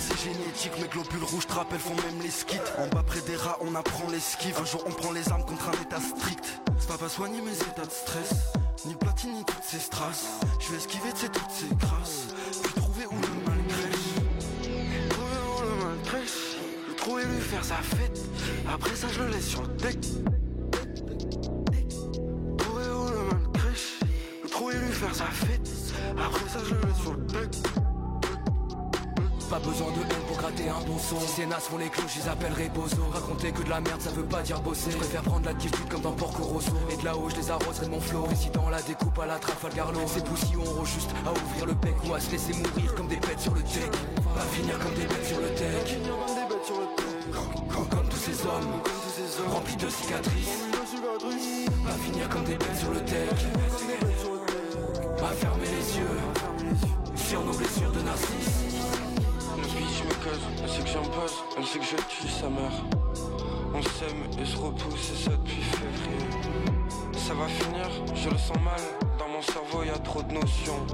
c'est génétique, mes globules rouges trappent, elles font même les skits. En bas près des rats, on apprend l'esquive. Un jour on prend les armes contre un état strict. Ça va pas soigner mes états de stress, ni platine ni toutes ces strass. Je vais esquiver de toutes ces grâces. Puis trouver où le mal crèche. Trouver où le mal crèche. Le trouver lui faire sa fête. Après ça je le laisse sur le deck. Trouver où le mal crèche. Le trouver lui faire sa fête. Après ça je le laisse sur le deck. Pas besoin de haine pour gratter un bon son. Si ces font les cloches, ils appelleraient bozo. Raconter que de la merde, ça veut pas dire bosser. Je préfère prendre l'attitude comme dans Porco Rosso. Et de là-haut, je les arroserai de mon flow Récitant la découpe à la Trafalgar Law Ces poussillons auront juste à ouvrir le bec Ou à se laisser mourir comme des bêtes sur le deck. Pas finir comme des bêtes sur le deck. Comme tous ces hommes Remplis de cicatrices. Pas finir comme des bêtes sur le deck. Pas fermer les yeux Sur nos blessures de narcisse elle sait que j'impose, elle sait que je tue sa mère. On s'aime et se repousse et ça depuis février. Ça va finir, je le sens mal, dans mon cerveau y a trop de notions.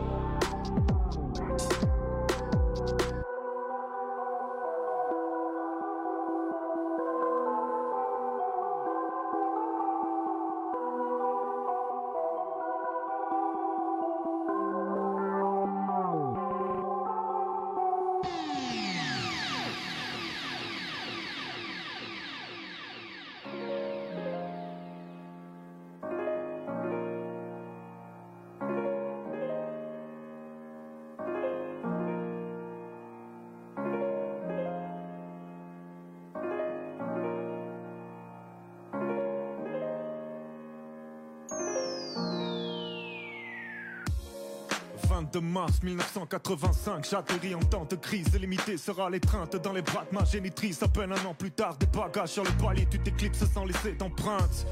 De mars 1985, j'atterris en temps de crise limitée sera l'étreinte dans les bras de ma génitrice. À peine un an plus tard, des bagages sur le palier, tu t'éclipses sans laisser d'empreinte.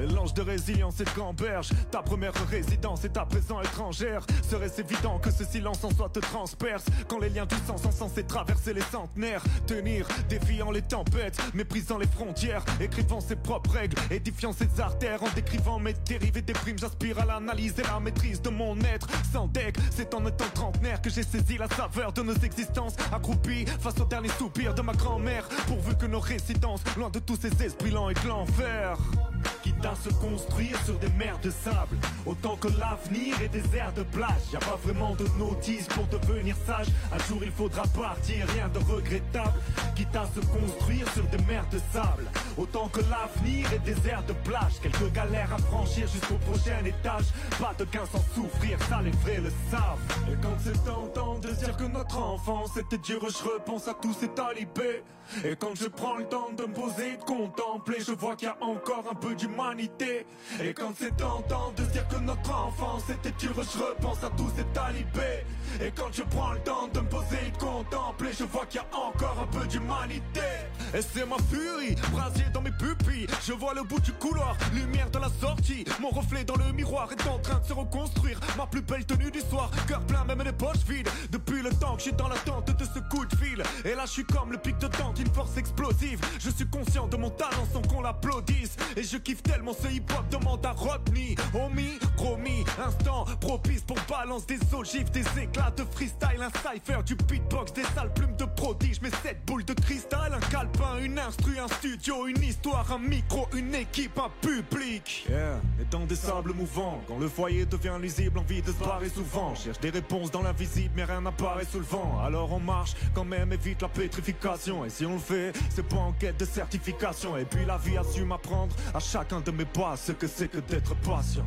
Mélange de résilience et de gamberge, ta première résidence est à présent étrangère. Serait-ce évident que ce silence en soi te transperce? Quand les liens du sang sont censés traverser les centenaires, tenir, défiant les tempêtes, méprisant les frontières, écrivant ses propres règles, édifiant ses artères, en décrivant mes dérivés des primes, j'aspire à l'analyse et la maîtrise de mon être. Sans deck, c'est en étant trentenaire que j'ai saisi la saveur de nos existences, accroupis face au dernier soupir de ma grand-mère, pourvu que nos résidences, loin de tous ces esprits lents et de l'enfer. À se construire sur des mers de sable. Autant que l'avenir est des de plage. Y a pas vraiment de notice pour devenir sage. Un jour il faudra partir, rien de regrettable. Quitte à se construire sur des mers de sable. Autant que l'avenir est des de plage. Quelques galères à franchir jusqu'au prochain étage. Pas de gain sans souffrir, ça les vrais le savent. Et quand c'est tentant de dire que notre enfance était dure Je repense à tous ces talibés. Et quand je prends le temps de me poser et de contempler Je vois qu'il y a encore un peu Et quand c'est tentant de dire que notre enfance était dure Je repense à tous ces talibés. Et quand je prends le temps de me poser et de contempler Je vois qu'il y a encore un peu d'humanité. Et c'est ma furie, brasier dans mes pupilles. Je vois le bout du couloir, lumière dans la sortie. Mon reflet dans le miroir est en train de se reconstruire. Ma plus belle tenue du soir, cœur plein même les poches vides. Depuis le temps que je suis dans l'attente de ce coup de fil. Et là je suis comme le pic de temps d'une force explosive. Je suis conscient de mon talent sans qu'on l'applaudisse. Et je kiffe tellement ce hip-hop demande à Rodney Homie, promis, instant propice pour balance des ogives Des éclats de freestyle, un cypher, du beatbox Des sales plumes de prodige, mais cette boule de cristal Un calepin, une instru, un studio, une histoire, un micro, une équipe, un public. Yeah, et dans des sables mouvants Quand le foyer devient lisible, envie de se barrer souvent Cherche des réponses dans l'invisible, mais rien n'apparaît sous le vent. Alors on marche, quand même évite la pétrification. Et si on le fait, c'est pas en quête de certification. Et puis la vie a su m'apprendre à chacun de mes pas Ce que c'est que d'être patient.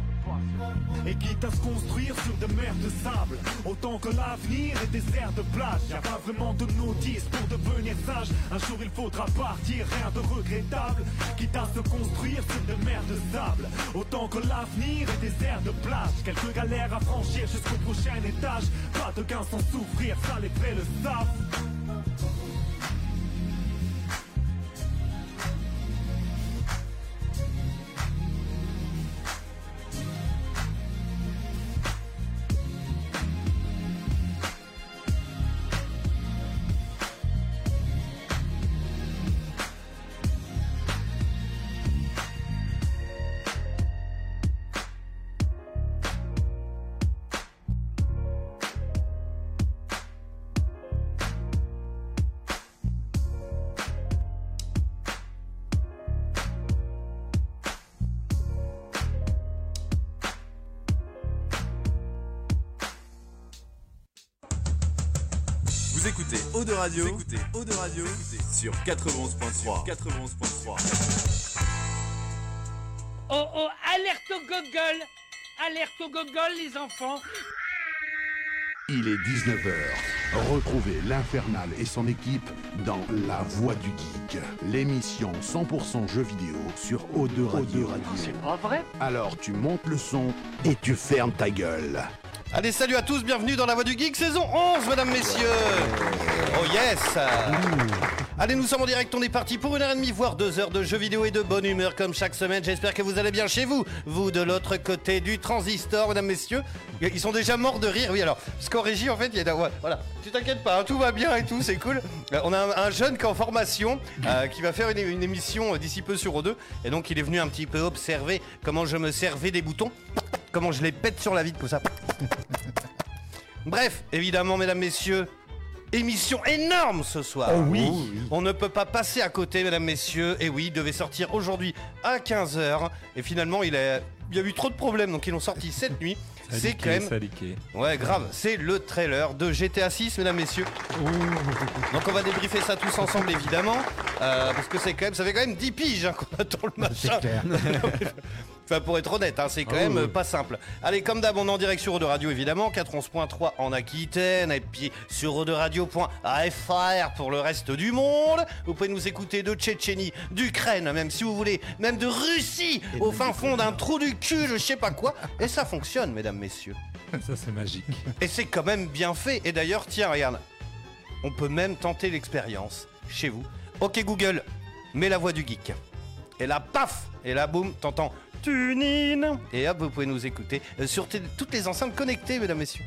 Et quitte à se construire sur des mers de sable Autant que l'avenir est airs de plage. Y'a pas vraiment de notice pour devenir sage. Un jour il faudra partir, rien de regrettable. Quitte à se construire sur des mers de sable Autant que l'avenir est airs de plage. Quelques galères à franchir jusqu'au prochain étage. Pas de gain sans souffrir, ça les vrais le savent de Radio, écoutez Eau de Radio sur 91.3. 91.3. Oh oh, alerte au gogol Alerte au gogol les enfants Il est 19h. Retrouvez l'Infernal et son équipe dans La Voix du Geek, l'émission 100% jeux vidéo sur O2 Radio. C'est pas vrai? Alors tu montes le son et tu fermes ta gueule. Allez, salut à tous, bienvenue dans la Voix du Geek, saison 11, mesdames, messieurs Oh yes Allez, nous sommes en direct, on est parti pour une heure et demie, voire deux heures de jeux vidéo et de bonne humeur comme chaque semaine. J'espère que vous allez bien chez vous, vous de l'autre côté du transistor, mesdames, messieurs. Ils sont déjà morts de rire, oui, alors, parce qu'en régie, en fait, il y a... voilà, tu t'inquiètes pas, hein, tout va bien et tout, c'est cool. Euh, on a un, un jeune qui est en formation, euh, qui va faire une, une émission euh, d'ici peu sur O2, et donc il est venu un petit peu observer comment je me servais des boutons, comment je les pète sur la vide comme ça. Bref, évidemment, mesdames, messieurs, émission énorme ce soir. Oh oui. On ne peut pas passer à côté, mesdames, messieurs. Et oui, il devait sortir aujourd'hui à 15h. Et finalement, il, a... il y a eu trop de problèmes, donc ils l'ont sorti cette nuit. C'est quand même. Ouais, grave. C'est le trailer de GTA 6, mesdames, messieurs. Donc on va débriefer ça tous ensemble, évidemment. euh, parce que c'est quand même, ça fait quand même 10 piges hein, qu'on attend le machin. Enfin, pour être honnête, hein, c'est quand même euh, pas simple. Allez, comme d'hab, on est en direct sur de Radio, évidemment, 411.3 en Aquitaine, et puis sur Radio.fr pour le reste du monde. Vous pouvez nous écouter de Tchétchénie, d'Ukraine, même si vous voulez, même de Russie, au fin fond d'un trou du cul, je sais pas quoi. Et ça fonctionne, mesdames, messieurs. Ça, c'est magique. Et c'est quand même bien fait. Et d'ailleurs, tiens, regarde, on peut même tenter l'expérience chez vous. Ok Google, mets la voix du geek. Et là, paf Et là, boum, t'entends Tunine Et hop, vous pouvez nous écouter euh, sur toutes les enceintes connectées, mesdames, messieurs.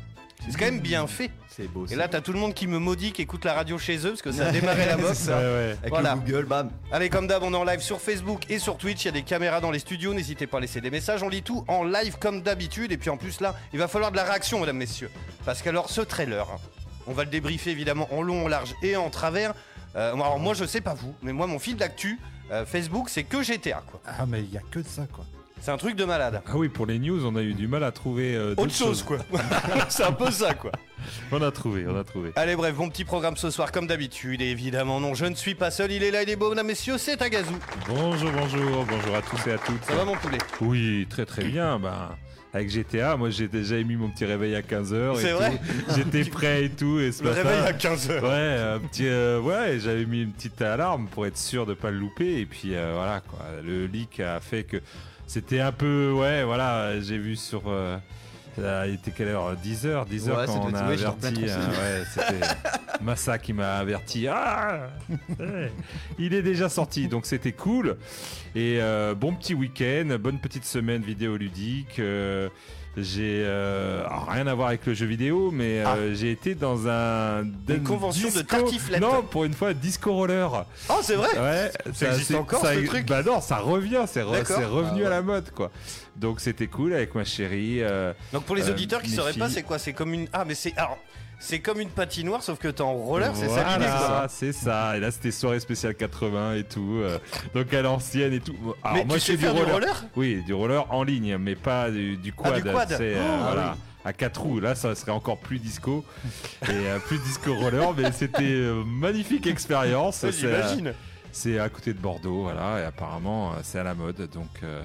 C'est quand même bien fait. C'est beau. Et là, t'as tout le monde qui me maudit, qui écoute la radio chez eux, parce que ça a démarré la box. Ouais, ouais. Avec Voilà. le Google, bam. Allez, comme d'hab, on est en live sur Facebook et sur Twitch. Il y a des caméras dans les studios. N'hésitez pas à laisser des messages. On lit tout en live comme d'habitude. Et puis en plus, là, il va falloir de la réaction, mesdames, messieurs. Parce qu'alors, ce trailer, hein, on va le débriefer évidemment en long, en large et en travers. Euh, alors, moi, je sais pas vous, mais moi, mon fil d'actu, euh, Facebook, c'est que GTA, quoi. Ah, mais il y a que de ça, quoi. C'est un truc de malade. Ah oui, pour les news, on a eu du mal à trouver euh, Autre chose, quoi. c'est un peu ça, quoi. On a trouvé, on a trouvé. Allez, bref, bon petit programme ce soir, comme d'habitude. Et évidemment, non, je ne suis pas seul. Il est là, il est beau, mesdames, messieurs, c'est Agazou. Bonjour, bonjour, bonjour à tous et à toutes. Ça va, mon poulet? Oui, très très bien. Ben, avec GTA, moi j'ai déjà mis mon petit réveil à 15h. C'est vrai? J'étais prêt et tout. Et ce Le matin, réveil à 15h. Ouais, un petit, euh, ouais, j'avais mis une petite alarme pour être sûr de pas le louper. Et puis euh, voilà, quoi. Le leak a fait que c'était un peu, ouais, voilà, j'ai vu sur. euh, il était quelle heure 10h 10h Ouais, quand on a averti. euh, ouais, c'était Massa qui m'a averti. Ah Ouais. Il est déjà sorti, donc c'était cool. Et euh, bon petit week-end, bonne petite semaine vidéoludique. J'ai euh, rien à voir avec le jeu vidéo, mais euh, j'ai été dans un Ah. Une convention de tartiflette. Non, pour une fois, disco roller. Oh, c'est vrai Ouais, Ça existe encore, ça- ce truc Bah non, ça revient, c'est re- revenu Ah à la mode quoi. Donc c'était cool avec ma chérie. euh, Donc pour les auditeurs qui sauraient pas, c'est quoi? C'est comme une. Ah, mais c'est. Alors, c'est comme une patinoire, sauf que t'es en roller, c'est ça voilà, l'idée, c'est ça. Et là c'était soirée spéciale 80 et tout. euh, donc à l'ancienne et tout. Alors Mais moi tu je fais du faire du roller. roller? Oui, du roller en ligne, mais pas du, du quad. Ah, du quad. sais, euh, Oh, voilà. oui. À quatre roues, là ça serait encore plus disco et euh, plus disco roller, mais c'était euh, magnifique expérience. Ouais, J'imagine. C'est à côté de Bordeaux, voilà, et apparemment c'est à la mode, donc euh,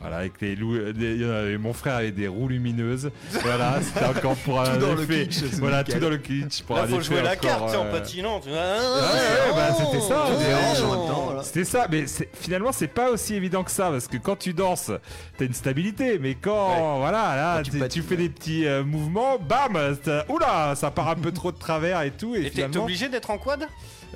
voilà, avec les loups, en avait- mon frère avait des roues lumineuses, voilà, c'était encore pour un dans le effet, kitsch, voilà, nickel. tout dans le kitsch, pour Là, un faut jouer la encore, carte, tu sais, en euh, patinant. tu vois. Ouais, ouais, bah, c'était ça, des voilà. C'était ça, mais finalement c'est pas aussi évident que ça parce que quand tu danses, t'as une stabilité, mais quand voilà, là, Quand tu tu, patines, tu fais des petits euh, mouvements, bam, oula, ça part un peu trop de travers et tout, et, Et t'es t'es finalement, obligé d'être en quad?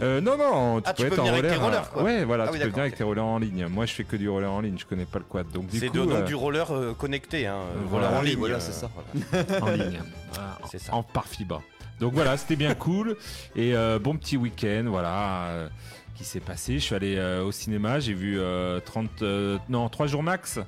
Euh, non non, tu Ah, peux tu être peux en avec roller, tes rollers, euh, quoi. ouais, voilà, Ah tu peux venir avec tes rollers en ligne. Moi, je fais que du roller en ligne, je connais pas le quad, donc C'est nom euh, du roller euh, connecté, hein. euh, voilà. en Oui, ligne. voilà, c'est ça. en ligne, C'est ça. en par fibre. Donc voilà, c'était bien cool et euh, bon petit week-end, voilà. euh, qui s'est passé. Je suis allé euh, au cinéma, j'ai vu euh, 30, euh, non 3 jours max.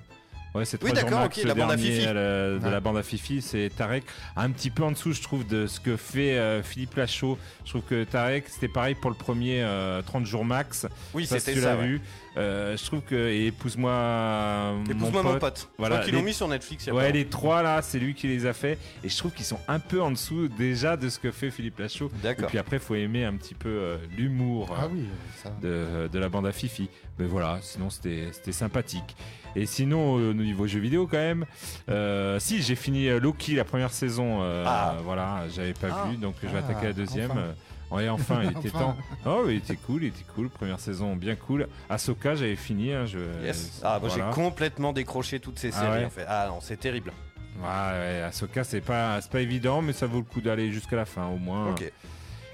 Ouais, c'est Oui, 3 jours d'accord, max. ok, le la bande à dernier, Fifi. euh, de Ouais. la bande à Fifi, c'est Tarek. Un petit peu en dessous, je trouve, de ce que fait euh, Philippe Lachaud. Je trouve que Tarek, c'était pareil pour le premier euh, 30 jours max. Oui, c'était tu ça. l'as ouais. vu. Euh, je trouve que et épouse-moi Épouse-moi mon pote. Voilà, qu'ils l'ont les- mis sur Netflix. il y a Ouais, pas les trois là, c'est lui qui les a fait. Et je trouve qu'ils sont un peu en dessous déjà de ce que fait Philippe Lachaud. Et D'accord. puis après, faut aimer un petit peu euh, l'humour Ah euh, oui, ça. de, de la bande à Fifi. Mais voilà, sinon c'était c'était sympathique. Et sinon, au niveau jeux vidéo quand même, euh, si j'ai fini euh, Loki la première saison, euh, Ah. voilà, j'avais pas Ah. vu, donc je vais Ah, attaquer la deuxième. enfin. Euh, Ouais, enfin, il était Enfin. temps. Oh, il était cool, il était cool. Première saison bien cool. Ahsoka, j'avais fini. hein, je, Yes. Ah, moi voilà. j'ai complètement décroché toutes ces Ah séries ouais en fait. Ah non, c'est terrible. Ouais, ouais, Ahsoka, c'est pas, c'est pas évident, mais ça vaut le coup d'aller jusqu'à la fin, au moins. Ok.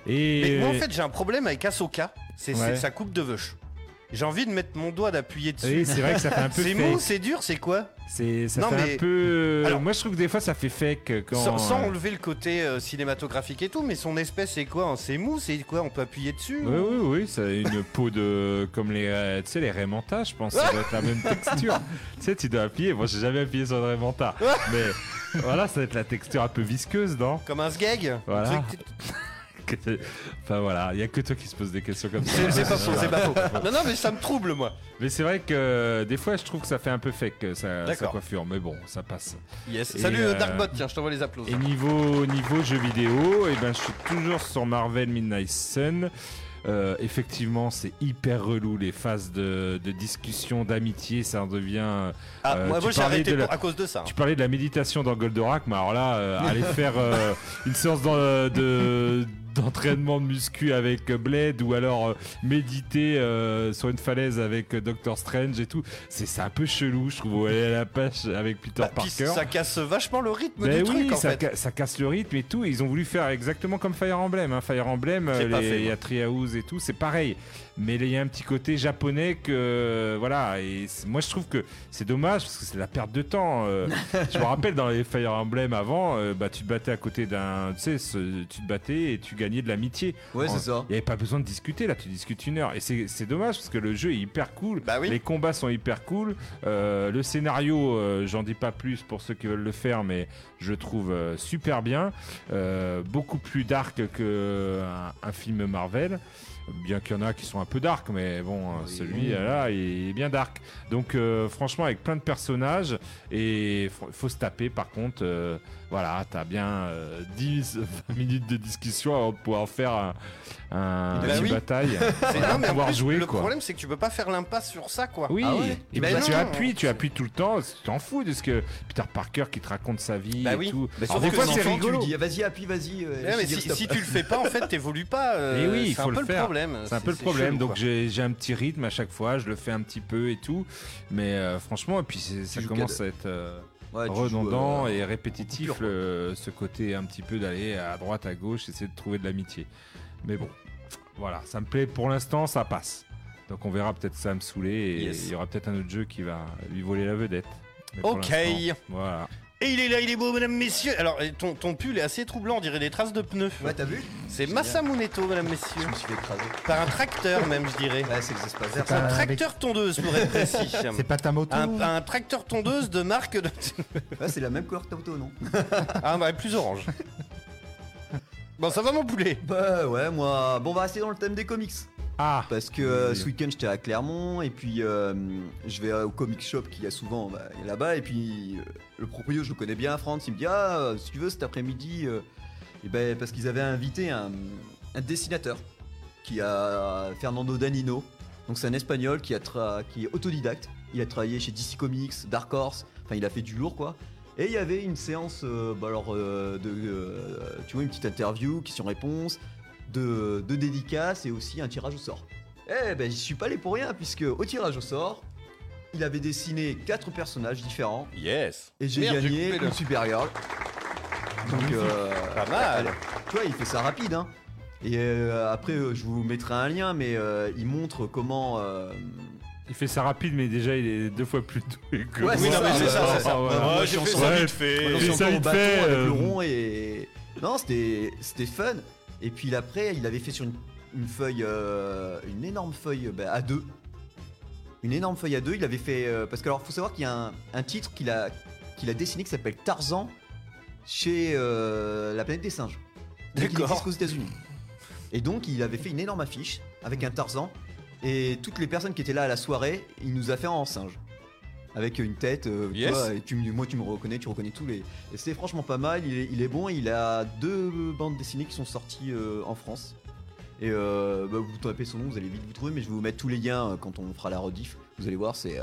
Et Mais moi en fait j'ai un problème avec Ahsoka, c'est c'est Ouais. sa coupe de veuche. J'ai envie de mettre mon doigt d'appuyer dessus. oui, c'est vrai que ça fait un peu C'est mou, c'est dur, c'est quoi C'est, ça Non, fait mais- un peu. Alors- moi, je trouve que des fois, ça fait fake quand. Sans, sans euh, enlever le côté euh, cinématographique et tout, mais son espèce c'est quoi hein C'est mou, c'est quoi On peut appuyer dessus Oui, oui, oui, ça a une peau de. comme les. euh, tu sais, les Raymanta, je pense, ça doit être la même texture. tu sais, tu dois appuyer. Moi, j'ai jamais appuyé sur le Raymanta. mais voilà, ça va être la texture un peu visqueuse, non? Comme un sgeg? Voilà. Enfin voilà, il y a que toi qui se pose des questions comme ça. C'est pas faux, c'est pas faux. Non, non, mais ça me trouble moi. Mais c'est vrai que euh, des fois, je trouve que ça fait un peu fake sa, coiffure. Mais bon, ça passe. Yes. Et, Salut euh, Darkbot, tiens, je t'envoie les Et applaudissements. niveau, niveau jeux vidéo, eh ben, je suis toujours sur Marvel Midnight Sun. Euh, effectivement, c'est hyper relou les phases de, de discussion, d'amitié, ça en devient. Ah, euh, moi, moi j'ai arrêté la- pour- à cause de ça. Tu parlais de la méditation dans Goldorak, mais alors là, euh, aller faire euh, une séance de- d'entraînement de muscu avec Blade ou alors euh, méditer euh, sur une falaise avec Doctor Strange et tout, c'est c'est un peu chelou, je trouve. Aller à la pêche avec Peter Bah, Parker. ça casse vachement le rythme Ben du oui, truc en ça, fait. ca- ça casse le rythme et tout. Ils ont voulu faire exactement comme Fire Emblem. hein. Fire Emblem, euh, il y a Treehouse et tout, c'est pareil. Mais il y a un petit côté japonais que voilà. Et moi, je trouve que c'est dommage parce que c'est la perte de temps. euh. je me rappelle dans les Fire Emblem avant, euh, bah tu te battais à côté d'un, tu sais, tu te battais et tu gagnais de l'amitié. Ouais, c'est ça. Il n'y avait pas besoin de discuter là, tu discutes une heure. Et c'est dommage parce que le jeu est hyper cool. Bah oui. Les combats sont hyper cool. Euh, le scénario, j'en dis pas plus pour ceux qui veulent le faire, mais je trouve super bien. Beaucoup plus dark qu'un un film Marvel. Bien qu'il y en a qui sont un peu dark, mais bon, euh, celui là, il est bien dark. Donc, euh, franchement, avec plein de personnages, et il faut se taper par contre. euh, voilà, t'as bien euh, 10, 20 minutes de discussion avant de pouvoir faire un, un Bah petit oui. bataille. Non, mais pouvoir plus, jouer le quoi. problème c'est que tu peux pas faire l'impasse sur ça quoi. Oui, Ah ouais et puis tu non. appuies, tu appuies tout le temps, tu t'en fous de ce que Peter Parker qui te raconte sa vie Bah et oui. tout. Bah, Alors, des fois c'est rigolo. Tu lui dis, vas-y, appuie, vas-y. euh, Ouais, si, si tu le fais pas en fait t'évolues pas. euh, Et oui, il faut le faire. Problème. C'est un peu le problème, chelou, donc j'ai un petit rythme à chaque fois, je le fais un petit peu et tout, mais euh, franchement, et puis ça commence à être euh, Ouais, redondant joues, euh, et répétitif, le- ce côté un petit peu d'aller à droite, à gauche, essayer de trouver de l'amitié. Mais bon, voilà, ça me plaît pour l'instant, ça passe. Donc on verra peut-être ça me saouler et Yes. il y aura peut-être un autre jeu qui va lui voler la vedette. Mais Ok. Voilà. Et il est là, il est beau, mesdames, messieurs. Alors, ton, ton pull est assez troublant, on dirait des traces de pneus. Ouais, t'as vu C'est. Masamuneto, mesdames, messieurs. Je me suis fait écraser. Par un tracteur, même, je dirais. Ouais, c'est que ça se passe C'est Un tracteur tondeuse, pour être précis. C'est pas ta moto Un, un tracteur tondeuse de marque de... Ouais, c'est la même couleur que ta moto, non Ah, bah, plus orange. Bon, ça va, mon poulet? Bah ouais, moi. Bon, on va rester dans le thème des comics. Ah, Parce que euh, ce week-end j'étais à Clermont et puis euh, je vais au comic shop qu'il y a souvent bah, là-bas et puis euh, le proprio je le connais bien, France, il me dit ah si tu veux cet après-midi et ben parce qu'ils avaient invité un, un dessinateur qui a Fernando Danino. Donc c'est un espagnol qui a tra- qui est autodidacte, il a travaillé chez DC Comics, Dark Horse, enfin il a fait du lourd quoi. Et il y avait une séance bah, alors de tu vois une petite interview, question-réponse de, de dédicaces et aussi un tirage au sort. Eh ben j'y suis pas allé pour rien puisque au tirage au sort, il avait dessiné quatre personnages différents Yes et j'ai Merde, j'ai gagné coupé le- une Supergirl. Donc euh, Pas mal. tu vois, il fait ça rapide hein. Et euh, après euh, je vous mettrai un lien mais euh, il montre comment euh, il fait ça rapide, mais déjà il est deux fois plus doué que Ouais, moi. c'est ça, c'est ça, c'est ça. Ah, ouais. Moi, j'ai fait ça Ouais, vite fait. Ça, suis encore il au bâton fait, avec euh, le rond et non c'était c'était fun et puis après il avait fait sur une, une feuille euh, une énorme feuille bah, A2 une énorme feuille A2 il avait fait euh, parce que alors faut savoir qu'il y a un, un titre qu'il a qu'il a dessiné qui s'appelle Tarzan chez euh, la planète des singes D'accord. qu'aux États-Unis et donc il avait fait une énorme affiche avec un Tarzan Et toutes les personnes qui étaient là à la soirée, il nous a fait en singe. Avec une tête, euh, tu vois, et tu, me- moi tu me reconnais, tu reconnais tous les. Et c'était franchement pas mal, il est, il est bon, il a deux bandes dessinées qui sont sorties euh, en France. Et euh, bah, vous tapez son nom, vous allez vite vous trouver, mais je vais vous mettre tous les liens euh, quand on fera la rediff. Vous allez voir, c'est.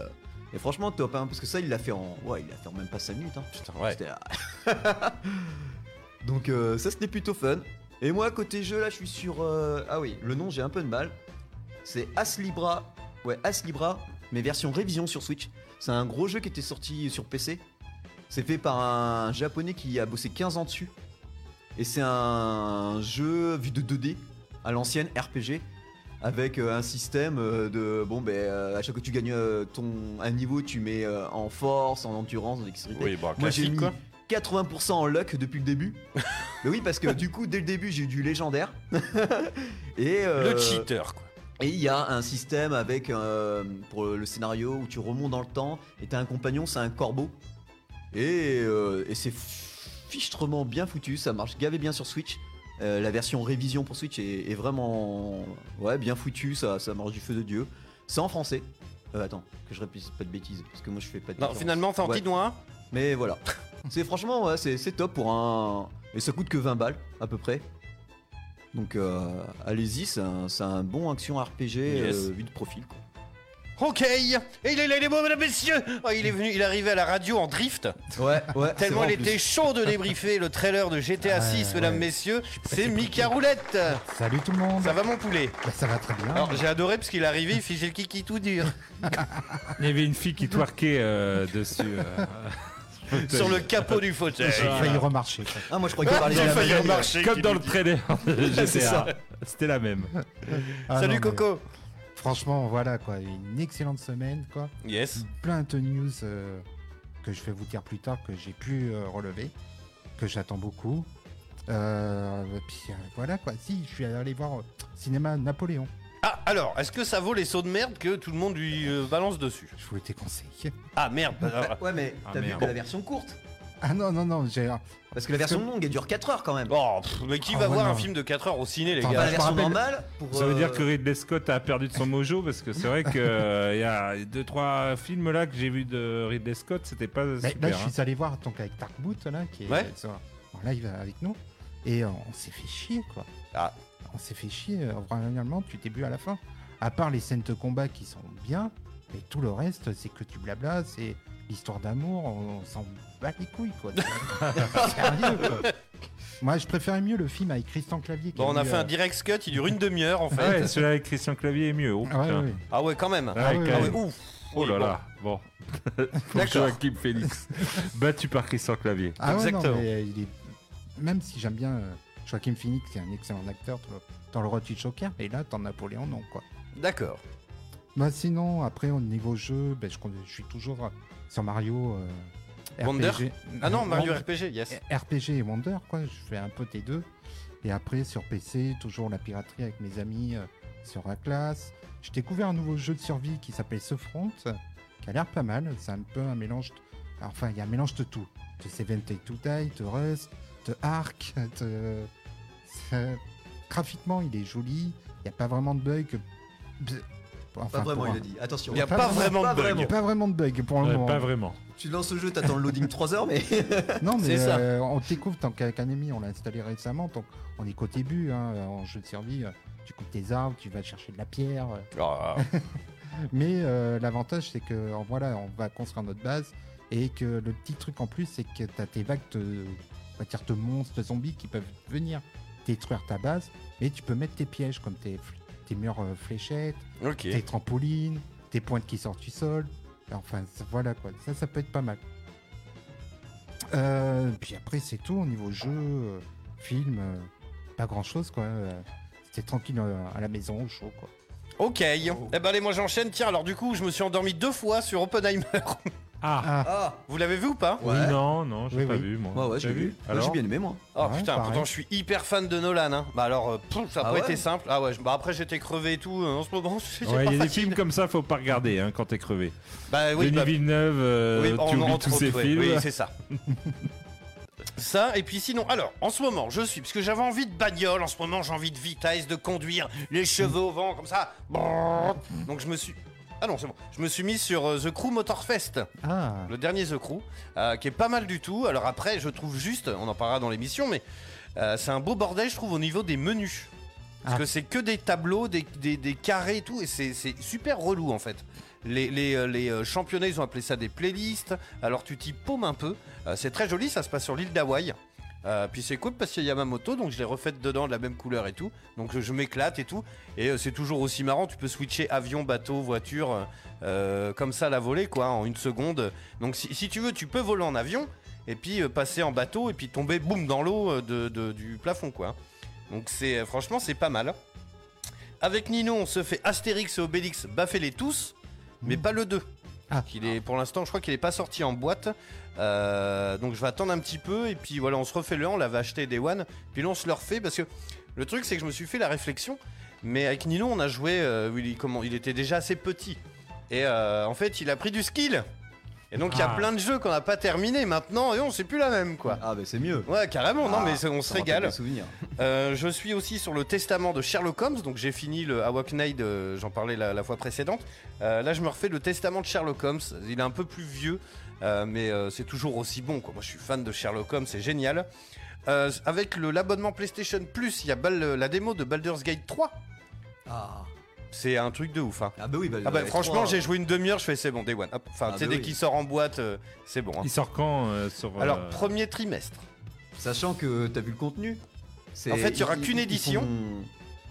et franchement top, hein, parce que ça il l'a fait en. Ouais, il l'a fait en même pas 5 minutes. Hein. Putain, ouais. Donc ça c'était plutôt fun. Et moi côté jeu là je suis sur... Ah oui, le nom j'ai un peu de mal. C'est As Libra. Ouais, As Libra, mais version révision sur Switch. C'est un gros jeu qui était sorti sur PC. C'est fait par un japonais qui a bossé 15 ans dessus. Et c'est un jeu vu de 2D à l'ancienne RPG avec euh, un système euh, de bon ben euh, à chaque fois que tu gagnes ton un niveau tu mets en force, en endurance, en dextérité. Oui, bon, Moi j'ai mis quoi. 80% en luck depuis le début. Mais oui, parce que du coup, dès le début, j'ai eu du légendaire. et euh, Le cheater, quoi. Et il y a un système avec euh, pour le scénario où tu remontes dans le temps et t'as un compagnon, c'est un corbeau. Et, euh, et c'est fichtrement bien foutu, ça marche gavé bien sur Switch. Euh, la version révision pour Switch est, est vraiment ouais, bien foutu, ça, ça marche du feu de Dieu. C'est en français. Euh, attends, que je répète pas de bêtises, parce que moi je fais pas de Non, finalement, c'est en Ouais. petit noir. Mais voilà. c'est franchement, ouais, c'est top pour un. Et ça coûte que 20 balles, à peu près. Donc euh, allez-y, c'est un, c'est un bon action RPG Yes. euh, vu de profil. Quoi. Ok, et il est là, il est beau, mesdames, messieurs. Oh, il est venu, il est arrivé à la radio en drift. Ouais, ouais. Tellement il était chaud de débriefer le trailer de GTA 6, mesdames, messieurs. C'est Mika Roulette. Salut tout le monde. Ça va, mon poulet? Bah, ça va très bien. Alors, j'ai adoré parce qu'il est arrivé, il fichait le kiki tout dur. Il y avait une fille qui twerkait euh, dessus. euh, Sur le capot du fauteuil. J'ai failli remarcher. Ah, moi je crois qu'il parlait de la failli même- remarcher. Comme dans le de C'est ça. GTA. C'était la même. Ah, Salut non, mais Coco. Franchement, voilà quoi, une excellente semaine quoi. Yes. Plein de news euh, que je vais vous dire plus tard que j'ai pu euh, relever, que j'attends beaucoup. Euh, puis euh, voilà quoi. Si, je suis allé voir euh, cinéma Napoléon. Ah, alors, est-ce que ça vaut les sauts de merde que tout le monde lui euh, balance dessus? Je vous l'étais conseillé. Ah merde. Ouais, mais Ah, t'as vu merde. que la version courte Ah non non non, j'ai. Parce que la version longue, elle dure 4 heures quand même. Oh, pff, mais qui Ah, va ouais, voir non. un film de 4 heures au ciné, les Attends, Enfin, gars la je me version rappelle- normale. Pour, Ça veut dire euh, que Ridley Scott a perdu de son mojo parce que c'est vrai qu'il y a deux trois films là que j'ai vu de Ridley Scott, c'était pas Mais super. là, je hein. suis allé voir donc avec Dark Boot là, qui est Ouais. sur- en live avec nous, et euh, on s'est fait chier quoi. Ah. On s'est fait chier euh, vraiment du début à la fin. À part les scènes de combat qui sont bien, mais tout le reste c'est que du blabla, c'est l'histoire d'amour, on, on s'en bat les couilles quoi. Sérieux quoi. Moi, je préférais mieux le film avec Christian Clavier. Bon, on a fait un euh, direct cut, il dure une demi-heure en fait. Ah ouais, celui avec Christian Clavier est mieux. Oh, ah ouais. Ah ouais, quand même. Ouais, Ah ouais, Ah même. ouf. Oh là Oui, là, bon. Pour D'accord. Joachim Félix. Battu par Christian Clavier. Ah ouais, non, Exactement. mais il est... Même si j'aime bien euh, Joaquin Phoenix, c'est un excellent acteur dans le- Rocky Joker, et là, dans Napoléon, non quoi. D'accord. Bah sinon, après au niveau jeu, ben, je, suis toujours euh, sur Mario. euh, Wonder RPG. Ah non, Mario Wonder- RPG, yes. RPG et Wonder, quoi. Je fais un peu des deux. Et après, sur PC, toujours la piraterie avec mes amis euh, sur la classe. J'ai découvert un nouveau jeu de survie qui s'appelle Ce Front, qui a l'air pas mal. C'est un peu un mélange. de- Enfin, il y a un mélange de tout. De Seven Take to Die, de Rust, de Ark, de. Graphiquement, il est joli. Il n'y a pas vraiment de bugs. Enfin, Pas vraiment, il un- a dit. Attention. Il n'y a Pas pas vraiment, pas de bug. vraiment. Pas vraiment de bugs pour le Ouais, moment. pas vraiment. Tu lances le jeu, t'attends le loading 3 heures, mais. Non, mais euh, on découvre tant qu'avec un ami, on l'a installé récemment, donc on est qu'au début, hein, en jeu de survie. euh, Tu coupes tes arbres, tu vas chercher de la pierre. euh. Ah, Mais euh, l'avantage, c'est que voilà, on va construire notre base et que le petit truc en plus, c'est que tu as tes vagues de, on va dire, de monstres, de zombies qui peuvent venir détruire ta base, mais tu peux mettre tes pièges comme tes, murs euh, fléchettes, tes trampolines, tes pointes qui sortent du sol. Enfin, voilà quoi. Ça, ça peut être pas mal. Euh, puis après, c'est tout au niveau jeu, euh, film, pas grand chose quoi. C'était tranquille à la maison, au chaud quoi. Ok. Eh ben allez, moi j'enchaîne. Tiens, alors du coup, je me suis endormi deux fois sur Oppenheimer. Ah, Ah, Ah Vous l'avez vu ou pas oui, non, non, j'ai Oui, pas oui. vu moi. Ouais, ouais, j'ai T'as vu. Alors j'ai bien aimé, moi. Oh Ouais, putain, pareil. pourtant je suis hyper fan de Nolan. Hein. Bah alors, euh, ça a Ah pas ouais été simple. Ah ouais, je- bah après j'étais crevé et tout. euh, En ce moment, j'ai Ouais, pas il y a des facile. films comme ça, faut pas regarder hein, quand t'es crevé. Bah oui, Denis bah, Villeneuve, euh, oui, tu oublies entre tous ces autres, ouais. films. Oui, c'est ça. Ça, et puis sinon, alors, en ce moment, je suis, parce que j'avais envie de bagnole, en ce moment, j'ai envie de vitesse, de conduire les cheveux au vent, comme ça. Donc je me suis. Ah non, c'est bon. Je me suis mis sur euh, The Crew Motorfest, Ah, le dernier The Crew, euh, qui est pas mal du tout. Alors après, je trouve juste, on en parlera dans l'émission, mais euh, c'est un beau bordel, je trouve, au niveau des menus. Parce Ah. que c'est que des tableaux, des, des- des carrés et tout, et c'est super relou en fait. Les, les, les, championnats, ils ont appelé ça des playlists. Alors tu t'y paumes un peu. Euh, c'est très joli, ça se passe sur l'île d'Hawaï. Euh, puis c'est cool parce qu'il y a ma moto, donc je l'ai refaite dedans de la même couleur et tout. Donc je, je m'éclate et tout. Et euh, c'est toujours aussi marrant. Tu peux switcher avion, bateau, voiture, euh, comme ça la volée, quoi, en une seconde. Donc si, si tu veux, tu peux voler en avion et puis passer en bateau et puis tomber, boum, dans l'eau de, de- du plafond, quoi. Donc c'est franchement, c'est pas mal. Avec Nino, on se fait Astérix et Obélix, baffez-les tous, mais pas le 2. Ah. Qu'il est, pour l'instant, je crois qu'il est pas sorti en boîte. Euh, donc je vais attendre un petit peu et puis voilà, on se refait le 1, on l'avait acheté Day One, puis là on se le refait parce que le truc c'est que je me suis fait la réflexion, mais avec Nino on a joué, euh, il, il était déjà assez petit et euh, en fait il a pris du skill. Et donc il y a Ah. plein de jeux qu'on n'a pas terminé maintenant et on c'est plus la même quoi. Ah, bah c'est mieux. Ouais carrément, non Ah, mais c'est- on se ça rappelle régale. des souvenirs. Euh, je suis aussi sur le testament de Sherlock Holmes, donc j'ai fini le Awakenade, euh, j'en parlais la, la fois précédente. Euh, là, je me refais le testament de Sherlock Holmes. Il est un peu plus vieux, euh, mais euh, c'est toujours aussi bon. Quoi. Moi, je suis fan de Sherlock Holmes, c'est génial. Euh, avec le- l'abonnement PlayStation Plus, il y a Bal- la démo de Baldur's Gate 3. Ah. C'est un truc de ouf. Hein. Ah bah oui, bah, Ah bah, franchement, j'ai joué une demi-heure, je fais c'est bon, Day One. Hop. Enfin, Ah tu sais, bah dès oui. qu'il sort en boîte, euh, c'est bon. hein. Il sort quand euh, sur. euh, Alors, premier trimestre. Sachant que t'as vu le contenu. c'est- En fait, il y aura qu'une ils édition. font-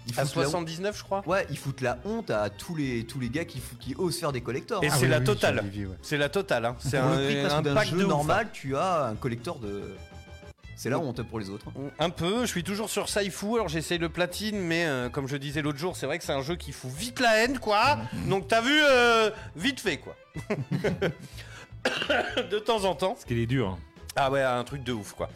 ils À foutent la honte. 79, je crois. Ouais, ils foutent la honte à tous les, tous les gars qui, osent faire des collectors. Et Ah c'est oui, la oui, totale. ouais. C'est la totale. Hein. C'est un, un pack jeu de ouf, hein. normal, tu as un collector de. C'est la honte pour les autres. Un peu, je suis toujours sur Saifu, alors j'essaye le platine, mais euh, comme je disais l'autre jour, c'est vrai que c'est un jeu qui fout vite la haine, quoi. Donc t'as vu, euh, vite fait, quoi. de temps en temps. Parce qu'il est dur. hein. Ah ouais, un truc de ouf, quoi.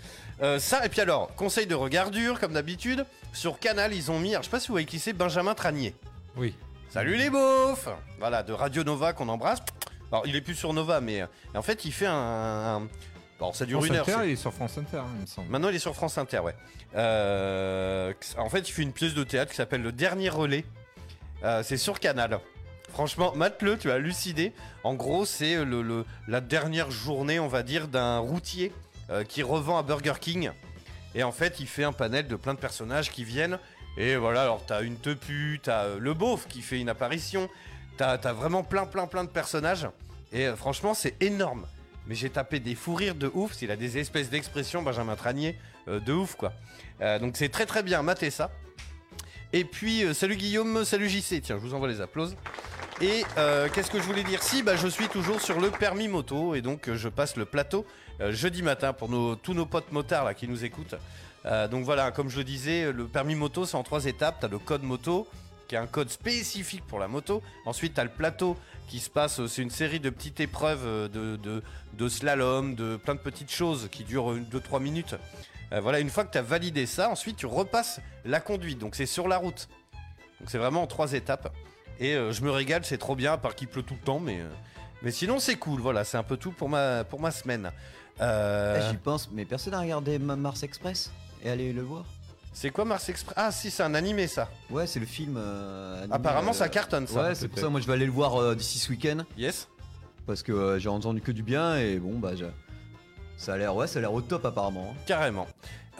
Euh, ça, et puis alors, conseil de regardure, comme d'habitude, sur Canal, ils ont mis, alors je sais pas si vous voyez qui c'est, Benjamin Tranier. Oui. Salut les beaufs Voilà, de Radio Nova qu'on embrasse. Alors, il est plus sur Nova, mais euh, en fait, il fait un... un- Alors, ça dure France une heure. Inter, il est sur France Inter, hein, il me semble. Maintenant, il est sur France Inter, ouais. Euh, en fait, il fait une pièce de théâtre qui s'appelle Le Dernier Relais. Euh, c'est sur Canal. Franchement, mate-le, tu as lucidé. En gros, c'est le, le- la dernière journée, on va dire, d'un routier euh, qui revend à Burger King. Et en fait, il fait un panel de plein de personnages qui viennent. Et voilà, alors t'as une tepu, t'as le beauf qui fait une apparition. T'as as vraiment plein, plein, plein de personnages. Et franchement, c'est énorme. Mais j'ai tapé des fous rires de ouf. Il a des espèces d'expressions, Benjamin Tranier, euh, de ouf, quoi. Euh, donc c'est très, très bien. Matez ça. Et puis, euh, salut Guillaume, salut JC. Tiens, je vous envoie les applauses. Et qu'est-ce que je voulais dire? Si, bah, je suis toujours sur le permis moto et donc je passe le plateau jeudi matin pour tous nos potes motards qui nous écoutent. Donc voilà, comme je le disais, le permis moto c'est en trois étapes. Tu as le code moto qui est un code spécifique pour la moto. Ensuite, tu as le plateau qui se passe, euh, c'est une série de petites épreuves euh, de, de, de slalom, de plein de petites choses qui durent 2-3 minutes. Euh, voilà, une fois que tu as validé ça, ensuite tu repasses la conduite. Donc c'est sur la route. Donc c'est vraiment en trois étapes. Et je me régale, c'est trop bien, à part qu'il pleut tout le temps, mais, mais sinon c'est cool. Voilà, c'est un peu tout pour ma, pour ma semaine. Euh, Ah, J'y pense, mais personne n'a regardé Ma- Mars Express? Et allez le voir? C'est quoi Mars Express? Ah si, c'est un animé ça. Ouais, c'est le film. euh, animé, Apparemment euh, ça cartonne ça. Ouais, c'est pour ça, moi je vais aller le voir euh, d'ici ce week-end. Yes. Parce que euh, j'ai entendu que du bien et bon, bah. j'ai- Ça a l'air, ouais, ça a l'air au top apparemment. hein. Carrément.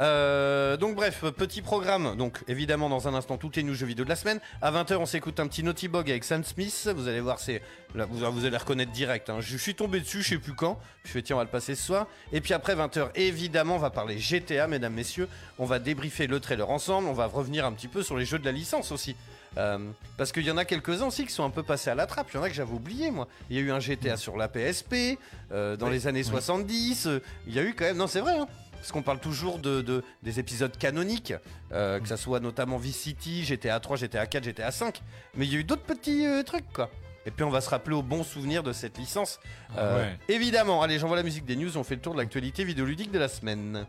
Euh, donc bref, petit programme. Donc évidemment dans un instant toutes les news jeux vidéo de la semaine. À 20h on s'écoute un petit Naughty Bog avec Sam Smith. Vous allez voir, c'est là, vous, vous allez reconnaître direct. hein. Je suis tombé dessus, je sais plus quand. Je fais tiens on va le passer ce soir. Et puis après 20h évidemment on va parler GTA mesdames messieurs. On va débriefer le trailer ensemble. On va revenir un petit peu sur les jeux de la licence aussi. Euh, parce qu'il y en a quelques-uns aussi qui sont un peu passés à la trappe. Il y en a que j'avais oublié, moi. Il y a eu un GTA sur la PSP euh, dans les années 70. euh, il y a eu quand même. Non, c'est vrai. hein. Parce qu'on parle toujours de, de- des épisodes canoniques, euh, que ça soit notamment Vice City, GTA 3, GTA 4, GTA 5. Mais il y a eu d'autres petits euh, trucs, quoi. Et puis on va se rappeler au bon souvenir de cette licence. Euh, ouais. Évidemment, allez, j'envoie la musique des news, on fait le tour de l'actualité vidéoludique de la semaine.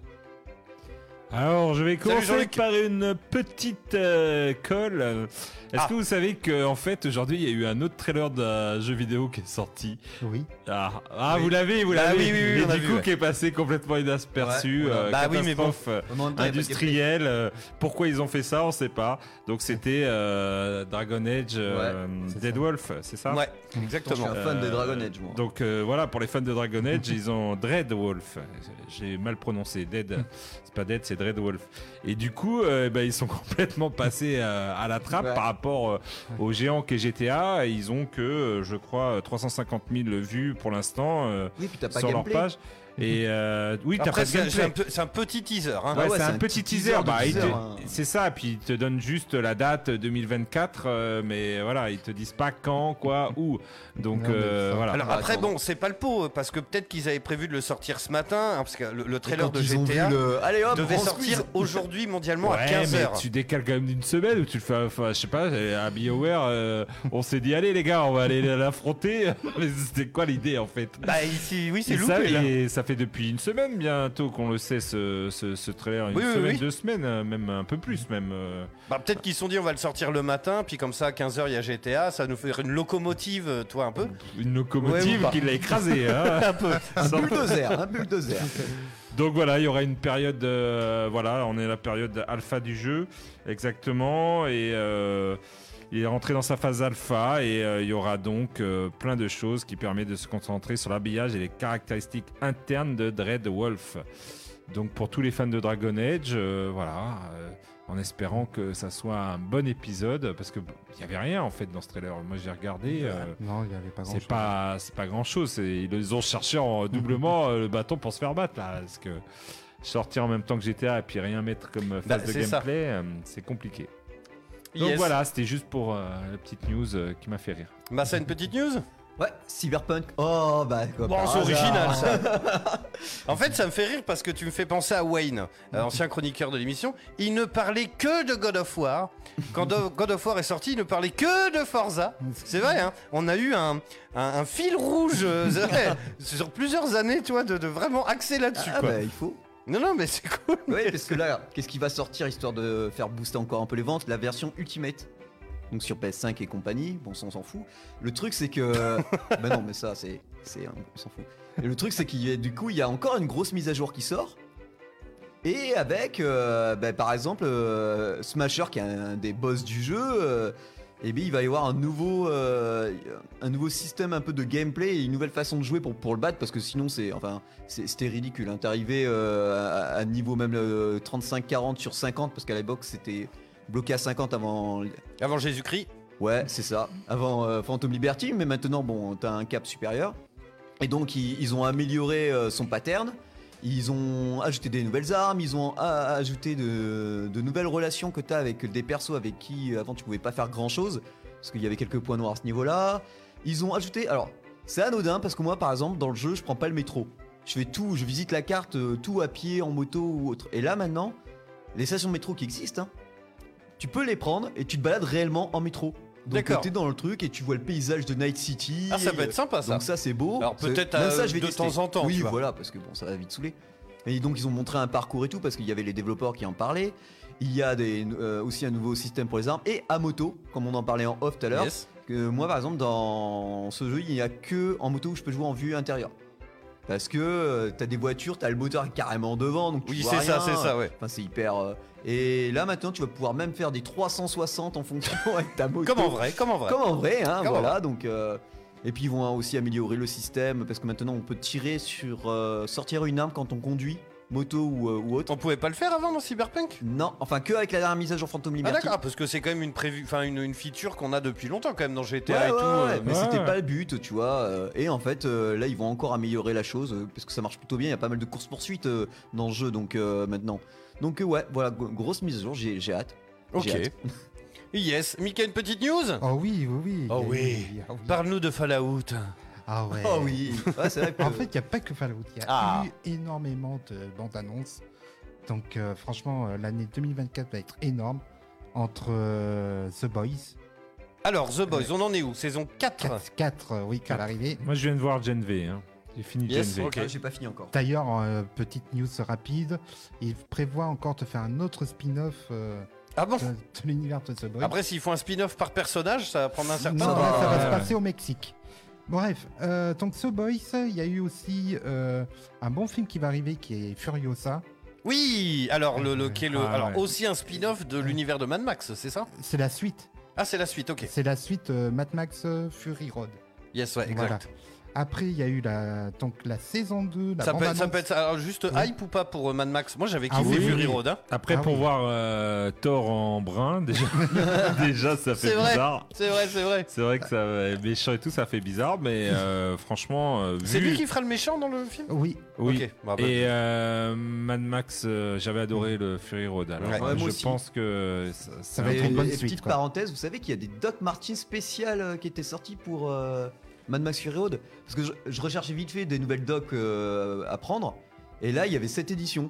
Alors, je vais commencer par une petite euh, colle. Est-ce Ah. que vous savez que en fait aujourd'hui il y a eu un autre trailer d'un jeu vidéo qui est sorti? Oui. Ah, ah, Oui. vous l'avez, vous Bah l'avez. oui, oui, oui, Et on du vu, coup ouais. qui est passé complètement inaperçu. Ouais, euh, Bah oui, mais bon. catastrophe, euh, de industrielle. euh, pourquoi ils ont fait ça, on sait pas. Donc c'était euh, Dragon Age, euh, Dead ça. Wolf, c'est ça? Ouais, Je suis exactement. un fan de Euh, Dragon Age, moi. Donc euh, voilà, pour les fans de Dragon Age, ils ont Dread Wolf. J'ai mal prononcé. Dead, c'est pas Dead, c'est Wolf. Et du coup, euh, ben, ils sont complètement passés euh, à la trappe Ouais. par rapport euh, au géant qu'est GTA. Et ils ont que, je crois, 350 000 vues pour l'instant Oui, sur leur page. Et euh, oui, t'as c'est un, petit teaser. Hein. Ouais, ouais, c'est un, un petit petit teaser. Bah, hein. C'est ça, puis ils te donnent juste la date 2024, euh, mais voilà, ils te disent pas quand, quoi, où. Donc Non, euh, voilà. Alors Ah, après, bon, c'est pas le pot, parce que peut-être qu'ils avaient prévu de le sortir ce matin, hein, parce que le, le trailer de GTA vu le- Allez hop, devait sortir aujourd'hui mondialement à Ouais, 15h. mais tu décales quand même d'une semaine ou tu le fais, enfin, je sais pas, à BioWare, euh, on s'est dit, allez les gars, on va aller l'affronter. mais c'était quoi l'idée en fait? Bah ici, oui, c'est ça, loupé là. et ça fait depuis une semaine bientôt qu'on le sait, ce, ce, ce trailer. Une Oui, oui, semaine, oui. deux semaines, euh, même un peu plus même. euh. Bah, peut-être qu'ils se sont dit on va le sortir le matin, puis comme ça à 15h il y a GTA, ça va nous faire une locomotive, euh, toi un peu? Une locomotive Ouais, qui l'a écrasé. hein. un peu. Un Sans- bulldozer, un bulldozer. Donc voilà, il y aura une période, euh, voilà, on est à la période alpha du jeu, exactement, et euh, il est rentré dans sa phase alpha, et euh, il y aura donc euh, plein de choses qui permettent de se concentrer sur l'habillage et les caractéristiques internes de Dread Wolf. Donc pour tous les fans de Dragon Age, euh, voilà, euh, en espérant que ça soit un bon épisode, parce que il y avait rien en fait dans ce trailer. Moi j'ai regardé. euh, Non, il n'y avait pas grand c'est pas, c'est pas grand chose. Ils ont cherché en doublement euh, le bâton pour se faire battre là. Parce que sortir en même temps que GTA et puis rien mettre comme Bah, phase de gameplay, euh, c'est compliqué. Donc Yes. voilà, c'était juste pour euh, la petite news euh, qui m'a fait rire. Bah c'est une petite news? Ouais, Cyberpunk. Oh, bah, quoi. Bon, c'est original ça. en fait, ça me fait rire parce que tu me fais penser à Wayne, euh, ancien chroniqueur de l'émission. Il ne parlait que de God of War. Quand God of War est sorti, il ne parlait que de Forza. C'est vrai, hein on a eu un, un- un fil rouge euh, vrai, sur plusieurs années, tu vois, de, de vraiment axer là-dessus. Ah, quoi. bah, il faut. Non, non, mais c'est cool. Ouais, parce que là, qu'est-ce qui va sortir histoire de faire booster encore un peu les ventes? La version Ultimate. Donc sur PS5 et compagnie, bon, ça on s'en fout. Le truc c'est que. bah non, mais ça c'est. c'est On s'en fout. Et le truc c'est qu'il y a du coup, il y a encore une grosse mise à jour qui sort. Et avec, euh, bah, par exemple, euh, Smasher qui est un des boss du jeu. euh, et bien, il va y avoir un nouveau, euh, un nouveau système un peu de gameplay et une nouvelle façon de jouer pour, pour le battre parce que sinon c'est enfin c'était ridicule. Hein. T'es arrivé euh, à, à niveau même euh, 35-40 sur 50 parce qu'à l'époque c'était bloqué à 50 avant. Avant Jésus-Christ. Ouais, c'est ça. Avant euh, Phantom Liberty, mais maintenant bon, t'as un cap supérieur. Et donc ils, ils ont amélioré euh, son pattern. Ils ont ajouté des nouvelles armes, ils ont ajouté de, de nouvelles relations que tu as avec des persos avec qui euh, avant tu pouvais pas faire grand chose, parce qu'il y avait quelques points noirs à ce niveau-là. Ils ont ajouté. Alors, c'est anodin parce que moi par exemple, dans le jeu, je prends pas le métro. Je fais tout, je visite la carte, euh, tout à pied, en moto ou autre. Et là maintenant, les stations de métro qui existent, hein, tu peux les prendre et tu te balades réellement en métro. Donc D'accord. t'es dans le truc et tu vois le paysage de Night City. Ah, ça peut être sympa ça. Donc ça c'est beau. Alors, peut-être, euh, de tester. temps en temps, Oui, tu vois. voilà, parce que bon, ça va vite saouler. Et donc ils ont montré un parcours et tout parce qu'il y avait les développeurs qui en parlaient. Il y a des, euh, aussi un nouveau système pour les armes et à moto, comme on en parlait en off tout à l'heure. Yes. Que moi par exemple dans ce jeu il n'y a que en moto où je peux jouer en vue intérieure. Parce que euh, t'as des voitures, t'as le moteur carrément devant, donc tu Oui, vois c'est ça, rien. c'est ça, ouais. Enfin c'est hyper. euh, Et là maintenant tu vas pouvoir même faire des 360 en fonction avec ta moto. Comme en vrai, comme en vrai. Comme en vrai, hein, Comme en voilà. vrai. Donc, euh, et puis ils vont aussi améliorer le système parce que maintenant on peut tirer sur euh, sortir une arme quand on conduit, moto ou, euh, ou autre. On pouvait pas le faire avant dans Cyberpunk? Non, enfin que avec la dernière mise à jour Phantom Ah Liberty. d'accord, parce que c'est quand même une prévue, enfin une, une feature qu'on a depuis longtemps quand même dans GTA Ouais, et ouais, tout. ouais, euh, mais ouais. c'était pas le but, tu vois. euh, et en fait, euh, là, ils vont encore améliorer la chose euh, parce que ça marche plutôt bien. Il y a pas mal de courses poursuites dans le jeu, donc euh, maintenant. Donc euh, ouais, voilà, grosse mise à jour. J'ai j'ai hâte. Ok. Hâte. Yes. Mika, une petite news? Oh oui, oui, oui. Oh oui. ah oui. Parle-nous de Fallout. Ah ouais. Oh oui. Ouais, c'est vrai que. En fait, il n'y a pas que Fallout. Il y a Ah. eu énormément de bandes annonces. Donc, euh, franchement, euh, l'année 2024 va être énorme entre euh, The Boys. Alors, The Boys, on en est où? Saison 4 4, 4 euh, oui, qu'à l'arrivée. Moi je viens de voir Gen V. hein. J'ai fini Yes, Gen V. ok. Ah, J'ai pas fini encore. D'ailleurs, euh, petite news rapide, il prévoit encore de faire un autre spin-off euh, Ah bon? de, de l'univers de The Boys. Après, s'ils font un spin-off par personnage, ça va prendre un certain Non, temps. ça va Ouais. se passer au Mexique. Bref, euh, donc The Boys, il y a eu aussi euh, un bon film qui va arriver qui est Furiosa. Oui, alors, le, le, qui est le, Ah, alors ouais. aussi un spin-off de l'univers de Mad Max, c'est ça? C'est la suite. Ah, c'est la suite, ok. C'est la suite euh, Mad Max euh, Fury Road. Yes, ouais, Voilà. Après, il y a eu la, donc, la saison 2. La Ça peut, être, ça peut être alors, juste Oui. hype ou pas pour euh, Mad Max? Moi, j'avais Ah kiffé oui, Fury. Road. hein. Après, Ah pour oui. voir euh, Thor en brun, déjà, déjà ça fait vrai. bizarre. C'est vrai, c'est vrai. C'est vrai que ça méchant et tout, ça fait bizarre, mais euh, franchement, euh, C'est vu- lui qui fera le méchant dans le film? Oui, Oui. Ok, bah, bah, Et euh, Mad Max, euh, j'avais adoré le Fury Road. Alors, Ouais. Ouais, moi je aussi. pense que ça, Ça va être une bonne suite, petite quoi. parenthèse, vous savez qu'il y a des Doc Martens spéciales qui étaient sorties pour euh, Mad Max Fury Road Parce que je, je recherchais vite fait des nouvelles docs euh, à prendre. Et là, il y avait cette édition.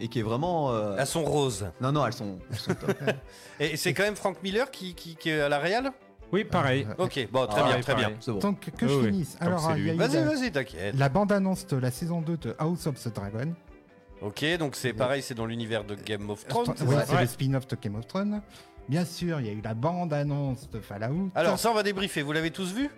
Et qui est vraiment. euh, Elles sont roses. Non, non, elles sont. elles sont top. Et c'est quand même Frank Miller qui, qui, qui est à la Real? Oui, pareil. Euh, Ok, bon, très Ah, bien, très pareil. bien. C'est bon. Donc, que Oui, je oui. finisse. Tant Alors, Vas-y, la, vas-y, t'inquiète. la bande-annonce de la saison 2 de House of the Dragon. Ok, donc c'est pareil, c'est dans l'univers de Game of Thrones. ça c'est Ouais. le spin-off de Game of Thrones. Bien sûr, il y a eu la bande-annonce de Fallout. Alors, ça, on va débriefer. Vous l'avez tous vu?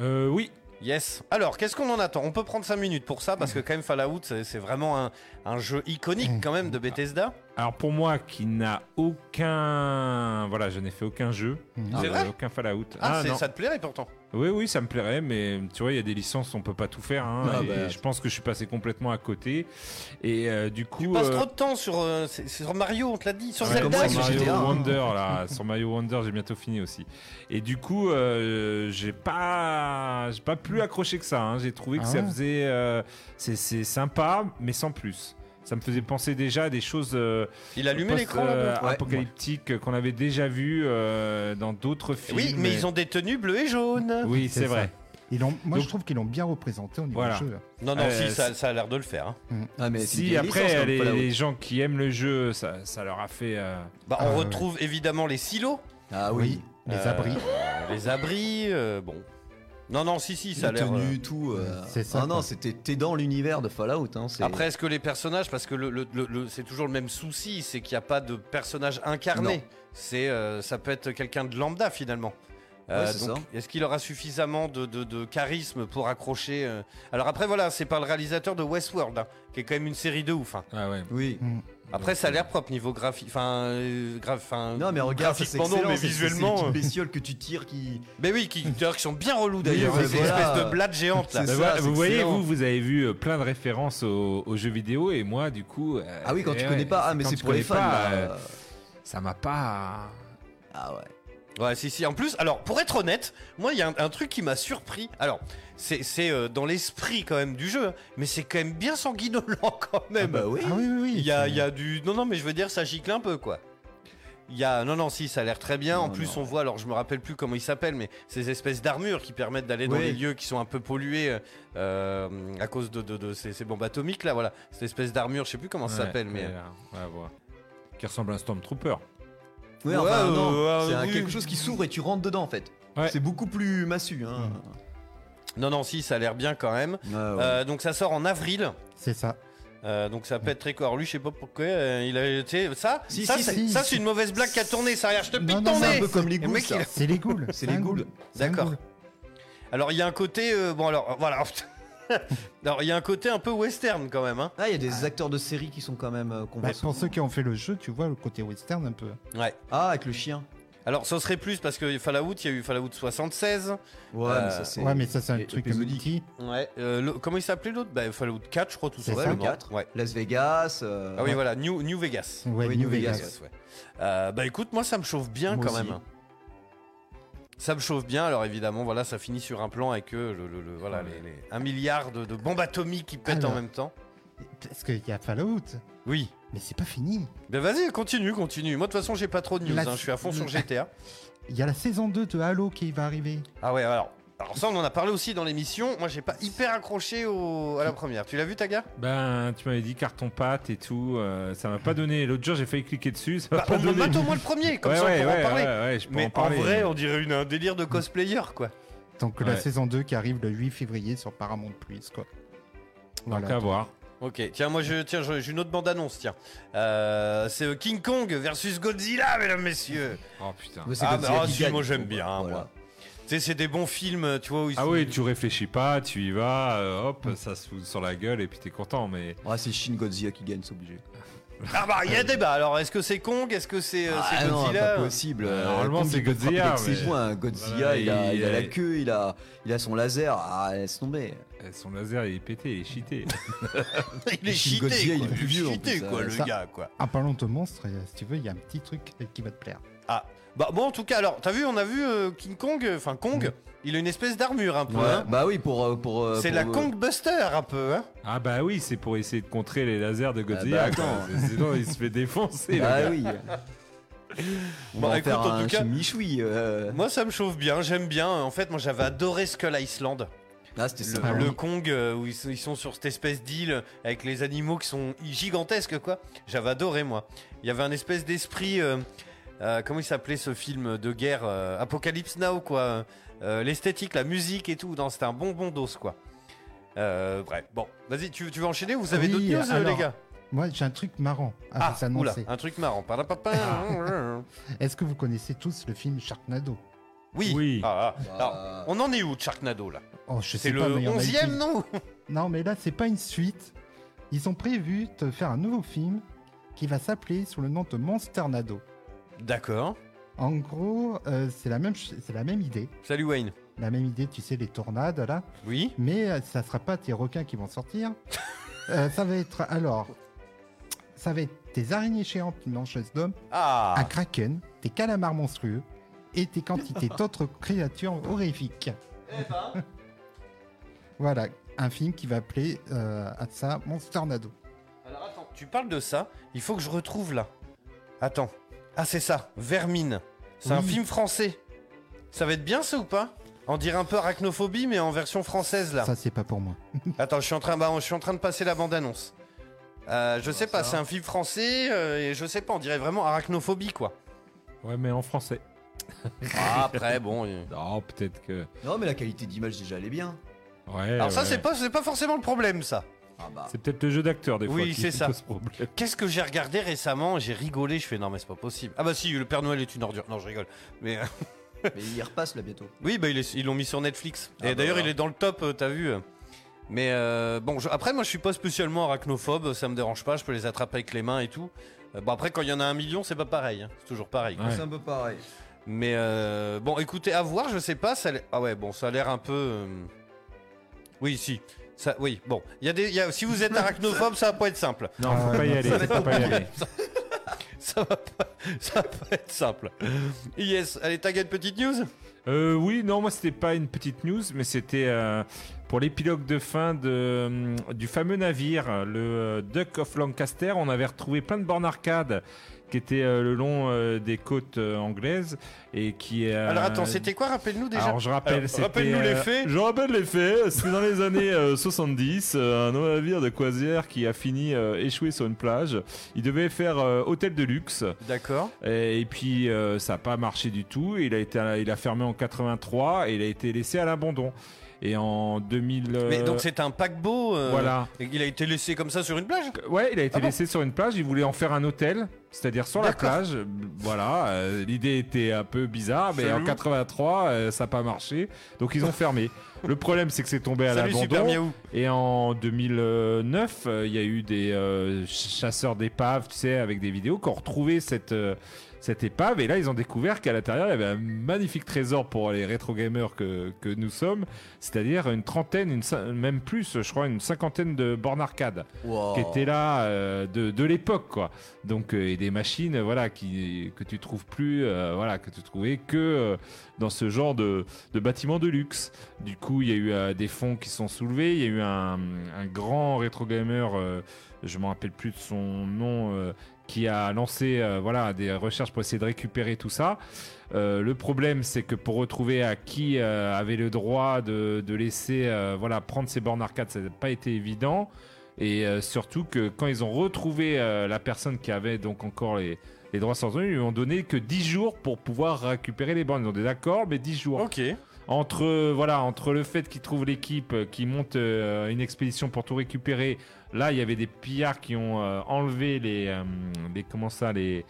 Euh, oui. Yes. Alors, qu'est-ce qu'on en attend? On peut prendre 5 minutes pour ça, parce que quand même, Fallout, c'est vraiment un, un jeu iconique quand même de Bethesda. Alors pour moi qui n'a aucun... Voilà, je n'ai fait aucun jeu. Mhm. C'est Euh, vrai Aucun Fallout. Ah, c'est- non. ça te plairait pourtant Oui, oui, ça me plairait, mais tu vois, il y a des licences, on peut pas tout faire. hein, Ah, et bah, je pense que je suis passé complètement à côté. Et euh, du coup... Tu passes euh, trop de temps sur, euh, c'est- sur Mario, on te l'a dit. Sur Ouais, Zelda, sur Mario GTA. Wonder là, sur Mario Wonder, j'ai bientôt fini aussi. Et du coup, euh, j'ai pas, j'ai pas plus accroché que ça. hein. J'ai trouvé que Ah ça ouais faisait, euh, c'est c'est sympa, mais sans plus. Ça me faisait penser déjà à des choses euh, Il allumait l'écran euh, Ouais. apocalyptiques qu'on avait déjà vu euh, dans d'autres films. Oui, mais ils ont des tenues bleues et jaunes. Oui, c'est vrai. Ils moi, Donc- je trouve qu'ils l'ont bien représenté au niveau Voilà. du jeu. Non, non, Euh, si, ça, a l'air de le faire. hein. Ah, mais c'est une Si après licence, les, gens qui aiment le jeu, ça, ça leur a fait. euh, Bah, on Ah, ouais. retrouve évidemment les silos, Ah oui. Les Euh, abris. les abris, euh, bon. Non, non, si, si, ça a l'air. euh, tenues, tout. euh, C'est ça, Ah non, quoi. c'était t'es dans l'univers de Fallout. Hein, c'est- Après, est-ce que les personnages, parce que le, le- le- le- c'est toujours le même souci, c'est qu'il n'y a pas de personnage incarné. Non. C'est, euh, ça peut être quelqu'un de lambda finalement. Euh, Ouais, donc, est-ce qu'il aura suffisamment de, de- de charisme pour accrocher euh, Alors après, voilà, c'est par le réalisateur de Westworld, hein, qui est quand même une série de ouf. hein. Ah ouais. Oui. Après, ça a l'air propre niveau graphique, enfin, euh, grave, enfin. Non, mais regarde, c'est graphiquement non, excellent. mais visuellement. C'est euh, une bestiole que tu tires qui. Mais oui, qui, qui sont bien relous d'ailleurs. Oui, c'est voilà. une espèce de blatte géante là. Bah ça, voilà, vous voyez, excellent. vous, vous avez vu plein de références aux, aux jeux vidéo et moi, du coup. euh, Ah oui, quand tu ouais, connais pas. Ah, mais c'est tu pour les connais fans. pas, euh, ça m'a pas. Ah ouais. Ouais, si, si. En plus, alors, pour être honnête, moi, il y a un, un truc qui m'a surpris. Alors, c'est c'est, euh, dans l'esprit quand même du jeu, hein, mais c'est quand même bien sanguinolent quand même. Ah bah oui. Ah oui, oui, oui. Il y a, c'est- il y a du. Non, non, mais je veux dire, ça gicle un peu, quoi. Il y a. Non, non, si, ça a l'air très bien. en Non, plus, non. on voit, alors je me rappelle plus comment ils s'appellent, mais ces espèces d'armures qui permettent d'aller dans Oui. les lieux qui sont un peu pollués euh, à cause de, de- de ces, ces bombes atomiques, là, voilà. Cette espèce d'armure, je sais plus comment ça s'appelle, mais. ouais, ouais, ouais. Qui ressemble à un Stormtrooper. Oui, Ouais, enfin, non, euh, c'est un- oui. quelque chose qui s'ouvre et tu rentres dedans en fait. Ouais. C'est beaucoup plus massu. Hein. Non, non, si, ça a l'air bien quand même. Ouais. Euh, donc, ça sort en avril. C'est ça. Euh, donc ça peut être très court. Alors lui, je sais pas pourquoi. euh, il a, tu sais, ça, Si, ça, si, c'est, si, ça, si. c'est une mauvaise blague qui a tourné. Ça, regarde, je te Non, pique non, ton c'est C'est nez. un peu comme les le mec, ça. C'est les ghouls. C'est les un ghouls. ghoul. C'est un D'accord. ghoul. Alors il y a un côté, euh, bon alors voilà. alors il y a un côté un peu western quand même, hein. Ah, il y a des acteurs de série qui sont quand même euh, qu'on Bah, voit pour souvent. ceux qui ont fait le jeu, tu vois le côté western un peu. Ouais. Ah, avec le chien. Alors ça serait plus parce que Fallout, il y a eu Fallout 76. Ouais, Euh, mais ça c'est. Ouais, mais ça, c'est un truc épisodique. multi. Ouais. Euh, le- comment il s'appelait l'autre? Bah, Fallout 4, je crois tout C'est simplement. le 4. Ouais. Las Vegas. euh, Ah oui ouais. voilà, New, New Vegas. Ouais, Oui, New New Vegas. Vegas. Vegas, ouais. Euh, bah écoute, moi ça me chauffe bien Moi quand aussi. même. Ça me chauffe bien, alors évidemment, voilà, ça finit sur un plan avec euh, le, le- le- voilà, les, les- un milliard de, de bombes atomiques qui pètent Alors. en même temps. Parce qu'il y a Fallout? Oui. Mais c'est pas fini. Ben vas-y, continue, continue. Moi de toute façon, j'ai pas trop de news, La- hein, je suis à fond sur GTA. Il y a la saison 2 de Halo qui va arriver. Ah ouais, alors, alors ça on en a parlé aussi dans l'émission. Moi j'ai pas hyper accroché au, à la première. Tu l'as vu Taga? Ben, tu m'avais dit carton pâte et tout. euh, ça m'a pas donné. L'autre jour, j'ai failli cliquer dessus. Ça m'a bah, pas on donné. Mate au moins le premier, comme ouais, ça ouais, on pourra ouais, en parler. ouais, ouais, je peux Mais en parler. en vrai, on dirait une, un délire de cosplayer quoi. Donc Ouais. la saison 2 qui arrive le 8 février sur Paramount Plus quoi. Donc à voir. Ok, tiens, moi je, tiens, j'ai une autre bande-annonce, tiens. Euh, c'est King Kong versus Godzilla, mesdames, messieurs. Oh putain. Ah, bah, ah, si, moi j'aime bien, voilà. moi. Tu sais, c'est des bons films, tu vois, où ils Ah sont- oui, tu réfléchis pas, tu y vas, euh, hop, ça se fout sur la gueule et puis t'es content. Mais Ah, c'est Shin Godzilla qui gagne, c'est obligé. Ah bah, il y a débat. Alors, est-ce que c'est Kong Est-ce que c'est euh, c'est Ah non, Godzilla pas possible. Euh, Euh, normalement, c'est il Godzilla, ses mais- poings. Godzilla, Voilà, il, a, il il a la queue, il a, il a son laser. Ah, laisse tomber. euh, son laser il est pété, il est cheaté. Il est Shin cheaté, Godzilla, il quoi. est plus vieux, en cheaté, plus, quoi, euh, le ça- gars, quoi. En parlant de monstres, euh, si tu veux, il y a un petit truc qui va te plaire. Ah, bah bon, en tout cas, alors, t'as vu, on a vu euh, King Kong, euh, enfin Kong, il a une espèce d'armure un peu. Ouais, hein. Bah oui, pour. euh, pour euh, C'est pour, la euh, Kong Buster un peu, hein. ah bah oui, c'est pour essayer de contrer les lasers de Godzilla. bah, quoi. attends. Sinon il se fait défoncer. le Bah gars. oui. On Bon, va en écoute, faire en un tout cas- chimichoui. euh. Moi, ça me chauffe bien, j'aime bien. En fait, moi, j'avais adoré Skull Island. Ah, c'était Le, ça. le Kong euh, où ils sont, ils sont sur cette espèce d'île avec les animaux qui sont gigantesques quoi. J'avais adoré moi. Il y avait un espèce d'esprit. euh, euh, comment il s'appelait ce film de guerre euh, Apocalypse Now quoi. Euh, L'esthétique, la musique et tout. Non, c'était un bon bon dos quoi. Euh, bref, bon, vas-y, tu, tu veux enchaîner Vous avez Oui, d'autres news, alors, les gars? Moi, j'ai un truc marrant à Ah, vous oula, annoncer. un truc marrant. Parapapa. Est-ce que vous connaissez tous le film Sharknado? Oui. Oui. Ah, ah. Bah, Alors, on en est où de Sharknado là? Oh, C'est le pas, mais il y en a eu 11 e plus. non? Non, mais là, c'est pas une suite. Ils ont prévu de faire un nouveau film qui va s'appeler sous le nom de Monsternado. D'accord. En gros, euh, c'est la même, ch- c'est la même idée. Salut Wayne. La même idée, tu sais, les tornades, là. Oui. Mais euh, ça sera pas tes requins qui vont sortir. Euh, ça va être, alors, ça va être des araignées géantes blancheuses d'hommes, Ah. un kraken, des calamars monstrueux et des quantités d'autres créatures horrifiques. voilà, un film qui va appeler euh, à ça Monsternado. Alors attends, tu parles de ça, il faut que je retrouve là. Attends. Ah c'est ça, Vermine. C'est un film français. Ça va être bien ça ou pas? On dirait un peu arachnophobie mais en version française là. Ça, c'est pas pour moi. Attends, je suis en train, bah, je suis en train de passer la bande annonce. Euh, je sais pas, c'est un film français euh, et je sais pas, on dirait vraiment arachnophobie quoi. Ouais, mais en français. Ah, après bon. euh. Non, peut-être que. Non, mais la qualité d'image, déjà, elle est bien. Ouais. Alors ça ouais. c'est pas, c'est pas forcément le problème ça. Ah bah. C'est peut-être le jeu d'acteur des fois. Oui, c'est ça. pose problème. Qu'est-ce que j'ai regardé récemment? J'ai rigolé, je fais non mais c'est pas possible. Ah bah si, le Père Noël est une ordure. Non, je rigole. Mais euh, Mais il repasse là bientôt. Oui, bah, il est- ils l'ont mis sur Netflix. Ah et bah d'ailleurs, voilà. il est dans le top, euh, t'as vu. Mais euh, bon, je- après, moi, je suis pas spécialement arachnophobe, ça me dérange pas, je peux les attraper avec les mains et tout. Euh, bon, après, quand il y en a un million, c'est pas pareil, hein. c'est toujours pareil. Ouais. C'est un peu pareil. Mais euh, bon, écoutez, à voir, je sais pas, ça a l'air- Ah ouais, bon, ça a l'air un peu. Oui, si. Ça, oui, bon. Il y a des, il y a- Si vous êtes arachnophobe, ça va pas être simple. Non, faut pas y aller. Faut pas y aller. Ça va pas, ça va pas être simple. Yes, allez, t'as une petite news? Euh, oui, non, moi c'était pas une petite news, mais c'était euh, pour l'épilogue de fin de, hum, du fameux navire, le euh, Duck of Lancaster. On avait retrouvé plein de bornes arcade qui étaient euh, le long euh, des côtes euh, anglaises et qui. Alors attends, c'était quoi? Rappelle-nous déjà. Alors je rappelle, Alors, c'était, rappelle-nous les faits. Je rappelle les faits. C'était dans les années euh, 70, euh, un navire de croisière qui a fini échoué sur une plage. Il devait faire hôtel de luxe. D'accord. Et, et puis ça n'a pas marché du tout. Il a été, il a fermé en 83 et il a été laissé à l'abandon. Et en 2000. euh, Mais donc c'est un paquebot. euh, Voilà. et Il a été laissé comme ça sur une plage? Ouais, il a été Ah bon laissé sur une plage. Il voulait en faire un hôtel, c'est-à-dire sur la plage. Voilà, euh, l'idée était un peu bizarre, mais en Chelou. 83, euh, ça n'a pas marché. Donc ils ont fermé. Le problème, c'est que c'est tombé à l'abandon. Et en 2009, euh, il y a eu des euh, chasseurs d'épaves, tu sais, avec des vidéos qui ont retrouvé cette, euh, cette épave. Et là, ils ont découvert qu'à l'intérieur, il y avait un magnifique trésor pour les rétro gamers que, que nous sommes, c'est-à-dire une trentaine, une, même plus, je crois, une cinquantaine de bornes arcade Wow. qui étaient là euh, de, de l'époque, quoi. Donc, euh, et des machines, voilà, qui, que tu trouves plus, euh, voilà, que tu trouvais que dans ce genre de, de bâtiment de luxe. Du coup, il y a eu des fonds qui sont soulevés. Il y a eu un, un grand rétro gamer, je me rappelle plus de son nom, euh, qui a lancé, euh, voilà, des recherches pour essayer de récupérer tout ça. Euh, le problème, c'est que pour retrouver à qui euh, avait le droit de, de laisser, voilà, prendre ces bornes arcade, ça n'a pas été évident. Et surtout que quand ils ont retrouvé la personne qui avait donc encore les, les droits sans eux, ils lui ont donné que 10 jours pour pouvoir récupérer les bornes. Ils ont des accords, mais 10 jours. Ok. entre voilà entre le fait qu'ils trouvent l'équipe euh, qui monte euh, une expédition pour tout récupérer là il y avait des pillards qui ont euh, enlevé les, euh, les comment ça les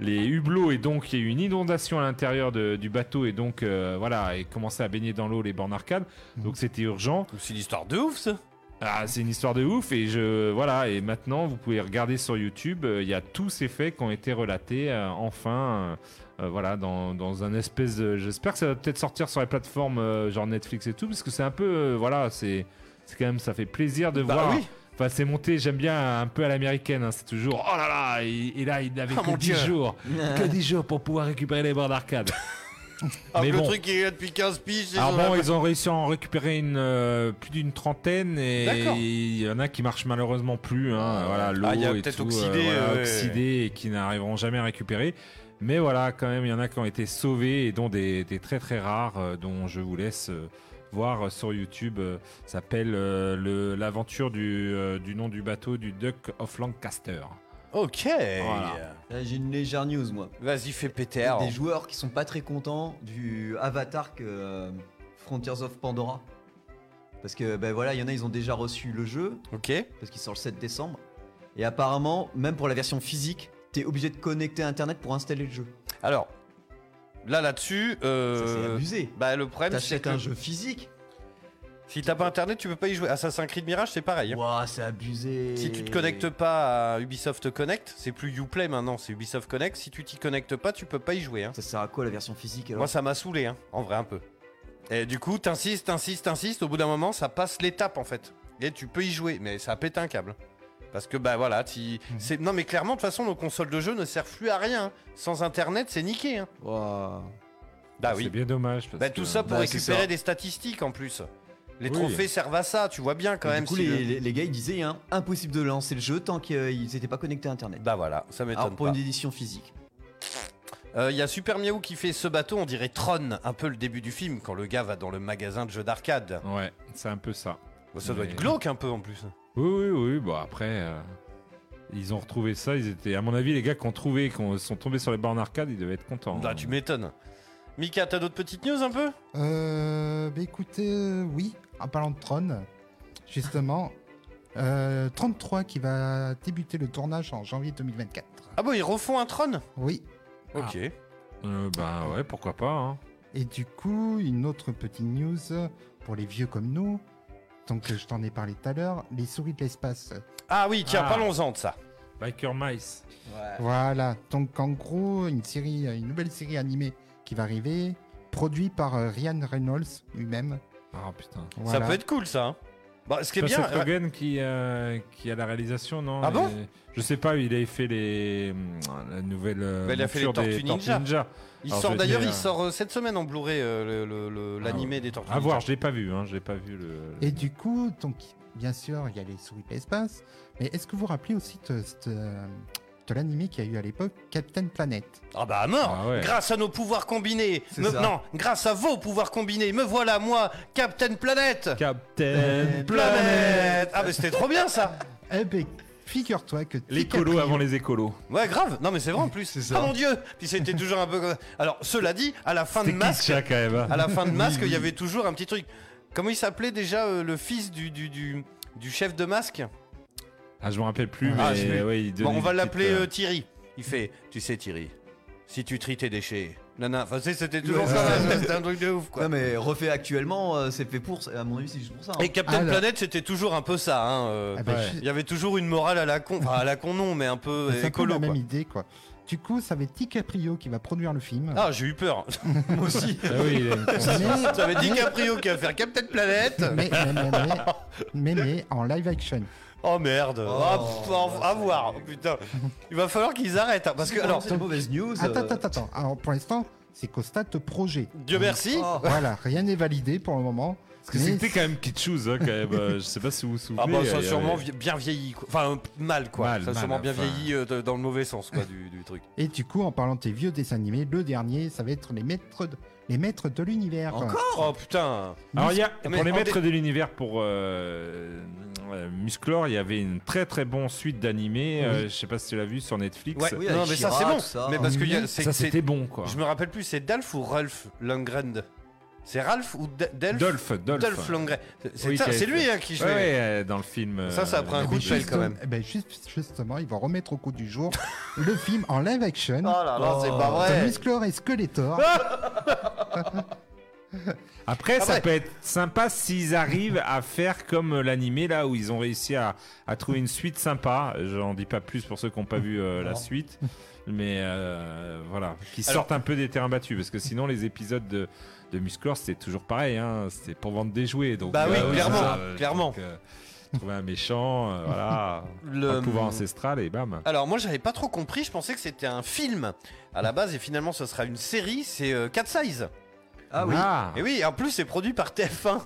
les hublots. Et donc il y a eu une inondation à l'intérieur du bateau. Et donc euh, voilà et commençait à baigner dans l'eau les bornes arcades. Donc c'était urgent. C'est une histoire de ouf ça? ah, c'est une histoire de ouf. Et je voilà. Et maintenant vous pouvez regarder sur YouTube euh, il y a tous ces faits qui ont été relatés euh, enfin euh, voilà dans, dans un espèce de j'espère que ça va peut-être sortir sur les plateformes euh, genre Netflix et tout parce que c'est un peu euh, voilà c'est c'est quand même ça fait plaisir de Bah voir oui. Enfin, c'est monté, j'aime bien un peu à l'américaine. hein, c'est toujours oh là là, et, et là, il n'avait Oh que mon 10 Dieu. jours. que 10 jours pour pouvoir récupérer les bords d'arcade. Ah, Mais le bon. truc qui est là depuis 15 piges. Alors ils ont bon, ils ont réussi à en récupérer une, euh, plus d'une trentaine et il y en a qui marchent malheureusement plus. Hein, voilà, l'eau Ah, il y a et peut-être tout, oxydé, voilà, ouais. oxydé et qui n'arriveront jamais à récupérer. Mais voilà, quand même, il y en a qui ont été sauvés et dont des, des très très rares, euh, dont je vous laisse euh, voir sur YouTube. euh, s'appelle euh, le- l'aventure du, euh, du nom du bateau du Duck of Lancaster. Ok. Voilà. J'ai une légère news, moi. Vas-y, fais péter. Il y a des joueurs qui sont pas très contents du Avatar que euh, Frontiers of Pandora. Parce que, ben voilà, il y en a, ils ont déjà reçu le jeu. Ok. Parce qu'il sort le 7 décembre. Et apparemment, même pour la version physique, t'es obligé de connecter à internet pour installer le jeu. Alors, là, là-dessus. euh, c'est abusé. Bah, le problème, c'est T'achètes que. un jeu physique. Si t'as pas internet, tu peux pas y jouer. Assassin's Creed Mirage, c'est pareil. hein. Ouah, c'est abusé. Si tu te connectes pas à Ubisoft Connect, c'est plus Uplay maintenant, c'est Ubisoft Connect. Si tu t'y connectes pas, tu peux pas y jouer. hein. Ça sert à quoi la version physique alors? Moi, ça m'a saoulé, hein, en vrai, un peu. Et du coup, t'insistes, t'insistes, t'insistes. Au bout d'un moment, ça passe l'étape en fait. Et tu peux y jouer, mais ça pète un câble. Parce que bah voilà, tu- c'est non mais clairement de toute façon nos consoles de jeu ne servent plus à rien. Sans internet, c'est niqué. Hein. Bah C'est oui. bien dommage. parce Bah que- tout ça pour Bah, c'est récupérer ça. des statistiques en plus. Les Oui. trophées servent à ça, tu vois bien quand Et même. du coup, si les, le- les- les gars, ils disaient hein, impossible de lancer le jeu tant qu'ils étaient pas connectés à internet. Bah voilà, ça Alors m'étonne pour pas. une édition physique. Il y a Super Miaou qui fait ce bateau, on dirait Tron, un peu le début du film, quand le gars va dans le magasin de jeux d'arcade. Ouais, c'est un peu ça. Bah, ça doit Mais- être glauque un peu en plus. Oui, oui, oui. Bon, après, euh, ils ont retrouvé ça. Ils étaient, à mon avis, les gars qui ont trouvé, qui ont- sont tombés sur les bornes arcade, ils devaient être contents. Bah tu m'étonnes. Mika, t'as d'autres petites news un peu? Euh, bah écoutez, euh, oui, en parlant de Tron, justement, euh, 33 qui va débuter le tournage en janvier 2024. Ah bon, ils refont un Tron? Oui, Ok. Euh, bah ouais, pourquoi pas. hein. et du coup, une autre petite news pour les vieux comme nous. Donc, je t'en ai parlé tout à l'heure, les souris de l'espace. Ah oui, tiens, Ah. parlons-en de ça. Biker Mice. Voilà, donc en gros, une série, une nouvelle série animée qui va arriver, produite par euh, Ryan Reynolds lui-même. Ah putain. Voilà. Ça peut être cool ça. Bah, ce qui est C'est bien. Seth Rogen qui, euh, qui a la réalisation, non Ah bon Et- Je sais pas, il avait fait les hum, la nouvelle. euh, Bah, il a fait les Tortues Ninja. Il Alors, sort d'ailleurs, dire, il sort euh, cette semaine en Blu-ray euh, le- l'animé des Tortues À Ninja. voir, je l'ai pas vu, hein, je l'ai pas vu le. Et du coup, donc, bien sûr, il y a les souris de l'espace. Mais est-ce que vous vous rappelez aussi de, de, l'animé qu'il y a eu à l'époque, Captain Planet Ah bah à mort Ah ouais. Grâce à nos pouvoirs combinés C'est me- ça. Non, grâce à vos pouvoirs combinés, me voilà moi, Captain Planet Captain Planet Ah mais c'était trop bien ça Eh ben, figure-toi que colos avant les écolos. Ouais grave, non mais c'est vrai en plus. ça. Ah mon dieu Puis c'était toujours un peu comme... Alors cela dit, à la fin de Masque, kitsch, quand même. hein. à la fin de Masque, il y avait toujours un petit truc. Comment il s'appelait déjà euh, le fils du, du, du, du chef de Masque? Ah, je me rappelle plus, Ah, mais je vais- ouais, il Bon, on va l'appeler euh, euh, Thierry. Il fait, tu sais Thierry, si tu tries tes déchets, nana, enfin tu sais, c'était toujours Ouais. ça, c'était un truc de ouf quoi. Non mais refait actuellement, euh, c'est fait pour. À mon avis, c'est juste pour ça. hein. Et Captain Alors. Planet, c'était toujours un peu ça. Hein, euh, Ah Ouais. je- Il y avait toujours une morale à la con, enfin à la con non, mais un peu c'est un peu écolo. la même quoi. idée, quoi. Du coup, ça va être DiCaprio qui va produire le film. Ah, j'ai eu peur. Moi aussi. Ah oui, il a une conscience. mais, Ça avait dit Caprio qui va faire Captain Planet. mais, mais, mais, mais, mais- mais en live action. Oh merde. Oh, Ah, pff, à voir. Oh, putain. Il va falloir qu'ils arrêtent. hein, parce que alors, c'est une mauvaise news. Attends, euh, attends, attends. Alors, pour l'instant, c'est qu'au stade de projet. Dieu merci. Oh. Voilà, rien n'est validé pour le moment. Parce que Mais c'était quand même kitschous, hein, quand même. euh, je sais pas si vous vous souvenez. Ah bah ça a y sûrement bien vieilli quoi. Enfin euh, mal quoi. Mal, ça a mal, sûrement bien enfin. vieilli euh, de- dans le mauvais sens quoi du, du truc. Et du coup, en parlant de tes vieux dessins animés, le dernier, ça va être les maîtres de, les maîtres de l'univers. Oh putain. Alors, il y a, Mais pour les en maîtres de l'univers, pour euh, euh, Musclor, il y avait une très très bonne suite d'animés. euh, je sais pas si tu l'as vu sur Netflix. Ouais. Oui, non mais ça c'est bon. ça. Mais parce que Ça c'était bon quoi. je me rappelle plus c'est Dalf ou Ralph Lundgren. C'est Ralph ou Delph Dolph, Dolph. Dolph Lundgren. C'est Oui, été- lui hein, qui Ouais, fait. ouais, euh, dans le film. Ça, ça a pris un euh, coup de pelle quand même. Eh ben, juste- justement, ils vont remettre au coup du jour le film en live action. Oh là là, c'est pas vrai. De Musclor et Skeletor. Après, Ah ça peut être sympa s'ils arrivent à faire comme l'animé là où ils ont réussi à, à trouver une suite sympa. J'en dis pas plus pour ceux qui n'ont pas vu euh, la suite, mais euh, voilà, qui sortent un peu des terrains battus parce que sinon les épisodes de, de Musclor c'était toujours pareil, hein, c'était pour vendre des jouets. Donc, Bah oui, clairement, ça, euh, clairement. donc, euh, trouver un méchant, euh, voilà, Le- un pouvoir ancestral et bam. Alors moi j'avais pas trop compris, je pensais que c'était un film à la base et finalement ce sera une série, c'est euh, Cat Size. Ah oui. Ah, Et oui, en plus c'est produit par TF1.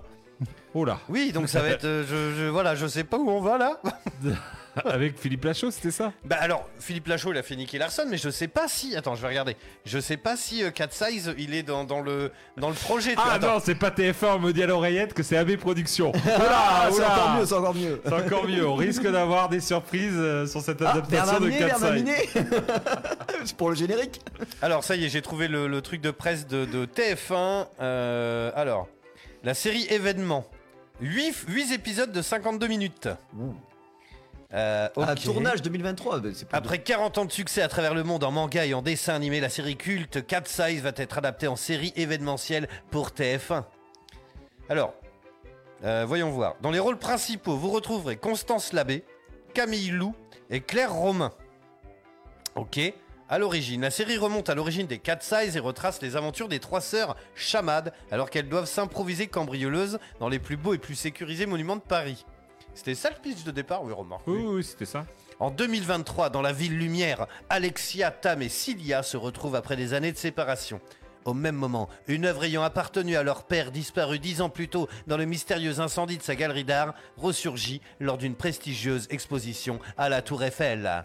oh là, Oui, donc ça va être, euh, je, je- voilà, je sais pas où on va là. avec Philippe Lachaud, c'était ça? Bah alors, Philippe Lachaud il a fait Nicky Larson, mais je sais pas si, attends, je vais regarder. Je sais pas si euh, Cat Size il est dans, dans le dans le projet. Ah Attends. non, c'est pas TF1, on me dit à l'oreillette que c'est AB Productions. Ah, Oula, c'est encore mieux, c'est encore mieux. C'est encore mieux, on risque d'avoir des surprises euh, sur cette Ah, adaptation de Cat Size. C'est pour le générique. Alors ça y est, j'ai trouvé le, le truc de presse de, de TF1. Euh, alors, la série événement. 8, épisodes de 52 minutes. Euh, ok. tournage 2023. bah, c'est pas Après 40 ans de succès à travers le monde en manga et en dessin animé, la série culte Cat Size va être adaptée en série événementielle pour TF1. Alors, euh, voyons voir. Dans les rôles principaux, vous retrouverez Constance Labbé, Camille Lou et Claire Romain. Ok. À l'origine, la série remonte à l'origine des Cat Size et retrace les aventures des trois sœurs Chamad alors qu'elles doivent s'improviser cambrioleuses dans les plus beaux et plus sécurisés monuments de Paris. C'était ça le pitch de départ Oui, remarque. Oui, oui, c'était ça. En 2023, dans la ville lumière, Alexia, Tam et Cilia se retrouvent après des années de séparation. Au même moment, une œuvre ayant appartenu à leur père disparu dix ans plus tôt dans le mystérieux incendie de sa galerie d'art ressurgit lors d'une prestigieuse exposition à la Tour Eiffel.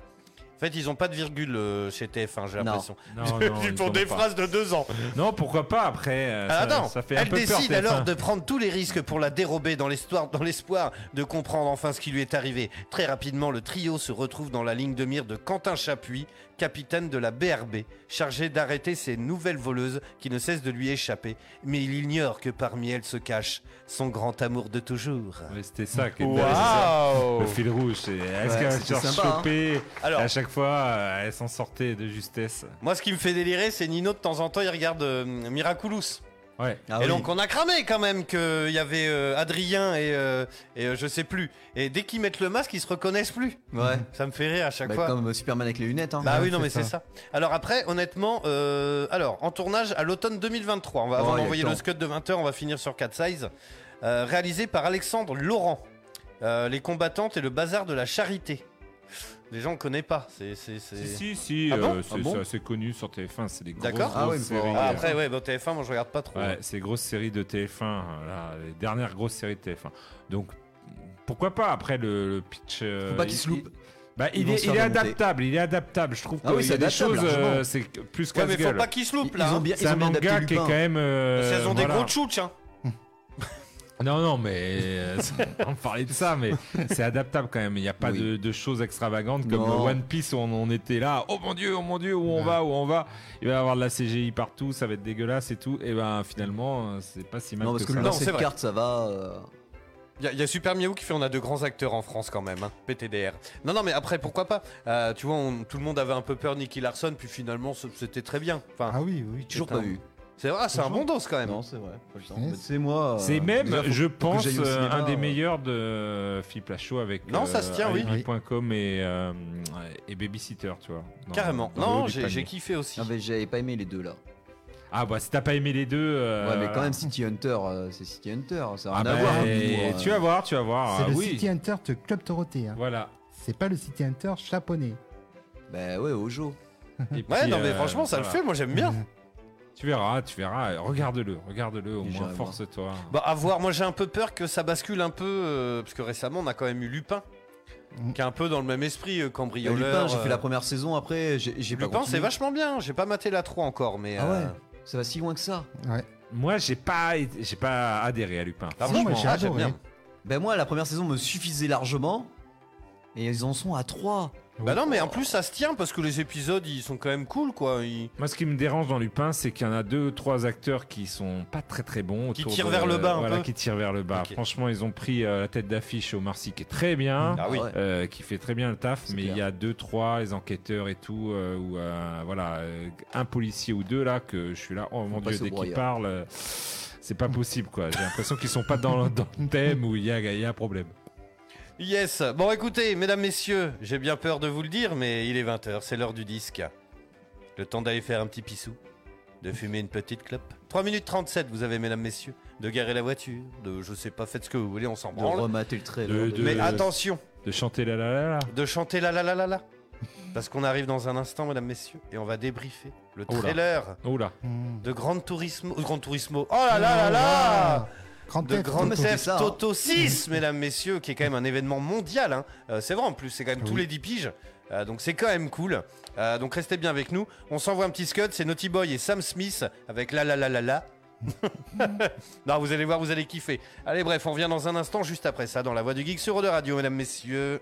En fait, ils ont pas de virgule euh, chez TF1, j'ai l'impression. Non, non, ils pour des ont pas. phrases de deux ans. Non, pourquoi pas après euh, Ah, ça, fait un elle peu peur, décide TF1. alors de prendre tous les risques pour la dérober dans l'espoir, dans l'espoir de comprendre enfin ce qui lui est arrivé. Très rapidement, le trio se retrouve dans la ligne de mire de Quentin Chapuis, capitaine de la BRB, chargé d'arrêter ces nouvelles voleuses qui ne cessent de lui échapper. Mais il ignore que parmi elles se cache son grand amour de toujours. C'était ça qui Waouh le fil rouge. c'est- Est-ce Ouais, qu'elle se hein. choper Alors- À chaque fois, euh, elle s'en sortait de justesse? Moi, ce qui me fait délirer, c'est Nino de temps en temps, il regarde euh, Miraculous. Ouais. Ah et oui. donc on a cramé quand même qu'il y avait euh, Adrien et, euh, et euh, je sais plus. Et dès qu'ils mettent le masque, ils se reconnaissent plus. Ouais. Ça me fait rire à chaque Bah, fois. comme Superman avec les lunettes. Hein. Bah Ouais, oui, non, mais c'est ça. Alors après, honnêtement, euh, alors en tournage à l'automne 2023, on va Oh, avant a d'envoyer le scud de 20h, on va finir sur 4 Size, euh, réalisé par Alexandre Laurent. Euh, les combattantes et le bazar de la charité. Les gens ne connaissent pas. C'est, c'est, c'est- Si, si, si, Ah bon euh, c'est Ah bon c'est assez connu sur TF1. C'est des grosses, D'accord. grosses Ah oui, séries. Ah, euh, après, ouais, bon, TF1, moi je regarde pas trop. Ouais, c'est grosses séries de TF1, euh, là, les dernières grosses séries de TF1. Donc, pourquoi pas après le, le pitch euh, Faut pas qu'il il- se loupe. Bah, Ils est, il adaptable, il est adaptable. Je trouve Ah oui, qu'il y c'est a des adaptable, choses, euh, c'est plus Ouais, mais faut pas qu'ils se loupent Ils là. ont hein. bien, C'est ils ont un bien manga qui est quand même. euh, qu'elles ont des gros tchouches. Hein. Non, non, mais euh, on parlait de ça, mais c'est adaptable quand même. Il n'y a pas Oui. de, de choses extravagantes comme Non. One Piece où on, on était là. Oh mon dieu, oh mon dieu, où on va, où on va. Il va y avoir de la CGI partout, ça va être dégueulasse et tout. Et ben finalement, euh, c'est pas si mal Non, parce que, de vrai. cartes, ça va. euh, Il y, a- il y a Super Miaou qui fait on a de grands acteurs en France quand même, hein. PTDR. Non, non, mais après, pourquoi pas? Euh, Tu vois, on- tout le monde avait un peu peur Nicky Larson, puis finalement, c'était très bien. Enfin, Ah oui, oui. Toujours pas un- vu. C'est vrai, c'est un bon dos quand même. Non, c'est vrai. C'est moi. euh, C'est même, déjà, faut- je que pense, j'aille au euh, cinéma, un des euh, meilleurs de Philippe Lachaud avec Non, ça se tient, oui. Alibi.com et, euh, et Babysitter, tu vois. dans- Carrément. dans le haut non, du j'ai panier. j'ai kiffé aussi. Ah, mais j'avais pas aimé les deux là. Ah bah si t'as pas aimé les deux. euh, Ouais, mais quand même, City Hunter, euh, c'est City Hunter. Ça a Ah rien bah, à voir. tu vas voir, tu vas voir. C'est ah le oui. City Hunter de Club Dorothée. hein. Voilà. C'est pas le City Hunter japonais. Bah ouais, Ojo. Et Ouais, puis, non, mais euh, franchement, ça le voilà. fait, moi j'aime bien. Tu verras, tu verras. Regarde-le, regarde-le. Au moins, force-toi. Bah, à voir, moi j'ai un peu peur que ça bascule un peu, euh, parce que récemment on a quand même eu Lupin, Mm. qui est un peu dans le même esprit, euh, cambrioleur. Lupin, j'ai fait euh, la première saison, après, j'ai j'ai pas Lupin, c'est vachement bien, j'ai pas maté la 3 encore, mais. Ah euh, ouais Ça va si loin que ça Ouais. Moi, j'ai pas, j'ai pas adhéré à Lupin. Ah bon moi, j'ai Ah, adoré. bien. Ben moi, la première saison me suffisait largement. Et ils en sont à 3. Bah non, mais en plus ça se tient parce que les épisodes ils sont quand même cool quoi. Ils- Moi, ce qui me dérange dans Lupin, c'est qu'il y en a deux, trois acteurs qui sont pas très très bons. Qui autour tirent de- vers le bas un Voilà, peu. qui tirent vers le bas. Ok. Franchement, ils ont pris euh, la tête d'affiche au Marcy qui est très bien, Ah oui. ouais. euh, qui fait très bien le taf, C'est mais il y a deux, trois, les enquêteurs et tout, euh, ou euh, voilà, euh, un policier ou deux là que je suis là, oh mon dieu, au dès qu'ils broyeur. parlent, euh, c'est pas possible quoi. J'ai l'impression qu'ils sont pas dans, dans le thème où il y a, il y a un problème. Yes. Bon écoutez, mesdames, messieurs, j'ai bien peur de vous le dire, mais il est 20h, c'est l'heure du disque. Le temps d'aller faire un petit pissou, de fumer une petite clope. 3 minutes 37, vous avez, mesdames, messieurs, de garer la voiture, de je sais pas, faites ce que vous voulez, on s'en De branle. remater le trailer. De- de- de- Mais attention, De chanter la la la la. de chanter la la la la la. Parce qu'on arrive dans un instant, mesdames, messieurs, et on va débriefer le Oh là. trailer Oh là. De Grand Turismo. Grand Turismo. Oh là là là là Grand de Grand. Theft hein. Auto 6, mesdames, messieurs, qui est quand même un événement mondial. hein. Euh, c'est vrai en plus, c'est quand même tous les 10 piges. Euh, donc c'est quand même cool. Euh, donc restez bien avec nous. On s'envoie un petit scud, c'est Naughty Boy et Sam Smith avec la la la la la. non, vous allez voir, vous allez kiffer. Allez, bref, on revient dans un instant, juste après ça, dans la voix du geek sur de radio, mesdames, messieurs.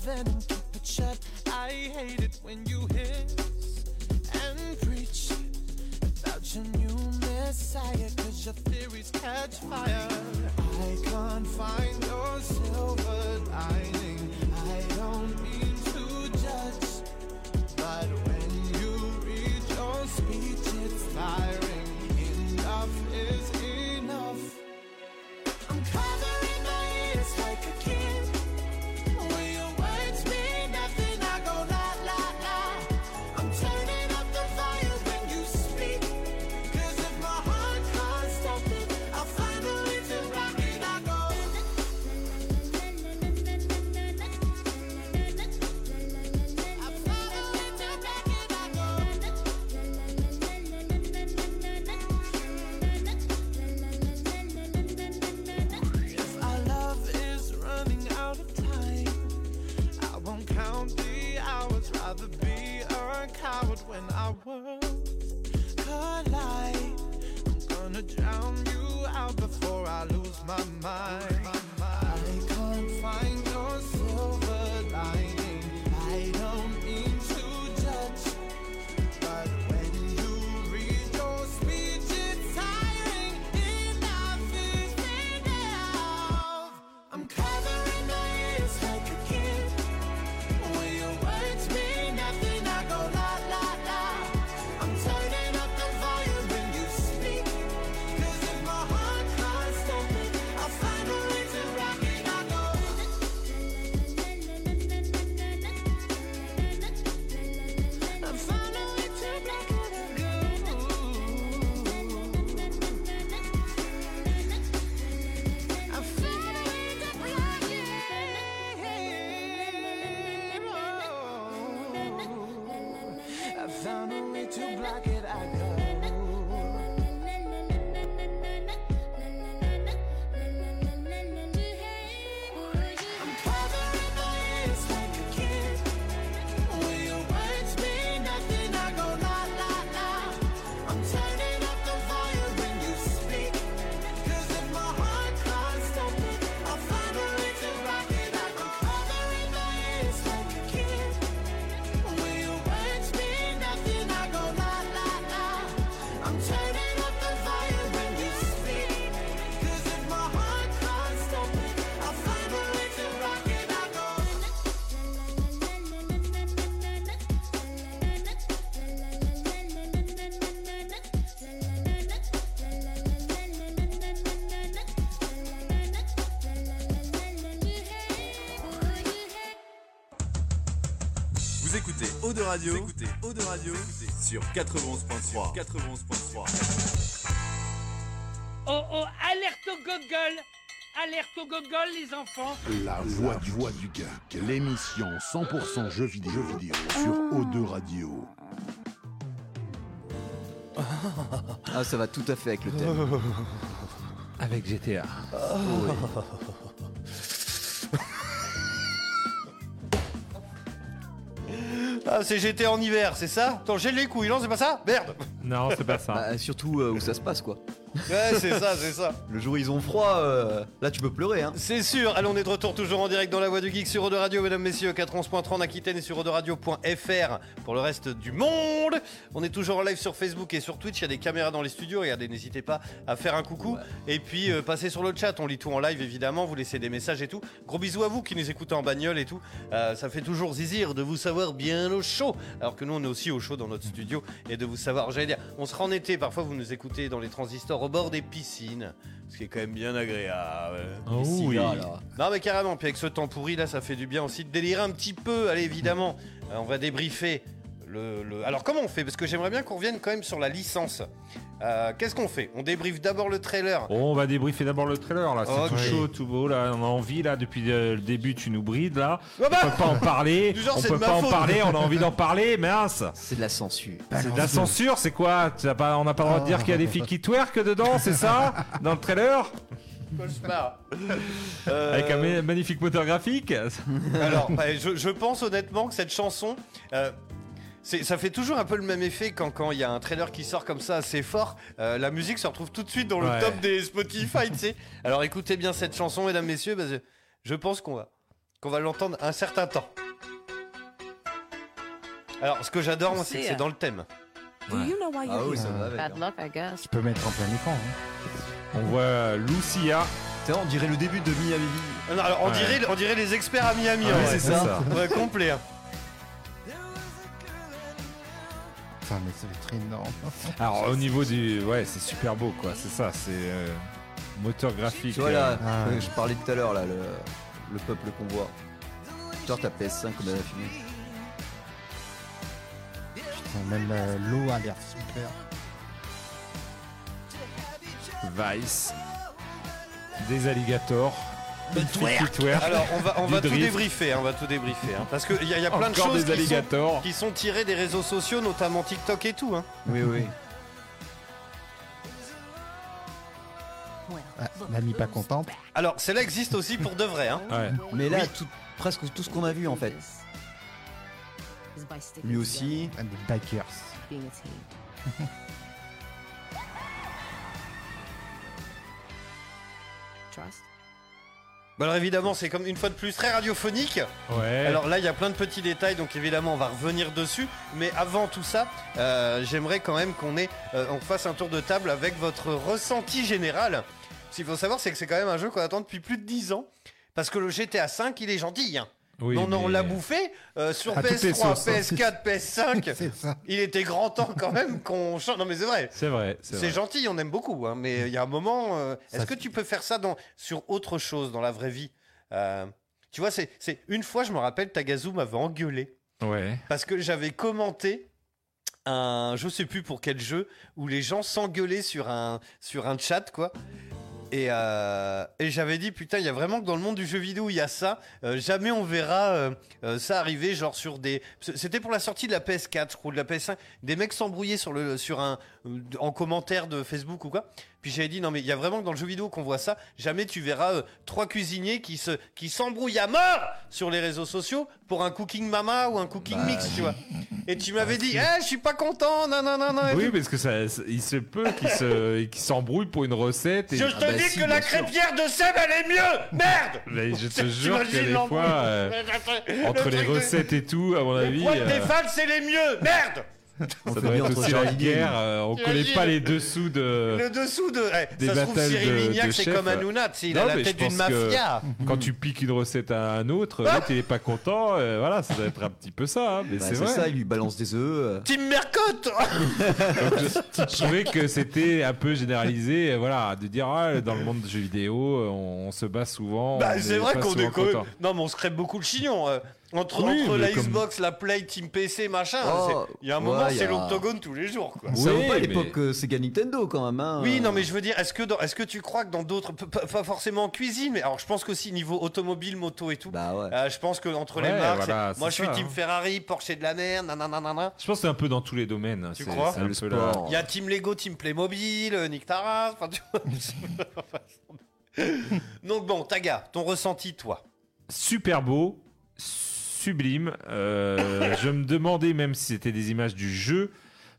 Venom. Keep it shut. I hate it when you hiss and preach about your new messiah. Cause your theories catch fire. I can't find Eau de Radio, vous écoutez Eau de Radio sur 91.3. 91.3. Oh oh, alerte au gogol Alerte au gogol, les enfants La voix du voix du geek, l'émission 100% jeux vidéo, jeux vidéo sur O2 Radio. Ah, ça va tout à fait avec le thème. Avec GTA. Ah, c'est GT en hiver, c'est ça? Attends, j'ai les couilles, non, c'est pas ça? Merde Non, c'est pas ça. Bah, surtout euh, où ça se passe, quoi. Ouais, c'est ça, c'est ça. Le jour où ils ont froid, euh, là tu peux pleurer, hein. C'est sûr, allez on est de retour toujours en direct dans la voix du geek sur Eau de Radio, mesdames, messieurs, 411.3 en Aquitaine et sur Radio.fr pour le reste du monde. On est toujours en live sur Facebook et sur Twitch, il y a des caméras dans les studios, regardez, n'hésitez pas à faire un coucou. Et puis euh, passez sur le chat, on lit tout en live évidemment, vous laissez des messages et tout. Gros bisous à vous qui nous écoutez en bagnole et tout. Euh, ça fait toujours zizir de vous savoir bien au chaud, alors que nous on est aussi au chaud dans notre studio et de vous savoir, j'allais dire, on sera en été, parfois vous nous écoutez dans les transistors au bord des piscines, ce qui est quand même bien agréable. Oh Ici, oui. là, là. Non mais carrément, puis avec ce temps pourri là, ça fait du bien aussi de délirer un petit peu. Allez évidemment, euh, on va débriefer. Le, le- Alors comment on fait? Parce que j'aimerais bien qu'on revienne quand même sur la licence. Euh, Qu'est-ce qu'on fait? On débriefe d'abord le trailer. Bon, on va débriefer d'abord le trailer là, c'est tout chaud, tout beau là, on a envie là depuis le le début tu nous brides là. Bah on peut pas en parler, Du genre, on peut de ma pas en faute. parler, on a envie d'en parler, mince. C'est de la censure. C'est de la censure, c'est quoi? Tu as pas, On n'a pas le droit de dire qu'il y a des filles qui twerk dedans, c'est ça? Dans le trailer? Cauchemar. Euh, Avec un ma- magnifique moteur graphique Alors, bah, je, je pense honnêtement que cette chanson, euh, ça fait toujours un peu le même effet quand quand il y a un trailer qui sort comme ça assez fort. euh, la musique se retrouve tout de suite dans le Ouais. top des Spotify, tu sais. Alors écoutez bien cette chanson, mesdames, messieurs, parce que je pense qu'on va, qu'on va l'entendre un certain temps. Alors, ce que j'adore, moi, c'est que c'est dans le thème. Do you know why Ah you're oui, here? ça va avec. Bad hein. luck, I guess. Tu peux mettre en plein écran. hein. On voit Lucia. On dirait le début de Miami. Ah non, alors, on, Ouais. dirait, on dirait les experts à Miami. Ouais, en vrai. c'est ça. Ouais, complet. hein. Putain, mais ça va être énorme. Alors au niveau du... Ouais, c'est super beau quoi, c'est ça, c'est euh, moteur graphique. Tu vois là, euh, Ah, euh, je parlais tout à l'heure là, le, le peuple qu'on voit. Genre ta PS5 comme elle a filmé. Putain, même euh, l'eau a l'air super. Vice. Des alligators. Alors, on va, on va tout drift. débriefer, hein, on va tout débriefer. hein, parce qu'il y, a- il y a plein de Encore choses des qui sont, alligators. qui sont tirées des réseaux sociaux, notamment TikTok et tout. Hein. Oui, oui. Ah, pas contente. Alors, celle-là existe aussi pour de vrai. Hein. Ouais. Mais là, Oui. tout- presque tout ce qu'on a vu en fait. Lui aussi. Ah, Des bikers. Trust. Bah alors évidemment, c'est comme une fois de plus très radiophonique. Ouais. Alors là, il y a plein de petits détails, donc évidemment, on va revenir dessus. Mais avant tout ça, euh, j'aimerais quand même qu'on ait, euh, on fasse un tour de table avec votre ressenti général. Ce qu'il faut savoir, c'est que c'est quand même un jeu qu'on attend depuis plus de 10 ans. Parce que le GTA V, il est gentil. Hein. Oui, non, non, on l'a bouffé euh, sur À toutes les PS3, sauces, hein. PS4, PS5. C'est ça. Il était grand temps quand même qu'on change. Non, mais c'est vrai. C'est vrai, c'est gentil, on aime beaucoup, hein, mais il y a un moment. euh, Est-ce que tu peux faire ça dans, sur autre chose, dans la vraie vie? Euh, Tu vois, c'est c'est- une fois, je me rappelle, Tagazu m'avait engueulé Ouais. parce que j'avais commenté un, je sais plus pour quel jeu, où les gens s'engueulaient sur un, sur un chat, quoi. Et, euh, et j'avais dit, putain, il y a vraiment que dans le monde du jeu vidéo, il y a ça. Euh, jamais on verra euh, ça arriver, genre sur des. C'était pour la sortie de la PS4, je crois, de la PS5. Des mecs s'embrouillaient sur, le, sur un, en commentaire de Facebook ou quoi. Puis j'avais dit, non, mais il y a vraiment que dans le jeu vidéo qu'on voit ça. Jamais tu verras euh, trois cuisiniers qui se qui s'embrouillent à mort sur les réseaux sociaux pour un cooking mama ou un cooking Bah, mix, tu vois. Et tu m'avais dit, eh, je suis pas content, non, non, non, non. Oui, parce que ça, il se peut qu'ils se, qu'ils s'embrouillent pour une recette. Et... Je te bah dis si, que la crêpière de Seb, elle est mieux Merde Mais je te jure que des fois, euh, entre les de- recettes et tout, à mon avis, poils des euh, fans, c'est les mieux Merde On ça fait doit bien être entre aussi la jardiniers. guerre. euh, on connaît pas les dessous de. Le dessous de. eh, Des ça se trouve, Cyril de- Lignac, c'est comme Hanouna, tu sais, il Non, a la tête d'une mafia Quand tu piques une recette à un autre, l'autre il est pas content. euh, voilà, ça doit être un petit peu ça. hein, mais Bah, c'est c'est vrai. ça, il lui balance des œufs. euh. Team Mercotte je, trouvais que c'était un peu généralisé, euh, voilà, de dire ah, dans le monde des jeux vidéo, euh, on, on se bat souvent. Bah, c'est est vrai qu'on est quand même. content. Non, mais on se crève beaucoup le chignon. euh. Entre, Oui, entre mais la comme- Xbox, la Play, Team PC, machin, Oh, c'est- il y a un moment, ouais, c'est a- l'octogone tous les jours. Quoi. Oui, pas mais- l'époque euh, Sega Nintendo quand même. Hein. Oui, non, mais je veux dire, est-ce que, dans- est-ce que tu crois que dans d'autres, pas forcément en cuisine, mais alors je pense qu'aussi niveau automobile, moto et tout, Bah ouais. euh, je pense que entre les marques, voilà, c'est- moi c'est je suis ça, Team hein. Ferrari, Porsche c'est de la merde, nanana. Je pense que c'est un peu dans tous les domaines. Tu C'est- crois c'est. Il y a Team Lego, Team Playmobil, euh, Nick Taras, enfin, tu vois. Donc bon, Taga, ton ressenti, toi? Super beau, sublime. Euh, je me demandais même si c'était des images du jeu.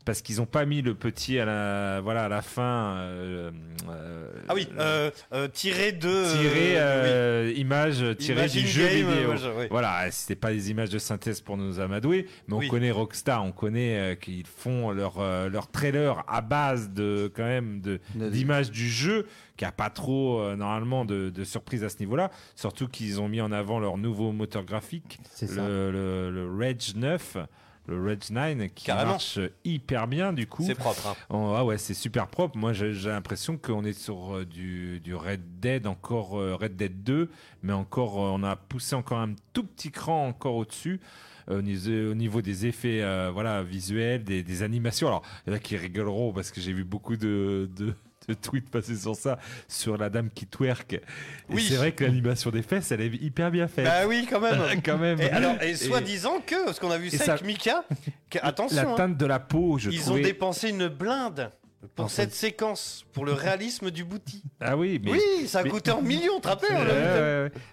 Parce qu'ils n'ont pas mis le petit à la, voilà, à la fin. euh, euh, Ah oui, euh, euh, tiré de. tiré euh, euh, image Imagine du jeu game, vidéo. euh, ouais, ouais. Voilà, c'était pas des images de synthèse pour nous amadouer, mais on Oui. connaît Rockstar, on connaît euh, qu'ils font leur euh, leur trailer à base de quand même De- d'images du jeu, qui a pas trop euh, normalement de, de surprises à ce niveau-là. Surtout qu'ils ont mis en avant leur nouveau moteur graphique, ça. le, le, le Reg 9. Le Reg 9 qui Carrément. marche hyper bien du coup. C'est propre. hein. Oh, ah ouais, c'est super propre. Moi, j'ai l'impression qu'on est sur euh, du, du Red Dead, encore euh, Red Dead 2, mais encore, euh, on a poussé encore un tout petit cran encore au-dessus. euh, Au niveau, au niveau des effets euh, voilà, visuels, des, des animations. Alors, il y en a qui rigoleront parce que j'ai vu beaucoup de, de, de tweets passer sur ça, sur la dame qui twerk. Et Oui. c'est vrai que l'animation des fesses, elle est hyper bien faite. Bah oui, quand même. quand même. Et alors, et Et- soi-disant que, parce qu'on a vu ça, ça- avec Mika, que- la attention, hein, teinte de la peau, je ils ont dépensé une blinde pour En cette fait- séquence, pour le réalisme du bouti. Ah oui, mais... Oui, ça a mais- coûté en millions, tu te rappelles Ouais,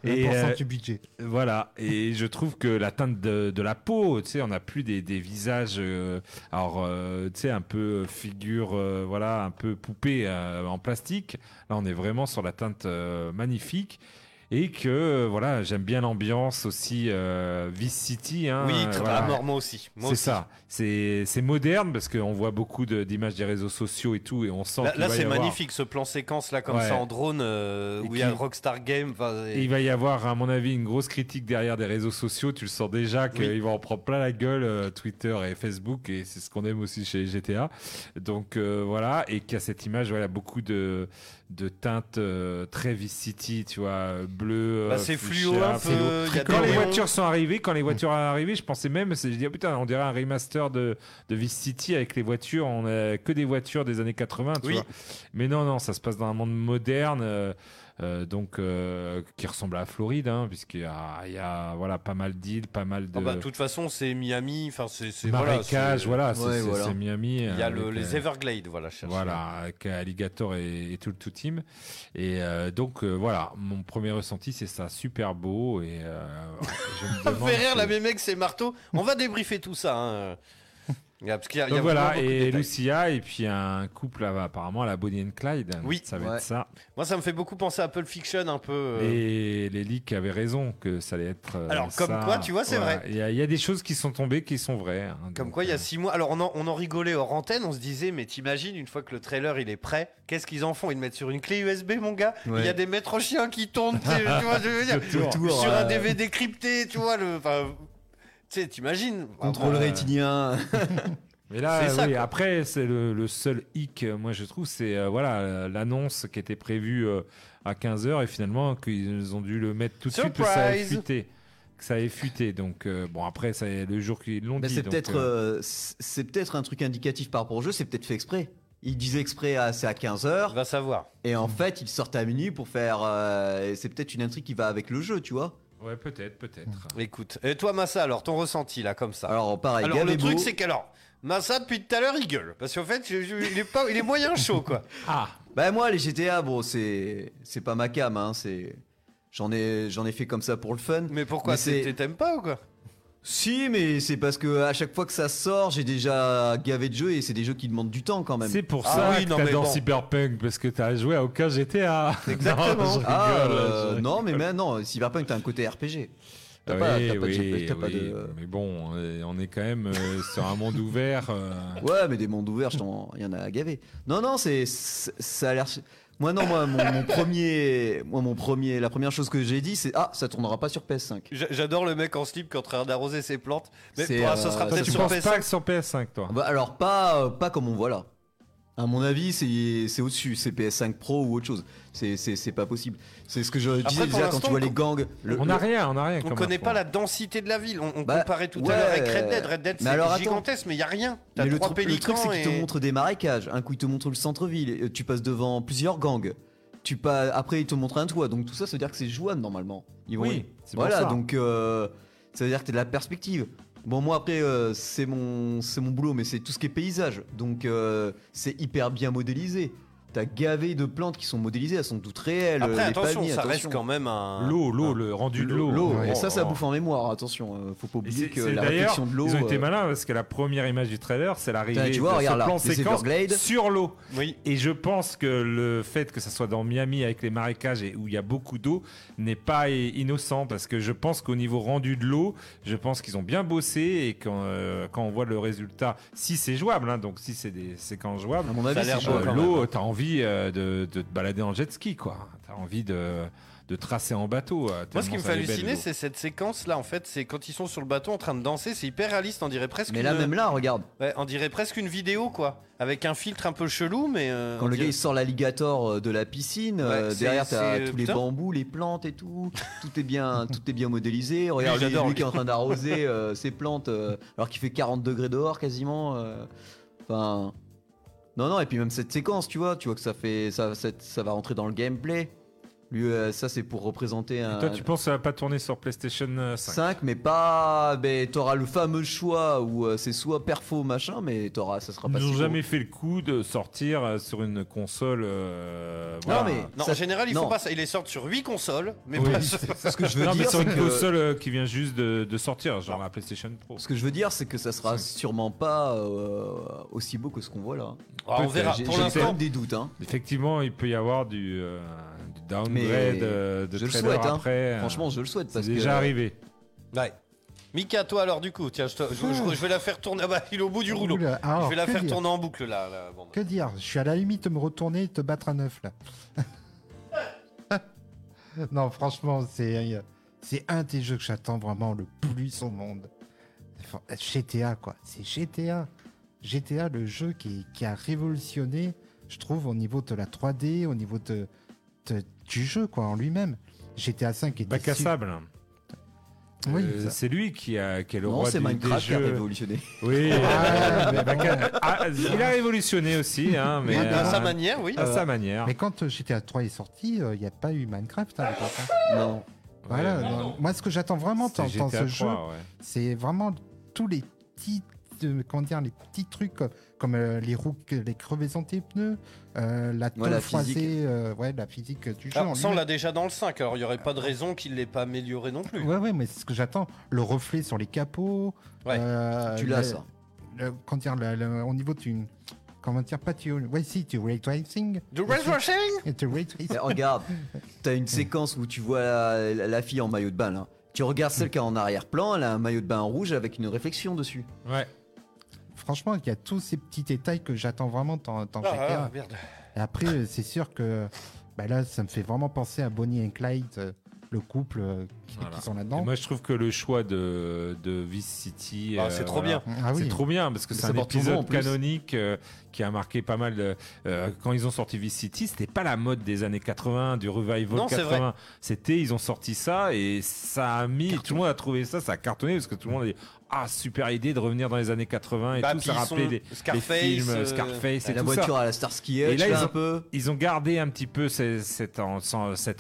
ouais, ouais. Et, 1% euh, du budget. Voilà, et je trouve que la teinte de, de la peau, tu sais, on n'a plus des, des visages, euh, alors, euh, tu sais, un peu figure, euh, voilà, un peu poupée euh, en plastique. Là, on est vraiment sur la teinte euh, magnifique. Et que, voilà, j'aime bien l'ambiance aussi, euh, Vice City. Hein, Oui, euh, très- voilà. ah, moi- aussi, C'est ça. C'est c'est moderne parce qu'on voit beaucoup de- d'images des réseaux sociaux et tout, et on sent Là, là, c'est avoir- magnifique ce plan séquence là comme Ouais. ça en drone euh, où il y a Rockstar Game. Et il va y avoir, à mon avis, une grosse critique derrière des réseaux sociaux. Tu le sens déjà qu'ils Oui. vont en prendre plein la gueule, euh, Twitter et Facebook, et c'est ce qu'on aime aussi chez GTA. Donc euh, voilà, et qu'il y a cette image, voilà, beaucoup de, de teintes euh, très City, tu vois, bleu. Bah, euh, c'est fuchsia, fluo un fluo. peu, a Quand les voitures sont arrivées, quand les voitures sont arrivées, je pensais même, c'est- je dis, ah, putain, on dirait un remaster de, de Vice City avec les voitures, on a que des voitures des années 80, tu Oui. vois. Mais non, non, ça se passe dans un monde moderne. Euh, euh, donc euh, qui ressemble à la Floride, hein, puisqu'il y a, il y a voilà pas mal d'îles, pas mal de Ah bah, de toute façon, c'est Miami. Enfin, c'est c'est- voilà, marécages, c'est- voilà, c'est Ouais, voilà. c'est Miami. Il y a le- les euh, Everglades, voilà. cherche. voilà, avec Alligator et, et tout le tout team. Et euh, donc euh, voilà, mon premier ressenti c'est ça, super beau et euh, je me demande rire, la même mec, c'est marteau. On va débriefer tout ça. hein. Il y a- parce qu'il y a- il y a Donc voilà, et. Lucia, et puis un couple là, apparemment à la Bonnie and Clyde. Oui. ça va Ouais. être ça. Moi, ça me fait beaucoup penser à Pulp Fiction, un peu. euh, Et les leaks avaient raison que ça allait être. euh, Alors, comme quoi, tu vois, c'est Voilà. vrai. Il y, a- il y a des choses qui sont tombées qui sont vraies. hein. Comme Donc, quoi, il y a euh, six mois. Alors, on en, on en rigolait hors antenne. On se disait, mais t'imagines, une fois que le trailer il est prêt, qu'est-ce qu'ils en font? Ils le mettent sur une clé USB, mon gars? Il Ouais. y a des maîtres chiens qui tournent, tu vois, je veux dire, sur un. DVD crypté, tu vois. Le, tu sais, t'imagines Contrôle Après, euh, rétinien. Mais là, ça, oui, après, c'est le, le seul hic, moi je trouve, c'est euh, voilà l'annonce qui était prévue euh, à 15h et finalement qu'ils ont dû le mettre tout de suite parce que ça Surprise fuité. Que ça avait fuité. Donc, euh, bon, après, ça, le jour qu'ils l'ont Mais dit. c'est peut-être euh, euh, c'est peut-être un truc indicatif par rapport au jeu, c'est peut-être fait exprès. Il disait exprès à, c'est à 15h Va savoir. et en fait il sortait à minuit pour faire. euh, c'est peut-être une intrigue qui va avec le jeu, tu vois. Ouais, peut-être, peut-être. Écoute, et toi, Massa, alors ton ressenti là, comme ça? Alors pareil, Alors, le truc, c'est qu'alors, Massa, depuis tout à l'heure, il gueule. Parce qu'en fait, je- je- il, est pas, il est moyen chaud, quoi. Ah Bah moi les GTA bon c'est c'est pas ma cam hein, c'est j'en ai j'en ai fait comme ça pour le fun. Mais pourquoi Mais c'est- T'aimes pas ou quoi? Si mais c'est parce que à chaque fois que ça sort, j'ai déjà gavé de jeux et c'est des jeux qui demandent du temps quand même. C'est pour Ah ça oui, que t'as dans bon. Cyberpunk, parce que t'as joué à aucun GTA. Exactement. Non, je Ah rigole, euh, je non mais rigole. maintenant Cyberpunk t'as un côté RPG. T'as Oui, pas, t'as pas de- pas mais bon, euh, on est quand même euh, sur un monde ouvert. euh, Ouais, mais des mondes ouverts, il y en a à gaver. Non, non, c'est, c'est- ça a l'air. Moi, non, moi, mon, mon premier, moi, mon premier, la première chose que j'ai dit, c'est ah, ça tournera pas sur PS5. J'a- J'adore le mec en slip qui est en train d'arroser ses plantes. Mais C'est, pour- euh, ça sera ça, peut-être tu sur penses PS5. pas que sur PS5, toi? Bah, alors pas, euh, pas comme on voit là. À mon avis, c'est c'est au-dessus. C'est PS5 Pro ou autre chose. C'est- C'est c'est pas possible. C'est ce que je disais déjà quand tu vois les on- gangs. le- On le- n'a rien, on n'a rien. On connaît pas la densité de la ville. On, on Bah, comparait tout ouais, à l'heure avec Red euh, Dead. Red Dead, mais c'est gigantesque, mais il y a rien. T'as Mais le, truc- le truc, c'est qu'il te et- montre des marécages. Un coup, il te montre le centre-ville. et Tu passes devant plusieurs gangs. Tu pas... Après, il te montre un toit. Donc tout ça, ça veut dire que c'est jouable normalement. Ils vont- Oui, c'est pour Voilà, ça. donc euh, ça veut dire que t'as de la perspective. Bon, moi après, euh, c'est mon, mon boulot, mais c'est tout ce qui est paysage. Donc euh, c'est hyper bien modélisé. T'as gavé de plantes qui sont modélisées, elles sont toutes réelles. Après, les attention, palmiers, ça attention. reste quand même un. L'eau, l'eau, le rendu de l'eau. L'eau, et ça, ça bouffe en mémoire. Attention, euh, faut pas oublier que la réflexion de l'eau. Ils ont été euh, malins parce que la première image du trailer, c'est l'arrivée Putain, tu vois, de regarde ce là, plan séquence Everglades. sur l'eau. Oui. Et je pense que le fait que ça soit dans Miami avec les marécages et où il y a beaucoup d'eau n'est pas i- innocent parce que je pense qu'au niveau rendu de l'eau, je pense qu'ils ont bien bossé et quand, euh, quand on voit le résultat, si c'est jouable, hein, donc si c'est des séquences jouables, À mon avis, Ça a l'air c'est beau jouable. quand même, l'eau, hein. t'as envie euh, de, de te balader en jet ski, quoi. T'as envie de, de tracer en bateau. euh, Moi, ce qui me fait halluciner, c'est cette séquence-là. En fait, c'est quand ils sont sur le bateau en train de danser, c'est hyper réaliste. On dirait presque. Mais là, une- même là, regarde. Ouais, on dirait presque une vidéo, quoi, avec un filtre un peu chelou, mais. euh, Quand on le gars il sort l'alligator euh, de la piscine, euh, Ouais, c'est- derrière t'as tous les putain. bambous, les plantes et tout, tout est bien, tout est bien modélisé. Regarde lui, j'adore, lui qui est en train d'arroser euh, ses plantes euh, alors qu'il fait 40 degrés dehors quasiment. euh. Enfin, non non et puis même cette séquence, tu vois, tu vois que ça fait, ça, va rentrer dans le gameplay. Lui, euh, ça c'est pour représenter un. Et toi, tu penses que ça va pas tourner sur PlayStation euh, 5 5 mais pas ben t'auras le fameux choix où euh, c'est soit perfo machin mais t'auras ça sera pas Ils si n'ont gros. jamais fait le coup de sortir sur une console. euh, voilà. mais- Non, Ça- en général, ils non. font pas ça. Ils les sortent sur 8 consoles, mais Oui, pas sur- ce que je veux non, mais dire sur c'est une que- console euh, qui vient juste de, de sortir, genre la PlayStation Pro. Ce que je veux dire, c'est que ça sera sûrement pas euh, aussi beau que ce qu'on voit là. Ah, on verra. J'ai Pour j'ai l'instant, quand même des doutes. Hein. Effectivement, il peut y avoir du, euh, du downgrade Mais euh, de je le souhaite. hein. après. euh, Franchement, je le souhaite c'est parce que déjà arrivé. Ouais. Mika, toi alors du coup, tiens, je, te- je- je- je vais la faire tourner. Ah bah, il est au bout du rouleau. Oula, alors, je vais la que faire dire tourner en boucle là. là. Bon, bah. Que dire Je suis à la limite de me retourner et de te battre à neuf là. non, franchement, c'est euh, c'est un des jeux que j'attends vraiment le plus au monde. Enfin, GTA quoi, c'est GTA. GTA, le jeu qui, qui a révolutionné, je trouve, au niveau de la 3D, au niveau de, de- du jeu quoi en lui-même. GTA 5 était Bac à sable. Oui, Euh, c'est lui qui, a, qui est le non, roi c'est du- Minecraft des qui a révolutionné. Oui, Ah, euh, à- ah, il a révolutionné aussi, hein, mais à euh, sa manière, oui. à sa manière. Mais quand euh, GTA 3 est sorti, euh, il n'y a pas eu Minecraft à l'époque. hein. Non. Voilà, Ouais, non. moi ce que j'attends vraiment dans, ce jeu, 3, ouais. c'est vraiment tous les petits, euh, comment dire, les petits trucs comme, comme, euh, les roues, les crevaisons des pneus, euh, la tôle Ouais, la froissée, physique. euh, ouais, la physique du jeu. Ah, ça, on l'a déjà dans le 5, alors il n'y aurait pas de raison qu'il ne l'ait pas amélioré non plus. Ouais, ouais, mais c'est ce que j'attends. Le reflet sur les capots. Ouais. euh, Tu l'as, ça. le- comment dire, le- le- au niveau du. Comment dire, pas du. Ouais, si, du ray tracing. Du ray tracing ray. Mais regarde, t'as une séquence où tu vois la, la- la fille en maillot de bain là. Tu regardes celle qui est en arrière-plan, elle a un maillot de bain rouge avec une réflexion dessus. Ouais. Franchement, il y a tous ces petits détails que j'attends vraiment dans, dans Ah, GTA. ah, merde. Et après, euh, c'est sûr que bah là, ça me fait vraiment penser à Bonnie et Clyde, euh, le couple euh, qui, Voilà. qui sont là-dedans. moi, je trouve que le choix de, de Vice City, Ah, c'est trop bien. Ah oui. c'est trop bien parce que c'est un épisode canonique euh, qui a marqué pas mal. De, euh, quand ils ont sorti Vice City, c'était pas la mode des années 80, du revival Non, c'est 80. C'était, ils ont sorti ça et ça a mis, tout le monde a trouvé ça, ça a cartonné parce que tout le monde a dit ah super idée de revenir dans les années 80 et Bah, tout, puis ça rappelait Scarface, les films euh, Scarface et la tout voiture ça. à la Starsky Et Hutch là, là, ils un ont- peu. Ils ont gardé un petit peu cette,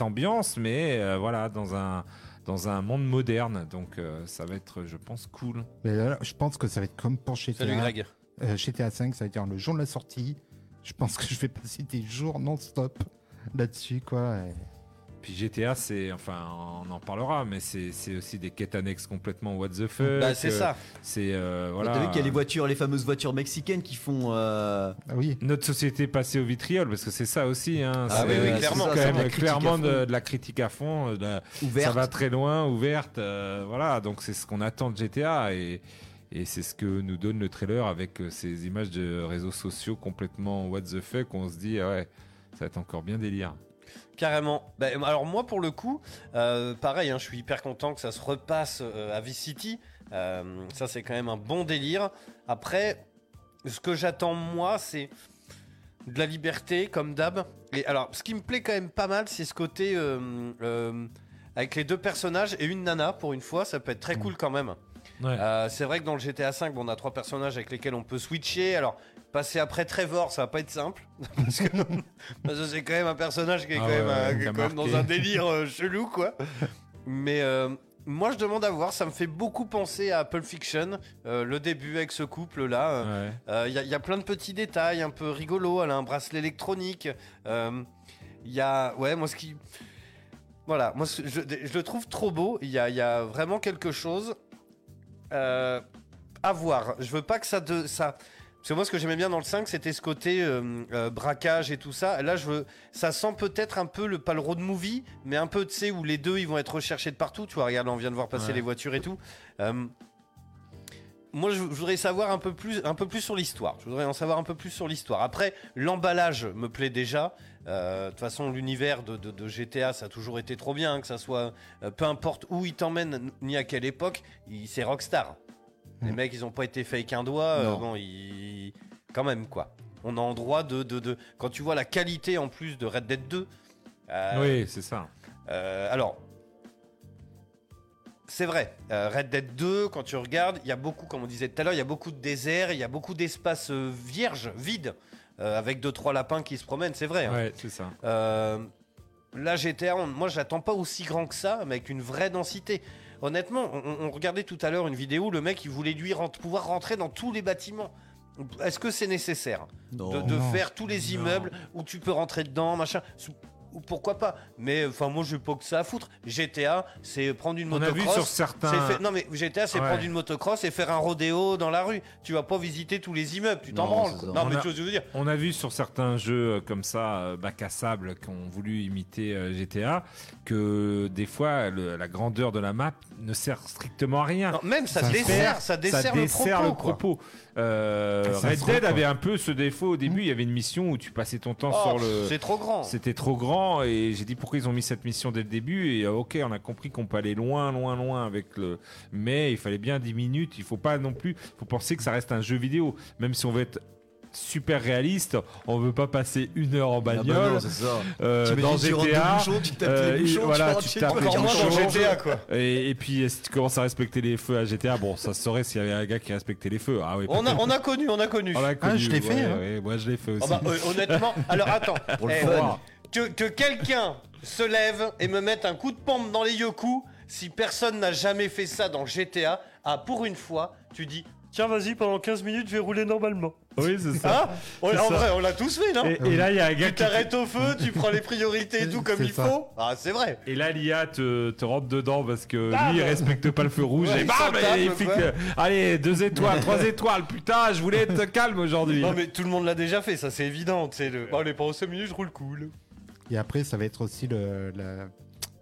ambiance, mais euh, voilà, dans un, dans un monde moderne. Donc euh, ça va être, je pense, cool. Mais là, je pense que ça va être comme pour GTA. Salut Greg. Euh, GTA 5, ça va être le jour de la sortie. Je pense que je vais passer des jours non-stop là-dessus, quoi. et- Puis GTA, c'est, enfin, on en parlera, mais c'est aussi des quêtes annexes complètement what the fuck. Bah, c'est euh, ça. C'est euh, voilà. T'as vu qu'il y a les voitures, les fameuses voitures mexicaines qui font. euh, Ah oui. Notre société passée au vitriol, parce que c'est ça aussi. Hein, Ah c'est oui, clairement. quand Ça, même de la critique clairement à fond. de, de la critique à fond. euh, de Ouverte. Ça va très loin, ouverte. euh, voilà, donc c'est ce qu'on attend de GTA et, et c'est ce que nous donne le trailer avec euh, ces images de réseaux sociaux complètement what the fuck. On se dit, ah ouais, ça va être encore bien délire. Carrément. Bah, alors moi pour le coup, euh, pareil, hein, je suis hyper content que ça se repasse euh, à Vice City. Euh, ça c'est quand même un bon délire. Après, ce que j'attends moi, c'est de la liberté, comme d'hab. Et alors, ce qui me plaît quand même pas mal, c'est ce côté avec les deux personnages et une nana pour une fois, ça peut être très cool quand même. Euh, c'est vrai que dans le GTA V, bon, on a trois personnages avec lesquels on peut switcher. Alors, passer après Trevor, ça va pas être simple. parce que parce que c'est quand même un personnage qui est Ah quand, ouais, même, ouais, qui qui est a quand même dans un délire euh, chelou, quoi. Mais euh, moi, je demande à voir. Ça me fait beaucoup penser à Pulp Fiction, euh, le début avec ce couple-là. Il y, a- y a plein de petits détails un peu rigolos. Elle a un bracelet électronique. Il y a. Ouais, moi, ce qui. Voilà, moi, je, je le trouve trop beau. Il y a, y a vraiment quelque chose à voir. Je veux pas que ça. De, ça parce que moi, ce que j'aimais bien dans le 5, c'était ce côté euh, euh, braquage et tout ça. Là, je veux, ça sent peut-être un peu le pas le road movie, mais un peu, tu sais, où les deux, ils vont être recherchés de partout. Tu vois, regarde, on vient de voir passer Ouais. les voitures et tout. Euh, moi, je, voudrais savoir un peu plus, un peu plus sur l'histoire. Je voudrais en savoir un peu plus sur l'histoire. Après, l'emballage me plaît déjà. De toute façon, l'univers de, de- de GTA, ça a toujours été trop bien, hein, que ça soit, peu importe où il t'emmène ni à quelle époque, il- c'est Rockstar. Les mecs, ils ont pas été fake un doigt. euh, bon, ils... quand même quoi. On a en droit de, de, de- quand tu vois la qualité en plus de Red Dead 2. euh, Oui, c'est ça. euh, alors, c'est vrai. euh, Red Dead 2, quand tu regardes, il y a beaucoup, comme on disait tout à l'heure, il y a beaucoup de déserts, il y a beaucoup d'espaces euh, vierges, vides, euh, avec deux trois lapins qui se promènent. C'est vrai. hein. Ouais, c'est ça. Là, GTA, on- moi, j'attends pas aussi grand que ça, mais avec une vraie densité. Honnêtement, on, on regardait tout à l'heure une vidéo où le mec, il voulait lui rent- pouvoir rentrer dans tous les bâtiments. Est-ce que c'est nécessaire? Non. de, de Non. faire tous les Non. immeubles où tu peux rentrer dedans, machin? Ou pourquoi pas Mais enfin, moi, je pas que ça à foutre. GTA, c'est prendre une On a motocross. vu sur certains- fait- Non, mais GTA, c'est Ouais. prendre une motocross et faire un rodéo dans la rue. Tu vas pas visiter tous les immeubles, tu t'en branles. Non, mais On a- tu vois ce que je veux dire On a vu sur certains jeux euh, comme ça, euh, bac à sable, qui ont voulu imiter euh, GTA, que des fois le- la grandeur de la map ne sert strictement à rien. Non, même ça dessert- ça dessert le propos, le. Euh, Red Dead avait un peu ce défaut au début. Il y avait une mission où tu passais ton temps Oh, sur le. c'est trop grand. C'était trop grand et j'ai dit pourquoi ils ont mis cette mission dès le début? Et euh, ok on a compris qu'on peut aller loin loin loin avec le mais il fallait bien 10 minutes il faut pas non plus faut penser que ça reste un jeu vidéo même si on veut être super réaliste on veut pas passer une heure en bagnole bah non, ça. Euh, dans GTA tu tapes les euh, bouchons, tu voilà tu tapes les bouchons. GTA, quoi. et, et puis si tu commences à respecter les feux à GTA bon ça se saurait s'il y avait un gars qui respectait les feux ah oui On a, peut-être. on a connu, on a connu. On a connu, je l'ai fait, ouais, hein. ouais, moi je l'ai fait aussi Ah bah, euh, honnêtement, alors attends, Pour le Eh. Que, que quelqu'un se lève et me mette un coup de pompe dans les yoku, si personne n'a jamais fait ça dans GTA, ah pour une fois, tu dis tiens vas-y pendant 15 minutes je vais rouler normalement. oui c'est ça C'est en ça. vrai, on l'a tous fait, non Et- et là, il y a un gars Tu qui- t'arrêtes au feu, tu prends les priorités et tout comme il ça. faut. Ah, c'est vrai. Et là, l'IA te, te rentre dedans parce que Bam lui, il respecte pas le feu rouge. Ouais, et bam, il quoi. fait que- Allez, deux étoiles, trois étoiles. Putain, je voulais être calme aujourd'hui. Non, mais tout le monde l'a déjà fait, ça c'est évident. tu sais, le... Bon, allez, pendant 5 minutes, je roule cool. Et après, ça va être aussi le-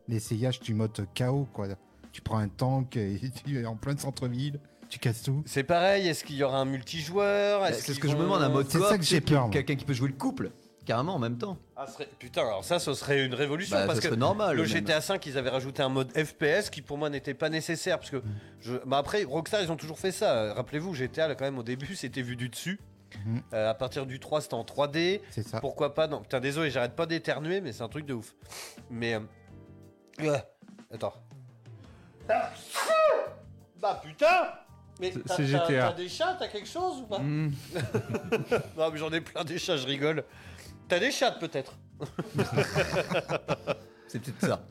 l'essayage du mode chaos, quoi. Tu prends un tank et tu es en plein centre-ville, tu casses tout. C'est pareil, est-ce qu'il y aura un multijoueur? Bah, Est-ce C'est ce que je me demande, un mode C'est ça que j'ai peur. Quelqu'un qui peut jouer le couple, carrément en même temps. Ah, serait- Putain, alors ça, ce serait une révolution Bah, parce que normal, le même. GTA V, ils avaient rajouté un mode FPS qui pour moi n'était pas nécessaire parce que je... bah, après Rockstar, ils ont toujours fait ça. Euh, Rappelez-vous, GTA là, quand même au début, c'était vu du dessus. Mhm. Euh, à partir du 3, c'était en 3D. C'est ça. Pourquoi pas Non, putain, désolé, j'arrête pas d'éternuer, mais c'est un truc de ouf. Mais euh, euh, attends. Ah, Bah putain mais C'est- t'as- c'est t'as- GTA. T'as des chats, t'as quelque chose ou pas Hmm. Non, mais j'en ai plein des chats, je rigole. T'as des chats peut-être C'est peut-être ça.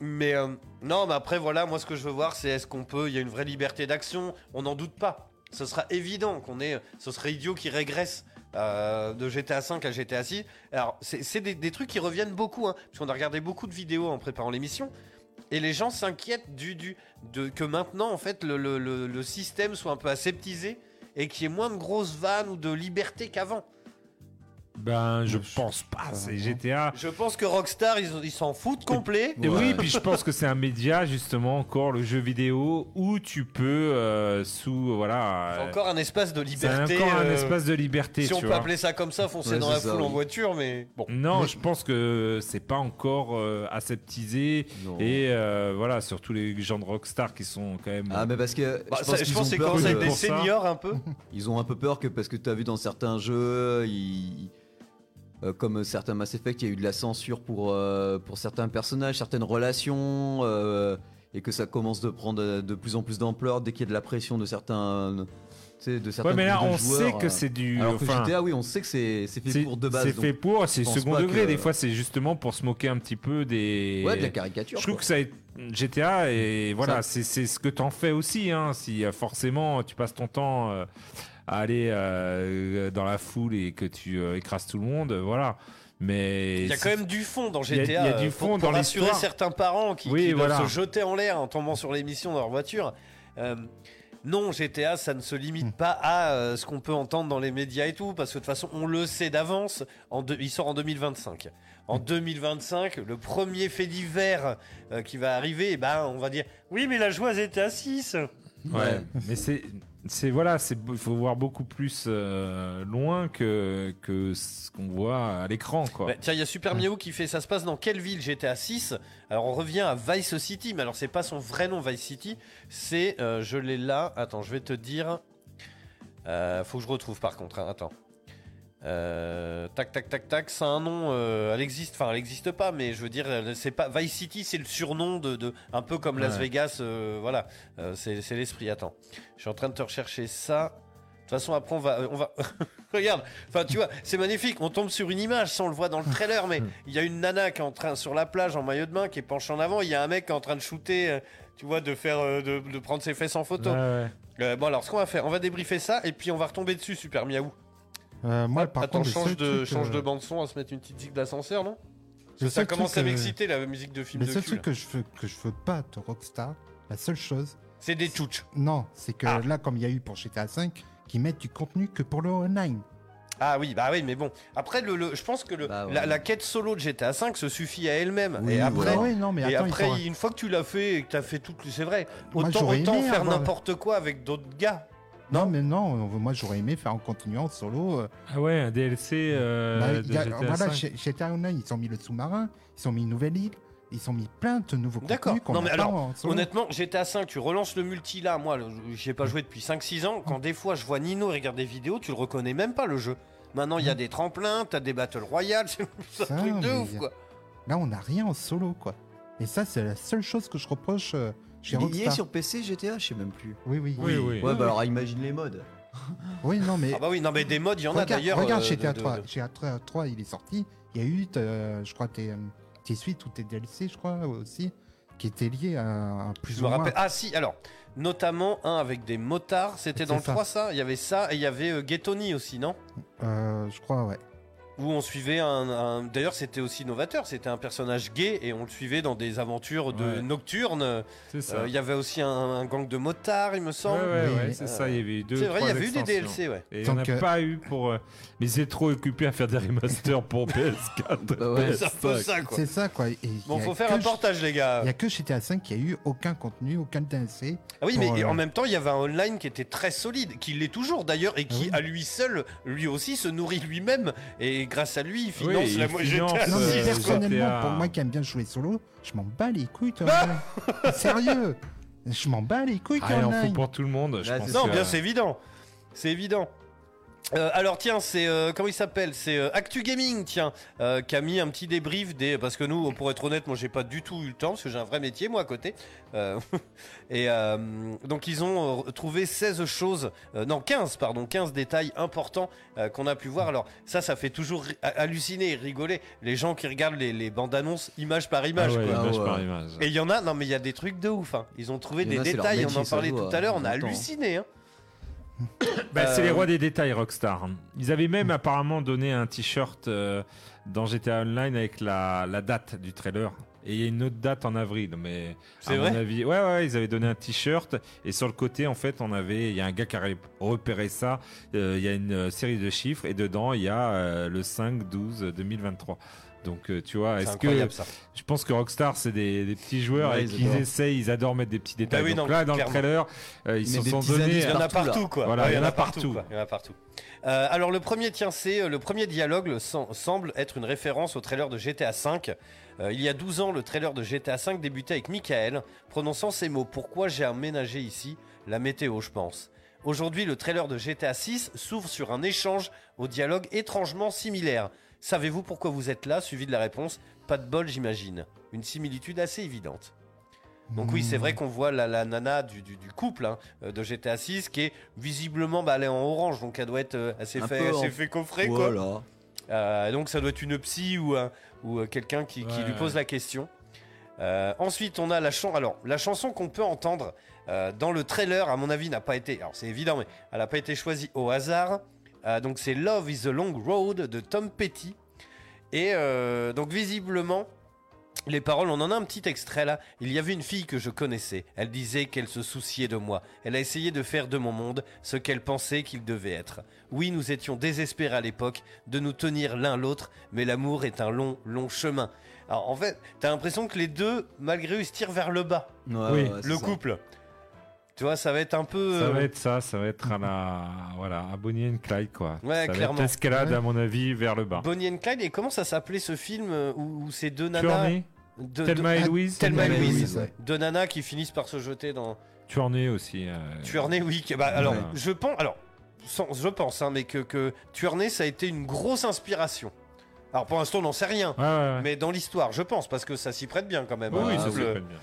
Mais euh, non, mais après, voilà, moi ce que je veux voir, c'est est-ce qu'on peut. Il y a une vraie liberté d'action, on n'en doute pas. Ce sera évident qu'on est. Ce serait idiot qui régresse euh, de GTA 5 à GTA 6. Alors, c'est des, trucs qui reviennent beaucoup, hein, parce a regardé beaucoup de vidéos en préparant l'émission. Et les gens s'inquiètent du, du, de, que maintenant, en fait, le- le système soit un peu aseptisé et qu'il y ait moins de grosses vannes ou de liberté qu'avant. Ben, je pense pas. C'est GTA. Je pense que Rockstar, ils ils s'en foutent complet. Et oui, puis je pense que c'est un média justement encore le jeu vidéo où tu peux euh, sous voilà. C'est euh, encore un espace de c'est liberté. encore un euh, espace de liberté. Si on peut vois. appeler ça comme ça, foncer Ouais, dans la ça, foule en voiture, mais bon. Non, Mais- je pense que c'est pas encore euh, aseptisé Non. et euh, voilà surtout les gens de Rockstar qui sont quand même. Ah, mais parce que. Bah, je ça- pense je qu'ils pense que c'est des ça. seniors un peu. Ils ont un peu peur que parce que tu as vu dans certains jeux, ils- euh, comme certains Mass Effect, il y a eu de la censure pour, euh, pour certains personnages, certaines relations, euh, et que ça commence de prendre de plus en plus d'ampleur dès qu'il y a de la pression de certains. De certains Ouais, mais là, on joueurs, sait que c'est du- Alors que enfin, GTA, oui, on sait que c'est fait pour de base. C'est fait pour, c'est second degré. que- Des fois, c'est justement pour se moquer un petit peu des. Ouais, de la caricature, Je trouve quoi. que ça est GTA et voilà, Ça- c'est ce que t'en fais aussi. Hein, si forcément tu passes ton temps à aller euh, dans la foule et que tu euh, écrases tout le monde, voilà. Mais Il y a quand même du fond dans Il y a- GTA. il y a du euh, fond pour, dans pour rassurer l'histoire. certains parents qui, Oui, qui doivent voilà. se jeter en l'air en tombant sur l'émission dans leur voiture. Euh, non, GTA, ça ne se limite Hmm. pas à euh, ce qu'on peut entendre dans les médias et tout, parce que de toute façon, on le sait d'avance. Il sort en 2025. En Hmm. 2025, le premier fait divers euh, qui va arriver, eh ben, on va dire oui, mais la joie GTA 6. Ouais, mais c'est c'est voilà, c'est il faut voir beaucoup plus euh, loin que que ce qu'on voit à l'écran quoi. Bah, tiens, il y a Super Miaou qui fait ça se passe dans quelle ville? GTA 6 Alors on revient à Vice City, mais alors c'est pas son vrai nom Vice City, c'est euh, je l'ai là. Attends, je vais te dire. Euh, faut que je retrouve par contre. hein, attends. Euh, tac tac tac tac, c'est un nom. euh, elle existe, enfin elle existe pas, mais je veux dire, c'est pas Vice City, c'est le surnom de, de- un peu comme Las Ouais. Vegas. euh, voilà, Euh, c'est l'esprit. Attends, je suis en train de te rechercher ça. De toute façon, après, on va. On va... Regarde, enfin, tu vois, c'est magnifique. On tombe sur une image, ça, on le voit dans le trailer, mais il y a une nana qui est en train, sur la plage en maillot de bain, qui est penchée en avant. Il y a un mec qui est en train de shooter, tu vois, de faire, de, de prendre ses fesses en photo. Ouais, ouais. Euh, bon, alors, ce qu'on va faire, on va débriefer ça, et puis on va retomber dessus, super miaou. Euh, moi, par attends, contre, le change seul de, truc, change euh, de bande son, on va se mettre une petite musique d'ascenseur, non? Parce Le que ça seul commence truc, à euh, m'exciter, la musique de film Le de seul cul. truc là. que je veux que je veux pas de Rockstar, la seule chose. C'est des tchouches. Non, c'est que Ah. là, comme il y a eu pour GTA V, qu'ils mettent du contenu que pour le online. Ah oui, bah oui, mais bon. Après, le, le- je pense que le, Bah ouais. la, la quête solo de GTA V se suffit à elle-même. Oui, et après. Ouais, non, mais et attends, il après faut- une fois que tu l'as fait et que tu as fait tout, c'est vrai. Moi, Autant, faire avoir- n'importe quoi avec d'autres gars. Non, mais non, moi j'aurais aimé faire en continuant solo. euh, Ah ouais, un DLC euh, bah, de a- GTA voilà, 5. chez Online, ils ont mis le sous-marin, ils ont mis une nouvelle île, ils ont mis plein de nouveaux D'accord. Non, mais alors, en solo. honnêtement, GTA 5, tu relances le multi là. Moi, j'ai pas joué depuis 5-6 ans. Quand des fois je vois Nino regarder des vidéos, tu le reconnais même pas le jeu. Maintenant, il y a des tremplins, t'as des battle royales, c'est Ça, un truc de ouf quoi. Là, on n'a rien en solo, quoi. Et ça, c'est la seule chose que je reproche euh, chez Il y est sur PC GTA, je sais même plus. Oui, oui. Oui, oui. Ouais, bah alors imagine les modes. Oui, non, mais. Ah bah oui, non mais des modes, il y en a d'ailleurs. Regarde euh, GTA de- de- 3. de- GTA 3, il est sorti. Il y a eu, euh, je crois, tes, euh, tes suites ou tes DLC, je crois, aussi, qui étaient liés à, à plus Je ou me moins. rappelle. Ah si, alors, notamment un avec des motards, c'était dans le ça. 3 ça Il y avait ça et il y avait euh, Ghettoni aussi, non? Euh, je crois, ouais. Où on suivait un. un- D'ailleurs, c'était aussi novateur, c'était un personnage gay et on le suivait dans des aventures de Ouais. nocturnes. C'est ça. Euh, Il y avait aussi un, un gang de motards, il me semble. ouais, ouais, c'est ça, il y avait eu deux. C'est vrai, il y avait eu des. DLC, ouais. Et on n'a euh, pas eu pour. euh, Mais c'est trop occupé à faire des remasters pour PS4. Bah ouais, C'est ça, quoi. C'est ça, quoi. Et Bon, il y a faut faire un portage, les gars. Il n'y a que GTA 5 qui a eu aucun contenu, aucun DLC. Ah oui, mais euh, en même temps, il y avait un online qui était très solide, qui l'est toujours d'ailleurs, et qui oui. à lui seul, lui aussi, se nourrit lui-même, et grâce à lui, il finance Oui, la finance, GTA Non, mais Euh, personnellement, pour moi qui aime bien jouer solo, je m'en bats les couilles, toi. online. Sérieux Je m'en bats les couilles, Ah, toi, il en faut online. pour tout le monde. Je Là, pense Non, que- bien, c'est évident. C'est évident. Euh, alors tiens, c'est euh, comment il s'appelle? C'est euh, Actu Gaming, tiens, euh, qui a mis un petit débrief des parce que nous, pour être honnête, moi j'ai pas du tout eu le temps parce que j'ai un vrai métier moi à côté. Euh, et euh, donc ils ont trouvé 16 choses, euh, non 15 pardon, 15 détails importants euh, qu'on a pu voir. Alors ça, ça fait toujours halluciner et rigoler les gens qui regardent les, les bandes annonces image par Ah image. ouais, quoi. image Ah ouais. par image. Et il y en a, non mais il y a des trucs de ouf. hein. Ils ont trouvé des détails, on en parlait tout voit, à l'heure, on a entend. halluciné. Hein. Bah, C'est les Euh, rois des détails, Rockstar. Ils avaient même apparemment donné un t-shirt euh, dans GTA Online avec la, la date du trailer. Et il y a une autre date en avril, mais C'est à vrai? mon avis, ouais, ouais, ils avaient donné un t-shirt et sur le côté, en fait, on avait, il y a un gars qui a ré- repéré ça. euh, Il y a une euh, série de chiffres et dedans, il y a euh, le 5-12-2023. Donc, euh, tu vois, est-ce que ça. je pense que Rockstar, c'est des, des petits joueurs Ouais, et ils qu'ils essayent, ils adorent mettre des petits détails. Bah oui, Donc non, là, dans clairement. le trailer, euh, ils se sont donnés. Il y en a partout, quoi. Voilà, Ouais, il y en a partout. Il y en a partout. Euh, alors le premier, tiens, c'est euh, le premier dialogue le sem- semble être une référence au trailer de GTA V. Euh, il y a 12 ans, le trailer de GTA V débutait avec Michael prononçant ces mots. Pourquoi j'ai aménagé ici? La météo, je pense. Aujourd'hui, le trailer de GTA 6 s'ouvre sur un échange au dialogue étrangement similaire. Savez-vous pourquoi vous êtes là Suivi de la réponse Pas de bol, j'imagine. Une similitude assez évidente. Donc oui, c'est Hmm. vrai qu'on voit la, la nana du, du- du couple hein, euh, de GTA 6 qui est visiblement, bah, elle est en orange, donc elle doit être euh, assez fait, assez en- fait coffrer quoi. Euh, donc ça doit être une psy ou, un- ou quelqu'un qui, qui lui pose ouais. la question. Euh, ensuite, on a la chanson. Alors, la chanson qu'on peut entendre dans le trailer, à mon avis, n'a pas été. Alors, c'est évident, mais elle n'a pas été choisie au hasard. Euh, donc, c'est Love is a Long Road de Tom Petty. Et euh, donc, visiblement, les paroles, on en a un petit extrait là. Il y avait une fille que je connaissais. Elle disait qu'elle se souciait de moi. Elle a essayé de faire de mon monde ce qu'elle pensait qu'il devait être. Oui, nous étions désespérés à l'époque de nous tenir l'un l'autre, mais l'amour est un long, long chemin. Alors en fait, t'as l'impression que les deux, malgré eux, ils se tirent vers le bas. Ouais, Oui. ouais, le ça. Tu vois, ça va être un peu. Ça euh, va être ça, ça va être à la voilà, à Bonnie and Clyde quoi. Ouais, ça va clairement. être l'escalade Ouais. à mon avis vers le bas. Bonnie and Clyde. Et comment ça s'appelait ce film euh, où, où ces deux nanas. De- Thelma et de- Louise, Thelma et Thelma et Louise. Louise, ouais. Deux nanas qui finissent par se jeter dans. Tuerney aussi. euh, Tuernay, oui. que- bah, alors, Ouais. je pense, alors, sans- je pense, hein, mais que, que Tuernay, ça a été une grosse inspiration. Alors, pour l'instant, on n'en sait rien. Ouais, ouais, ouais. Mais dans l'histoire, je pense, parce que ça s'y prête bien quand même. Oui, hein, ça se fait bien.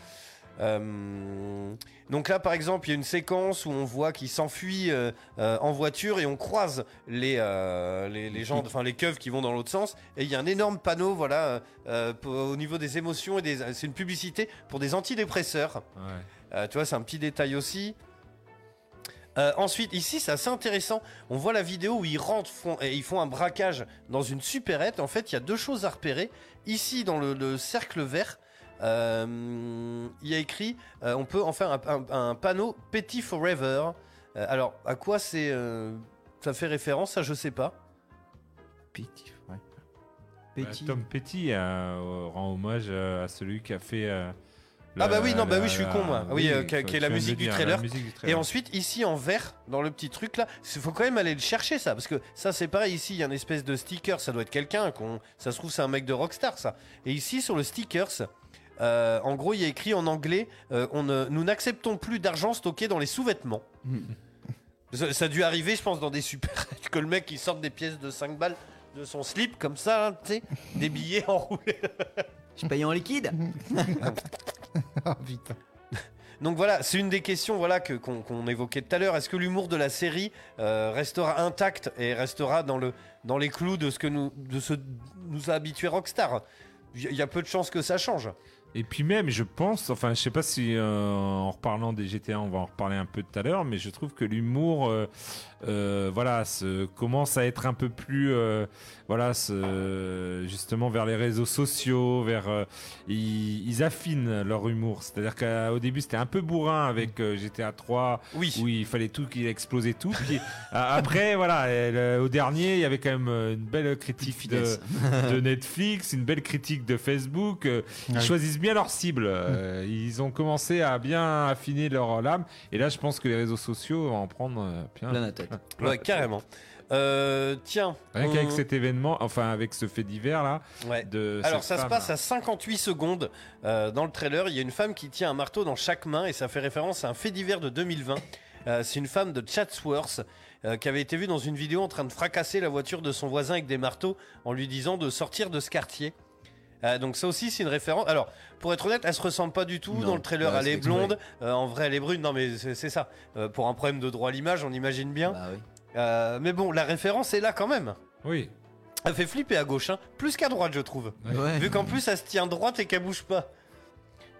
Euh, donc là, par exemple, il y a une séquence où on voit qu'il s'enfuit euh, euh, en voiture et on croise les, les, les gens, enfin les keufs qui vont dans l'autre sens. Et il y a un énorme panneau, voilà, pour- au niveau des émotions et des. C'est une publicité pour des antidépresseurs. Ouais. Tu vois, c'est un petit détail aussi. Euh, ensuite, ici, c'est assez intéressant. On voit la vidéo où ils rentrent font, et ils font un braquage dans une supérette. En fait, il y a deux choses à repérer. Ici, dans le, le cercle vert, euh, il y a écrit euh, on peut en faire un, un- un panneau Petty Forever. Euh, alors, à quoi c'est euh, ça fait référence Ça, je sais pas. Petit, ouais. Bah, Tom Petty euh, rend hommage à celui qui a fait. euh, Ah bah oui, non, bah oui, je suis la- con, moi. Oui, euh, qui, est la musique du dire, trailer. la musique du Et ensuite, ici en vert, dans le petit truc là, il faut quand même aller le chercher ça, parce que ça c'est pareil. Ici, il y a une espèce de sticker, ça doit être quelqu'un. qu'on- Ça se trouve, c'est un mec de Rockstar, ça. Et ici, sur le stickers, euh, en gros, il y a écrit en anglais euh, on ne- Nous n'acceptons plus d'argent stocké dans les sous-vêtements. Ça, ça a dû arriver, je pense, dans des super. que le mec il sorte des pièces de 5 balles de son slip comme ça, hein, tu sais, des billets enroulés. Je paye en liquide Ah putain. Donc voilà, c'est une des questions voilà que qu'on qu'on évoquait tout à l'heure. Est-ce que l'humour de la série euh, restera intact et restera dans le dans les clous de ce que nous de ce nous a habitué Rockstar? Il y a peu de chances que ça change. Et puis même, je pense, enfin, je sais pas si euh, en reparlant des GTA, on va en reparler un peu tout à l'heure, mais je trouve que l'humour, euh, euh, voilà, se, commence à être un peu plus, euh, voilà, se- justement vers les réseaux sociaux, vers, euh, ils, ils affinent leur humour. C'est-à-dire qu'au début, c'était un peu bourrin avec GTA 3, oui. où il fallait tout qu'il explosait tout. Puis après, voilà, le- au dernier, il y avait quand même une belle critique de, Netflix, une belle critique de Facebook. Ils Ouais. choisissent bien leur cible. euh, Ils ont commencé à bien affiner leur lame. Et là, je pense que les réseaux sociaux vont en prendre plein, Plein la tête. Ouais, carrément. Euh, tiens. Rien on- qu'avec cet événement, enfin avec ce fait divers là. Ouais. De Alors ça se passe là. à 58 secondes euh, dans le trailer. Il y a une femme qui tient un marteau dans chaque main et ça fait référence à un fait divers de 2020. Euh, c'est une femme de Chatsworth qui avait été vue dans une vidéo en train de fracasser la voiture de son voisin avec des marteaux en lui disant de sortir de ce quartier. Euh, donc ça aussi c'est une référence. Alors pour être honnête, elle se ressemble pas du tout Non. dans le trailer. Ouais, elle est blonde, euh, en vrai elle est brune. Non mais c'est ça. Euh, pour un problème de droit à l'image, on imagine bien. Bah oui. Euh, mais bon, la référence est là quand même. Oui. Elle fait flipper à gauche, hein. plus qu'à droite je trouve. Ouais. Vu qu'en plus elle se tient droite et qu'elle bouge pas.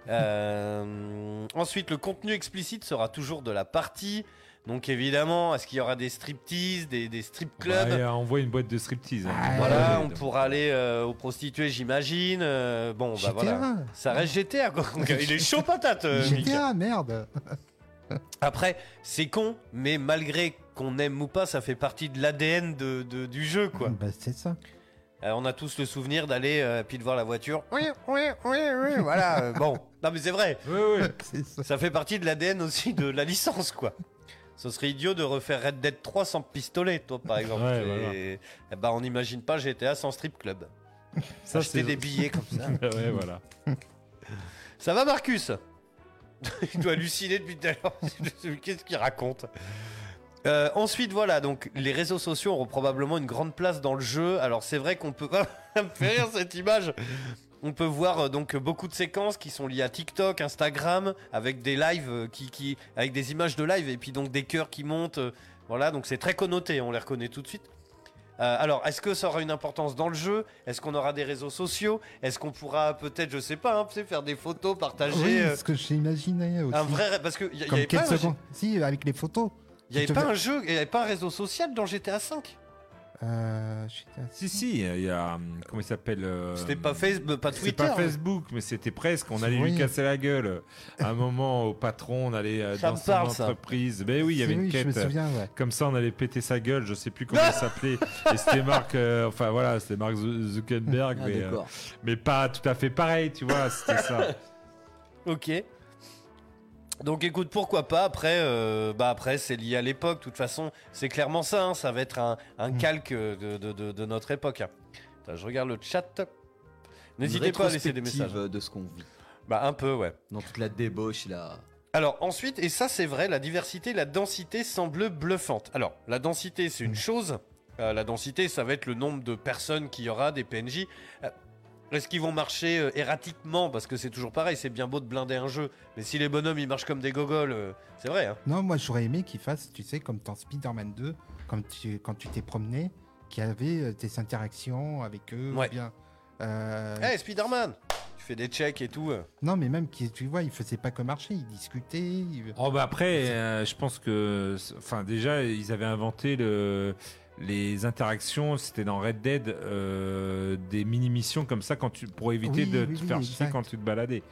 Euh, ensuite, le contenu explicite sera toujours de la partie. Donc évidemment, est-ce qu'il y aura des striptease, des, des strip clubs Bah, et, euh, on voit une boîte de striptease. hein. Voilà, Ouais, on pourra aller euh, aux prostituées, j'imagine. Euh, bon, bah GTA. voilà. Ça reste GTA, quoi. Il est chaud patate, euh, Mick. GTA, merde. Après, c'est con, mais malgré qu'on aime ou pas, ça fait partie de l'ADN de, de- du jeu, quoi. Bah, c'est ça. Euh, on a tous le souvenir d'aller euh, puis de voir la voiture. Oui, oui, oui, oui, voilà. euh, bon, non mais c'est vrai. Oui, oui. C'est ça. Ça fait partie de l'ADN aussi de la licence, quoi. Ce serait idiot de refaire Red Dead 3 sans pistolet, toi, par exemple. Ouais, Et- voilà. eh ben, on n'imagine pas GTA sans strip club. Ça, Acheter des billets comme ça. ouais, voilà. Ça va, Marcus Il doit halluciner depuis tout à l'heure. Qu'est-ce qu'il raconte Euh, ensuite, voilà, donc les réseaux sociaux auront probablement une grande place dans le jeu. Alors, c'est vrai qu'on peut. Ça me fait rire cette image. On peut voir euh, donc beaucoup de séquences qui sont liées à TikTok, Instagram, avec des lives euh, qui, qui, avec des images de live et puis donc des cœurs qui montent. euh, Voilà, donc c'est très connoté, on les reconnaît tout de suite. Euh, alors, est-ce que ça aura une importance dans le jeu? Est-ce qu'on aura des réseaux sociaux? Est-ce qu'on pourra peut-être, je sais pas, hein, faire des photos, partager Oui, euh, ce que j'imaginais aussi. un vrai, parce que y, a- y Comme avait pas, un- Si, avec les photos. y avait Tu te pas un jeu, il y avait pas un réseau social dans GTA 5 Euh, Si, si, il y a. hum, Comment il s'appelle euh, C'était pas Facebook, pas C'est Twitter. pas Facebook, mais c'était presque. On allait Oui. lui casser la gueule. À un moment, au patron, on allait euh, Ça dans me son parle, ça. entreprise. Ben oui, il y avait Oui, une je me quête. souviens, ouais. Comme ça, on allait péter sa gueule. Je sais plus comment il s'appelait. Et c'était Mark. euh, enfin voilà, c'était Mark Zu- Zuckerberg, Ah, mais, euh, mais pas tout à fait pareil, tu vois. C'était ça. Ok. Donc écoute, pourquoi pas Après, euh, bah après c'est lié à l'époque. De toute façon, c'est clairement ça. hein, ça va être un, un Mm. calque de, de- de- de notre époque. Attends, je regarde le chat. N'hésitez pas à laisser des messages. euh, de ce qu'on vit. Bah un peu, ouais. Dans toute la débauche, là. Alors ensuite, et ça c'est vrai, la diversité, la densité semble bluffante. Alors, la densité c'est une chose. Euh, la densité, ça va être le nombre de personnes qu'il y aura, des PNJ. Euh, Est-ce qu'ils vont marcher euh, erratiquement? Parce que c'est toujours pareil, c'est bien beau de blinder un jeu. Mais si les bonhommes ils marchent comme des gogoles, euh, c'est vrai. Hein. Non, moi j'aurais aimé qu'ils fassent, tu sais, comme dans Spider-Man 2, comme tu, quand tu t'es promené, qu'il y avait euh, des interactions avec eux. ou Ouais. bien, euh, Hey Spider-Man Tu fais des checks et tout. Non, mais même, qui- tu vois, ils faisaient pas que marcher, ils discutaient. ils- Oh bah après, euh, je pense que, enfin déjà, ils avaient inventé le, les interactions. C'était dans Red Dead euh, des mini missions comme ça quand tu pour éviter Oui, de oui, te oui, faire chier quand tu te baladais.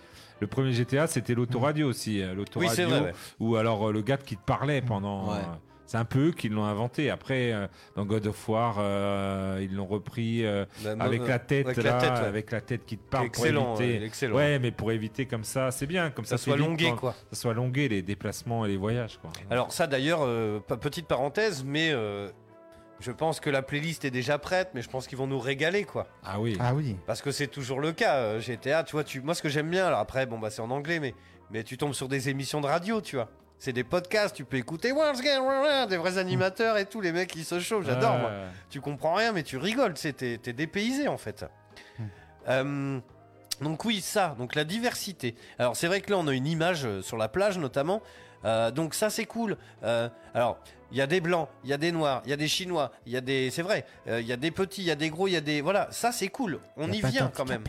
Le premier GTA, c'était l'autoradio aussi, euh, l'autoradio. Oui, c'est vrai, ouais. Ou alors euh, le gars qui te parlait pendant. Ouais. euh, c'est un peu eux qui l'ont inventé. Après, euh, dans God of War, euh, ils l'ont repris euh, Bah, avec la tête avec là, la tête, ouais. avec la tête qui te parle Excellent, pour éviter. excellent. Ouais, mais pour éviter comme ça, c'est bien, comme ça, Ça soit longué, quand- quoi. Ça soit longué les déplacements et les voyages, quoi. Alors ça d'ailleurs, euh, petite parenthèse, mais euh, je pense que la playlist est déjà prête, mais je pense qu'ils vont nous régaler quoi. Ah oui. Ah oui. Parce que c'est toujours le cas. euh, GTA, tu vois, tu... moi ce que j'aime bien, alors après, bon bah c'est en anglais, mais, mais tu tombes sur des émissions de radio, tu vois. C'est des podcasts, tu peux écouter Once Again, des vrais animateurs et tout, les mecs qui se chauffent, j'adore Ouais. moi. Tu comprends rien, mais tu rigoles, tu sais, t'es t'es dépaysé en fait. Euh, donc oui, ça, donc la diversité. Alors c'est vrai que là on a une image euh, sur la plage notamment. Euh, donc ça c'est cool. Euh, alors il y a des blancs, il y a des noirs, il y a des chinois, il y a des, c'est vrai, euh, il y a des petits, il y a des gros, il y a des, voilà, ça c'est cool. On Y vient quand même.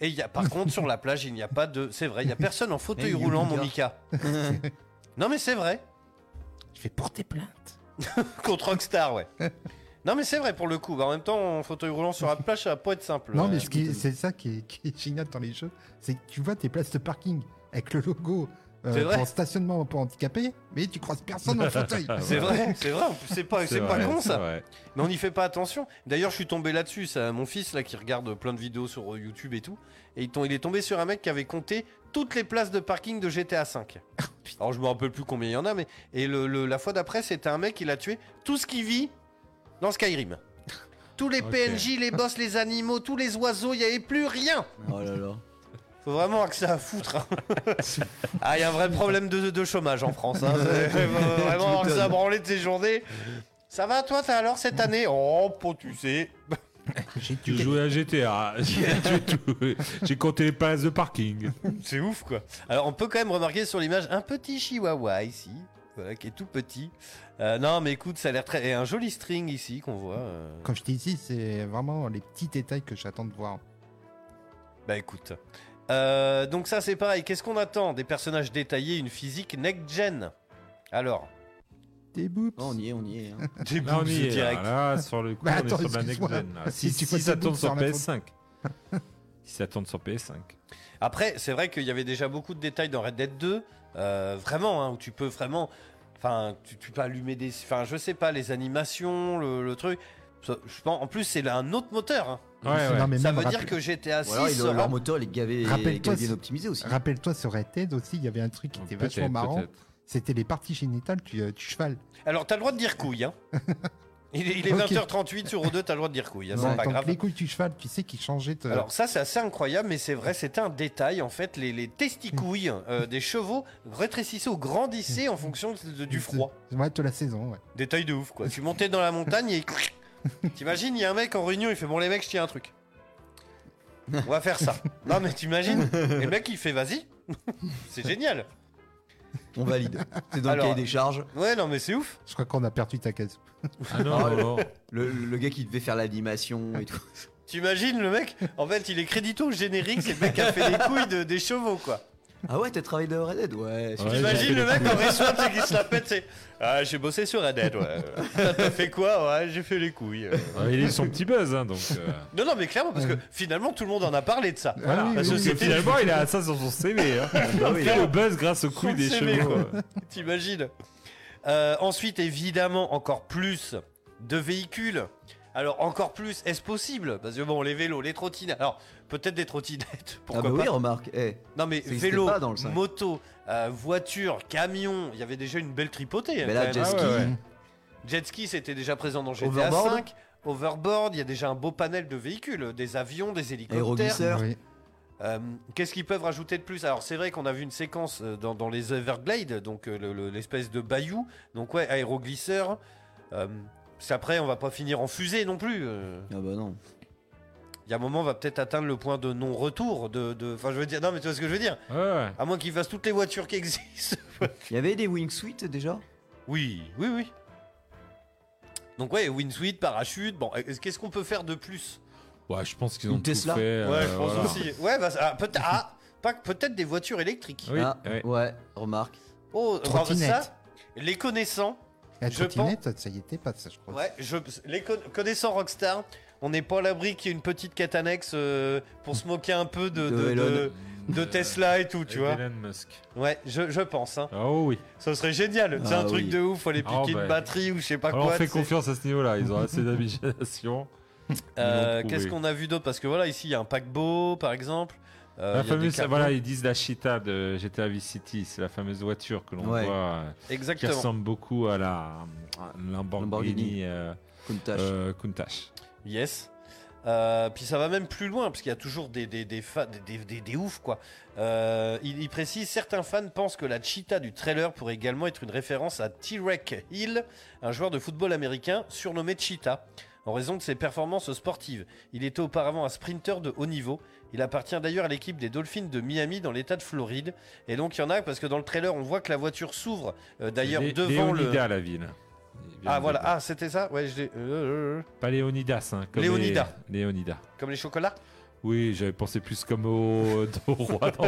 Et il y a, par contre sur la plage il n'y a pas de, c'est vrai, il y a personne en fauteuil roulant, mon Mika. Non mais c'est vrai. Je vais porter plainte. Contre Rockstar, ouais. non mais c'est vrai pour le coup. Bah, en même temps, en fauteuil roulant sur la plage, ça va pas être simple. Non, Euh, mais ce c'est ça qui est, qui est génial dans les jeux, c'est que tu vois tes places de parking avec le logo euh, C'est vrai. pour stationnement pour handicapés, mais tu croises personne en fauteuil. C'est vrai, c'est vrai. en C'est pas, c'est pas con ça. vrai. Mais on n'y fait pas attention. D'ailleurs, je suis tombé là-dessus. Ça, mon fils là qui regarde plein de vidéos sur euh, YouTube et tout, et il, il est tombé sur un mec qui avait compté toutes les places de parking de GTA 5. Alors je me rappelle plus combien il y en a, mais et le, le- la fois d'après, c'était un mec qui l'a tué tout ce qui vit dans Skyrim. Tous les. PNJ, les boss, les animaux, tous les oiseaux, il n'y avait plus rien. Oh là là. Faut vraiment que ça à foutre. hein. ah, il y a un vrai problème de, de chômage en France. Hein. Faut vraiment avoir que ça à branler de ces journées. Ça va toi, t'as alors cette année? Oh, pas tu sais. J'ai joué à GTA. J'ai compté les places de parking. C'est ouf quoi. Alors on peut quand même remarquer sur l'image un petit chihuahua ici, voilà, qui est tout petit. Euh, non mais écoute, ça a l'air très... Et un joli string ici qu'on voit. euh. Comme je t'ai dit, c'est vraiment les petits détails que j'attends de voir. Bah écoute. Euh, donc ça c'est pareil, qu'est-ce qu'on attend Des personnages détaillés, une physique next-gen? Alors, Des boobs. Oh, on y est, on y est. hein. des Là, on boobs y est. direct. Là, là, sur le coup, Bah, on est sur la next excuse-moi. gen. là. Si, Si tu si vois ça des tourne bouts sur sur la PS5. si ça tourne sur PS5. Après, c'est vrai qu'il y avait déjà beaucoup de détails dans Red Dead 2, euh, vraiment, hein, où tu peux vraiment, enfin, tu, tu peux allumer des, enfin, je sais pas, les animations, le, le truc. Je pense, en plus, c'est un autre moteur. hein. Ouais, ouais. Non, mais Ça veut dire que GTA 6 Ou alors, ils- sera- leur moteur, gavé, Rappelle-toi, bien optimisé aussi. Rappelle-toi sur Red Dead aussi, il y avait un truc qui était vachement marrant. C'était les parties génitales du, euh, du cheval. Alors, t'as le droit de dire couille, hein. Il, est- il est Ok. 20h38 sur O2, t'as le droit de dire couille, hein, Ouais, c'est pas donc grave. les couilles du cheval, tu sais qu'ils changeaient. de- Alors ça c'est assez incroyable mais c'est vrai c'était un détail en fait les, les testicouilles euh, des chevaux rétrécissaient ou grandissaient en fonction de- du froid. Ouais, de la saison, ouais. Détail de ouf quoi. Tu montais dans la montagne et t'imagines il y a un mec en réunion il fait bon les mecs je tiens un truc. On va faire ça. Non mais t'imagines Et le mec il fait vas-y. c'est génial. On valide. C'est dans le cahier des charges. Ouais non mais c'est ouf. Je crois qu'on a perdu ta case. Ah non, Ah, non, non. Le, le gars qui devait faire l'animation et tout. T'imagines le mec En fait il est crédito au générique c'est le mec qui a fait les couilles de- des chevaux quoi. Ah ouais, t'as travaillé dans Red Dead Ouais. Fait le mec en sais, qui se la pète, c'est Ah, j'ai bossé sur Red Dead, ouais. T'as fait quoi Ouais, j'ai fait les couilles. Ouais, il est son petit buzz, hein, donc. euh, Non, non, mais clairement, parce que finalement, tout le monde en a parlé de ça. Voilà. oui, La oui, Parce que société. finalement, il a ça sur son CV. Hein. Il fait le buzz grâce aux couilles des CV, chevaux. quoi. T'imagines Euh, Ensuite, évidemment, encore plus de véhicules. Alors, encore plus, est-ce possible? Parce que bon, les vélos, les trottinettes. Alors, peut-être des trottinettes, Ah pourquoi bah pas oui, remarque. Eh, Non, mais vélo, dans le moto, euh, voiture, camion, il y avait déjà une belle tripotée. hein, Mais là, même. jet Ah ski. ouais, ouais. Jet ski, c'était déjà présent dans GTA Overboard 5. Overboard, il y a déjà un beau panel de véhicules, des avions, des hélicoptères. Oui. Euh, Qu'est-ce qu'ils peuvent rajouter de plus? Alors c'est vrai qu'on a vu une séquence euh, dans, dans les Everglades, donc euh, le- le- l'espèce de bayou. Donc ouais, aéroglisseur. Euh, c'est après, on va pas finir en fusée non plus. euh. Ah bah non. Il y a un moment, on va peut-être atteindre le point de non-retour. De, Enfin, je veux dire, non, mais tu vois ce que je veux dire? Ouais, ouais. À moins qu'ils fassent toutes les voitures qui existent. Il y avait des wingsuits déjà? Oui, oui, oui. Donc ouais, windsuit, parachute. Bon, est-ce- qu'est-ce qu'on peut faire de plus? Ouais, je pense qu'ils Une ont tout Tesla? fait. euh, Ouais, je pense voilà. aussi. Ouais, bah, ça- ah, peut-être ah, pas- peut-être des voitures électriques. Oui, Ah, ouais. ouais, remarque. Oh, bah, Trottinette. ça, les connaissants, La Je trottinette, ça y était pas, ça, je crois. ouais, je, les con- connaissants Rockstar, on n'est pas à l'abri qu'il y ait une petite quête annexe euh, pour se moquer un peu de, De de, Elon. de- de Tesla et tout, tu vois. Elon Musk. Ouais, je, je pense. Hein. Oh oui. Ça serait génial. C'est Ah un truc oui. de ouf, faut aller piquer Ah, une bah. batterie ou je sais pas Alors, quoi. on fait tu sais. confiance à ce niveau-là. Ils ont assez d'imagination. Euh, trouvé. Qu'est-ce qu'on a vu d'autre? Parce que voilà, ici il y a un paquebot par exemple. Euh, La il y a des fameuse, voilà, ils disent la Cheetah de GTA Vice City, c'est la fameuse voiture que l'on Ouais. voit, euh, qui Exactement. ressemble beaucoup à la à Lamborghini, Lamborghini. euh, Countach. euh, Countach. Yes. Euh, puis ça va même plus loin, parce qu'il y a toujours des, des, des, fa- des, des, des- des oufs, quoi. Euh, il, il précise, certains fans pensent que la cheetah du trailer pourrait également être une référence à T-Rex Hill, un joueur de football américain surnommé Cheetah, en raison de ses performances sportives. Il était auparavant un sprinter de haut niveau. Il appartient d'ailleurs à l'équipe des Dolphins de Miami dans l'état de Floride. Et donc il y en a, parce que dans le trailer, on voit que la voiture s'ouvre euh, d'ailleurs Lé- devant le... La ville. Ah voilà, ah c'était ça Ouais, je l'ai... euh, euh, euh, Pas Léonidas, hein, comme Léonidas. les- Léonidas. comme les chocolats Oui, j'avais pensé plus comme au, au roi.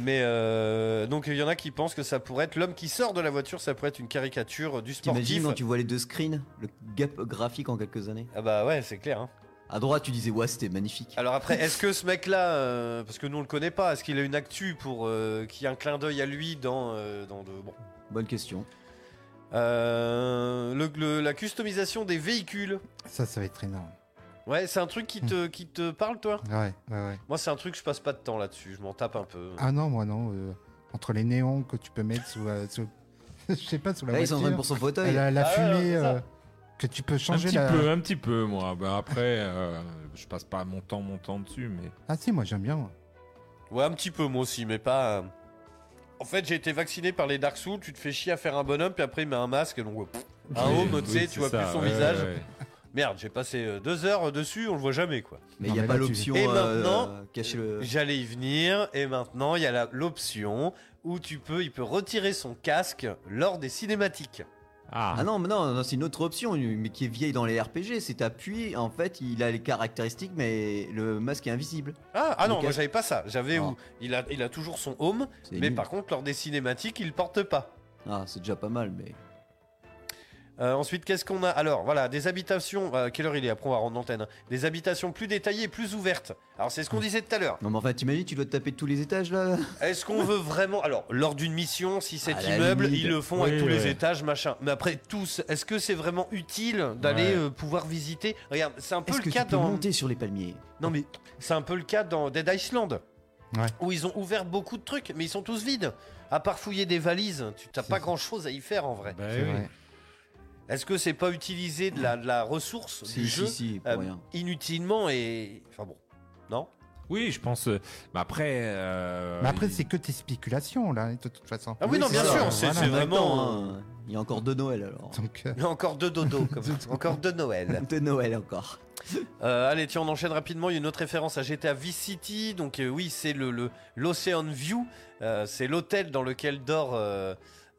Mais euh, donc il y en a qui pensent que ça pourrait être l'homme qui sort de la voiture, ça pourrait être une caricature du T'imagines sportif. quand tu vois les deux screens, le gap graphique en quelques années? Ah bah ouais, c'est clair. hein. À droite, tu disais ouais, c'était magnifique. Alors après, est-ce que ce mec-là, euh, parce que nous on le connaît pas, est-ce qu'il a une actu pour euh, qu'il y ait un clin d'œil à lui dans, euh, dans de bon. Bonne question. Euh, le- le- la customisation des véhicules. Ça, ça va être énorme. Ouais, c'est un truc qui te, qui te parle toi? Ouais, ouais, ouais. Moi c'est un truc je passe pas de temps là-dessus, je m'en tape un peu. Ah non, moi non. euh, entre les néons que tu peux mettre sous la. sous- je sais pas, sous la Là, ils sont en train voiture. pour son fauteuil. La, la Ah ouais, fumée c'est ça. euh, que tu peux un changer petit la. peu, un petit peu, moi. Bah, après, euh, je passe pas mon temps, mon temps dessus, mais. Ah si, moi j'aime bien. moi. Ouais, un petit peu moi aussi, mais pas. Euh. En fait, j'ai été vacciné par les Dark Souls, tu te fais chier à faire un bonhomme, puis après il met un masque, donc pff, un Oui, home, tu sais, oui, tu vois ça, plus son ouais, visage. ouais. Merde, j'ai passé euh, deux heures dessus, on le voit jamais quoi. Mais il n'y a mais pas l'option Et euh, maintenant, euh, cacher le. J'allais y venir, et maintenant il y a l'option où tu peux, il peut retirer son casque lors des cinématiques. Ah, Ah non, mais non, non, c'est une autre option, mais qui est vieille dans les RPG. C'est t'appuies, en fait, il a les caractéristiques, mais le masque est invisible. Ah, ah non, moi j'avais pas ça. J'avais Ah. où il a, il a toujours son home, C'est mais nul. par contre lors des cinématiques il le porte pas. Ah, c'est déjà pas mal, mais. Euh, ensuite, qu'est-ce qu'on a? Alors, voilà, des habitations. euh, quelle heure il est Après, on va rendre l'antenne. hein. Des habitations plus détaillées et plus ouvertes. Alors, c'est ce qu'on disait tout à l'heure. Non, mais enfin, t'imagines, tu dois te taper tous les étages là? Est-ce qu'on veut vraiment. Alors, lors d'une mission, si cet la immeuble, limite. ils le font avec Oui, tous les ouais. étages, machin. Mais après, tous, est-ce que c'est vraiment utile d'aller Ouais. euh, pouvoir visiter? Regarde, c'est un peu Est-ce le que cas tu peux dans. monter sur les palmiers? Non, mais c'est un peu le cas dans Dead Island. Ouais. Où ils ont ouvert beaucoup de trucs, mais ils sont tous vides. À part fouiller des valises, tu t'as pas grand chose à y faire en vrai. bah oui. vrai. Est-ce que c'est pas utiliser de la, de la ressource Si, du si, jeu si, pour euh, rien. inutilement et enfin bon, non? Oui, je pense. euh, Mais après. euh, Mais après, il- c'est que tes spéculations, là, de toute façon. Ah oui, non, bien ça, sûr, c'est voilà. vraiment. temps, hein, Il y a encore deux Noël alors. Donc, euh, Il y a encore deux dodo, comme encore deux Noël. De Noël encore. Euh, allez, tiens, on enchaîne rapidement. Il y a une autre référence à GTA Vice City. Donc, euh, oui, c'est le, le- l'Ocean View. Euh, c'est l'hôtel dans lequel dort.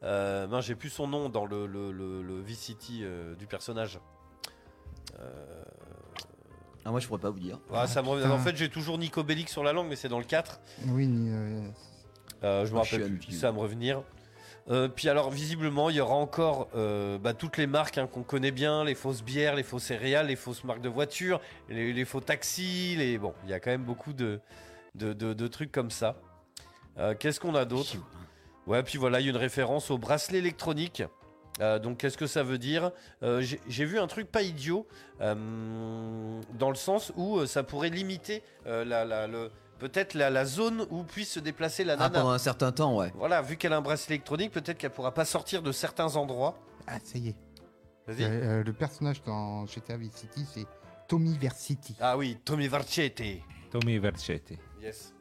Euh, j'ai plus son nom dans le, le, le- le Vice City euh, du personnage. Euh, Ah, moi je pourrais pas vous dire. ah, ça me revient- putain. En fait, j'ai toujours Nico Bellic sur la langue, mais c'est dans le 4. oui, euh, Euh, je me rappelle plus, ça va me revenir. Euh, puis alors visiblement il y aura encore euh, bah, toutes les marques hein, qu'on connaît bien, les fausses bières, les fausses céréales, les fausses marques de voitures, les, les faux taxis, les bon il y a quand même beaucoup de, de, de- de trucs comme ça. Euh, Qu'est-ce qu'on a d'autre? Ouais puis voilà il y a une référence au bracelet électronique. Euh, donc qu'est-ce que ça veut dire? Euh, J'ai vu un truc pas idiot euh, dans le sens où euh, ça pourrait limiter euh, la, la- le- peut-être la, la zone où puisse se déplacer la Ah, nana. pendant un certain temps, ouais. Voilà, vu qu'elle a un bracelet électronique, peut-être qu'elle pourra pas sortir de certains endroits. ah, ça y est. Vas-y. Euh, euh, le personnage dans GTA Vice City, c'est Tommy Versity. Ah oui, Tommy Varchetti. Tommy Vercetti. Yes.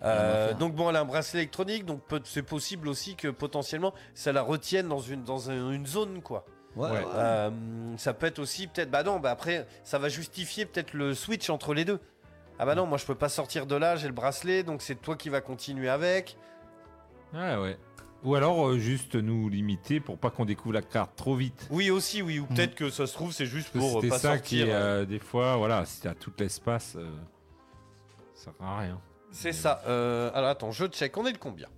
Va Euh, donc bon, elle a un bracelet électronique, donc c'est possible aussi que potentiellement ça la retienne dans une dans un- une zone quoi. Ouais. Euh, ça peut être aussi peut-être bah non, bah après ça va justifier peut-être le switch entre les deux. Ah bah non, moi je peux pas sortir de là, j'ai le bracelet, donc c'est toi qui va continuer avec. Ah ouais. Ou alors euh, juste nous limiter pour pas qu'on découvre la carte trop vite. Oui aussi, oui, ou peut-être que ça se trouve c'est juste pour euh, pas ça sortir. qui, euh, des fois, voilà, si t'as tout l'espace, euh, ça sert à rien. C'est ça. Euh, alors attends, je check. On est le combien?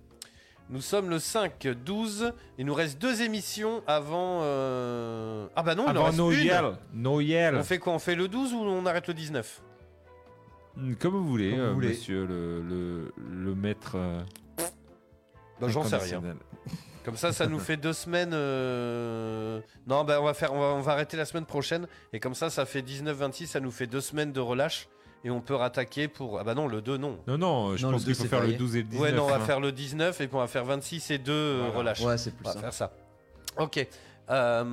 Nous sommes le 5, 12. Il nous reste deux émissions avant. euh, Ah bah non, il en Avant reste Noël, une. Noël. On fait quoi? On fait le 12 ou on arrête le 19 Hmm, Comme vous voulez, Comme vous euh, voulez. monsieur le, le, le maître. euh, Bah, J'en sais rien. inconditionnel. Comme ça, ça nous fait deux semaines. euh, Non, bah on va faire, on va, on va arrêter la semaine prochaine. Et comme ça, ça fait 19-26. Ça nous fait deux semaines de relâche. Et on peut rattaquer pour. Ah bah non, le 2, non. Non, non, je Non, pense qu'il faut faire le férié. 12 et le 19. ouais, non, on va hein. faire le 19 et puis on va faire 26 et 2 euh, Voilà. relâche. Ouais, c'est plus On va ça. faire ça. Ok. Euh,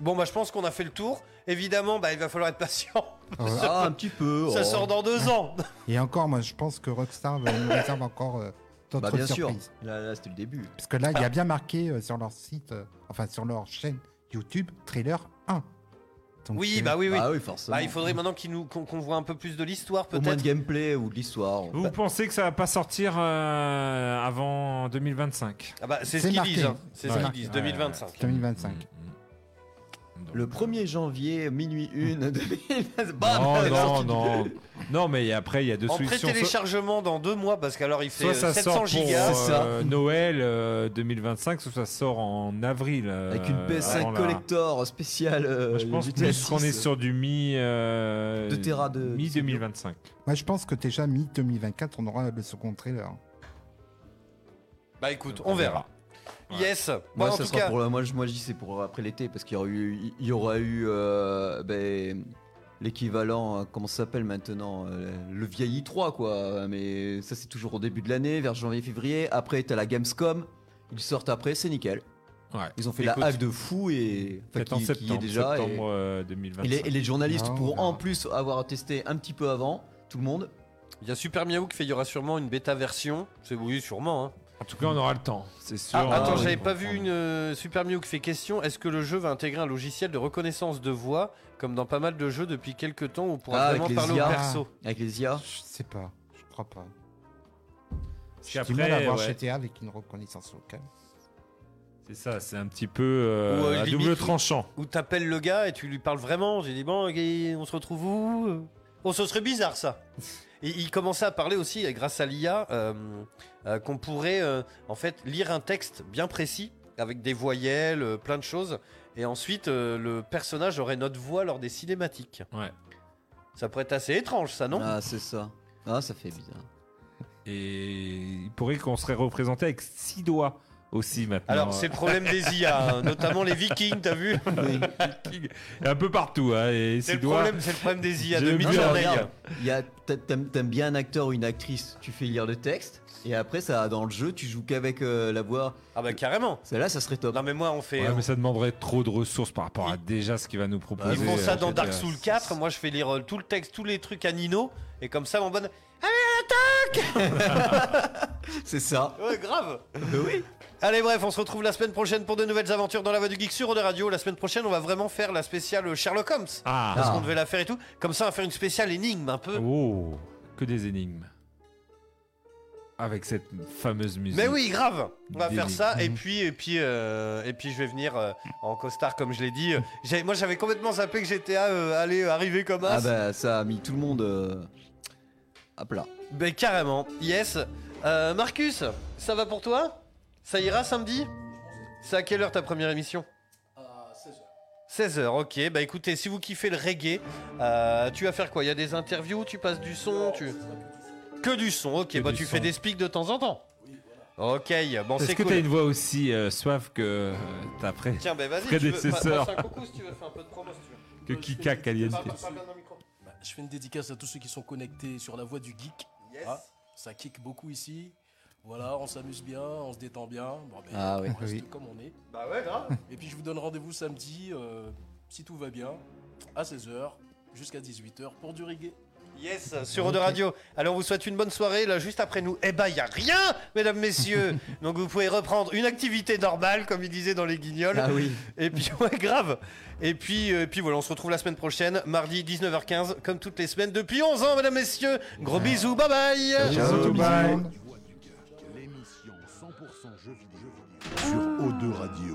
bon, bah, je pense qu'on a fait le tour. Évidemment, bah, il va falloir être patient. Ah, un petit peu. Ça oh. sort dans deux ans. Et encore, moi, je pense que Rockstar va nous réserve encore euh, d'autres Bah, bien sûr. surprises. Là, là, c'était le début. Parce que là, il y a bien marqué euh, sur leur site, euh, enfin sur leur chaîne YouTube, trailer 1. Donc, Oui, bah oui, oui. Ah oui, forcément. Bah, il faudrait maintenant qu'il nous- qu'on qu'on voit un peu plus de l'histoire, Au moins de peut-être. gameplay ou de l'histoire. Vous pensez que ça va pas sortir euh, avant 2025 Ah bah, c'est ce qu'ils marqué. disent. hein. C'est ce qu'ils disent. 2025. 2025. Le 1er janvier, minuit 1, 2020. Bam, Non, non, non. Non, mais après, il y a deux En solutions. pré-téléchargement dans deux mois, parce qu'alors il fait Soit euh, ça 700 sort pour gigas. C'est ça. euh, Noël euh, 2025, soit ça sort en avril. euh, Avec une PS5 avant la- collector spéciale. euh, Moi, je pense plus qu'on est 6. sur du mi. euh, Deux Tera de- Mi 2025. Moi, je pense que déjà mi-2024, on aura le second trailer. Bah écoute, on verra. Yes. Bon, Moi, en ça tout sera cas, pour moi, je, moi, je dis c'est pour après l'été parce qu'il y aura eu, il y aura eu euh, ben, l'équivalent, euh, comment ça s'appelle maintenant, euh, le vieil i3 quoi. Mais ça c'est toujours au début de l'année, vers janvier-février. Après t'as la Gamescom, ils sortent après, c'est nickel. Ouais. Ils ont fait Écoute, la hack de fou et enfin, en qui, est septembre, déjà. et- septembre euh, 2025. et, les, et les journalistes Ah, on pourront verra. en plus avoir testé un petit peu avant, tout le monde. il y a Super Miaou qui fait, il y aura sûrement une bêta version. C'est oui, sûrement. Hein. En tout cas, on aura le temps, c'est sûr. Ah, attends, Euh, j'avais pas vu une euh, Super Miaou qui fait question. Est-ce que le jeu va intégrer un logiciel de reconnaissance de voix, comme dans pas mal de jeux depuis quelques temps, où on pourra Ah, vraiment les parler au IA. perso? Avec les IA. Je sais pas, je crois pas. J'ai du mal à voir ouais, GTA avec une reconnaissance locale. c'est ça, c'est un petit peu euh, Ou, euh, à limite, double ou- tranchant. Où t'appelles le gars et tu lui parles vraiment. J'ai dit, bon, ok, on se retrouve où? Oh, ce serait bizarre ça. Et il commençait à parler aussi, euh, grâce à l'IA, euh, euh, qu'on pourrait euh, en fait lire un texte bien précis, avec des voyelles, euh, plein de choses, et ensuite euh, le personnage aurait notre voix lors des cinématiques. Ouais. Ça pourrait être assez étrange, ça, non? Ah c'est ça. Ah ça fait bizarre. Et il pourrait qu'on serait représenté avec six doigts aussi maintenant. Alors, c'est le problème des IA, hein, notamment les Vikings, t'as vu un peu partout. Hein, C'est le, Sidois- problème, c'est le problème des IA de. Midjourney. T'aimes bien un acteur ou une actrice, tu fais lire le texte, et après, ça, dans le jeu, tu joues qu'avec euh, la voix. Ah bah carrément. Celle-là, ça serait top. Non mais moi, on fait. Ouais, mais ça demanderait trop de ressources par rapport à déjà ce qu'il va nous proposer. Ils font ça euh, dans Dark. Souls 4. Moi, je fais lire euh, tout le texte, tous les trucs à Nino, et comme ça, mon bonne. Allez, attaque C'est ça. Ouais, grave. oui. Allez, bref, on se retrouve la semaine prochaine pour de nouvelles aventures dans la voie du geek sur de Radio. La semaine prochaine, on va vraiment faire la spéciale Sherlock Holmes. Ah. Parce Ah. qu'on devait la faire et tout. Comme ça, on va faire une spéciale énigme un peu. Oh, que des énigmes. Avec cette fameuse musique. Mais oui, grave. On va faire ça et puis et puis euh, et puis je vais venir euh, en costard comme je l'ai dit. Moi, j'avais complètement zappé que GTA euh, allait arriver comme as. Ah bah, ça a mis tout le monde euh, à plat. Ben carrément, yes. Euh, Marcus, ça va pour toi? Ça ira samedi C'est à quelle heure ta première émission 16h, ok. Bah écoutez, si vous kiffez le reggae, euh, tu vas faire quoi Il y a des interviews, tu passes du son, tu... Que du son, ok. Que bah tu son. fais des speaks de temps en temps Ok, bon Est-ce c'est que cool. t'as une voix aussi euh, soif que euh, ta pré- Tiens, ben vas-y, tu veux- prédécesseur un coucou si tu veux, fais un peu de promo si tu veux. que Kika Caliente. Bah, je fais une dédicace à tous ceux qui sont connectés sur la voie du geek. Yes. Ah, ça kick beaucoup ici. Voilà, on s'amuse bien, on se détend bien. Bon, ben, Ah oui. on reste Oui. comme on est. Bah ouais, grave. Et puis je vous donne rendez-vous samedi, euh, si tout va bien, à 16h jusqu'à 18h pour du reggae. Yes, sur Eau de Radio. Alors on vous souhaite une bonne soirée. Là, juste après nous, eh ben, il y a rien, mesdames, messieurs. Donc vous pouvez reprendre une activité normale, comme il disait dans les guignols. Ah oui. Et puis, ouais, grave. Et puis, euh, et puis voilà, on se retrouve la semaine prochaine, mardi 19h15, comme toutes les semaines depuis 11 ans, mesdames, messieurs. Gros bisous, bye bye. Ciao, bye. L'émission 100% jeux vidéo sur O2 Radio.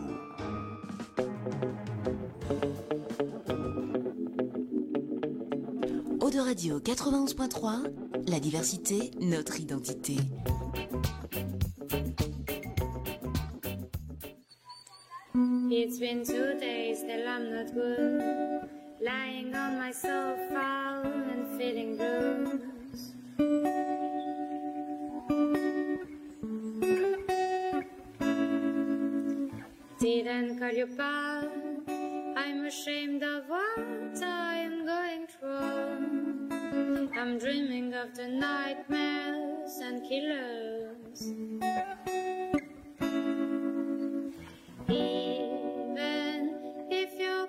Eau de Radio 91.3, la diversité, notre identité. It's been two days that I'm not good. Lying on my sofa and feeling blues. didn't call you back. I'm ashamed of what I am going through. I'm dreaming of the nightmares and killers. Even if you're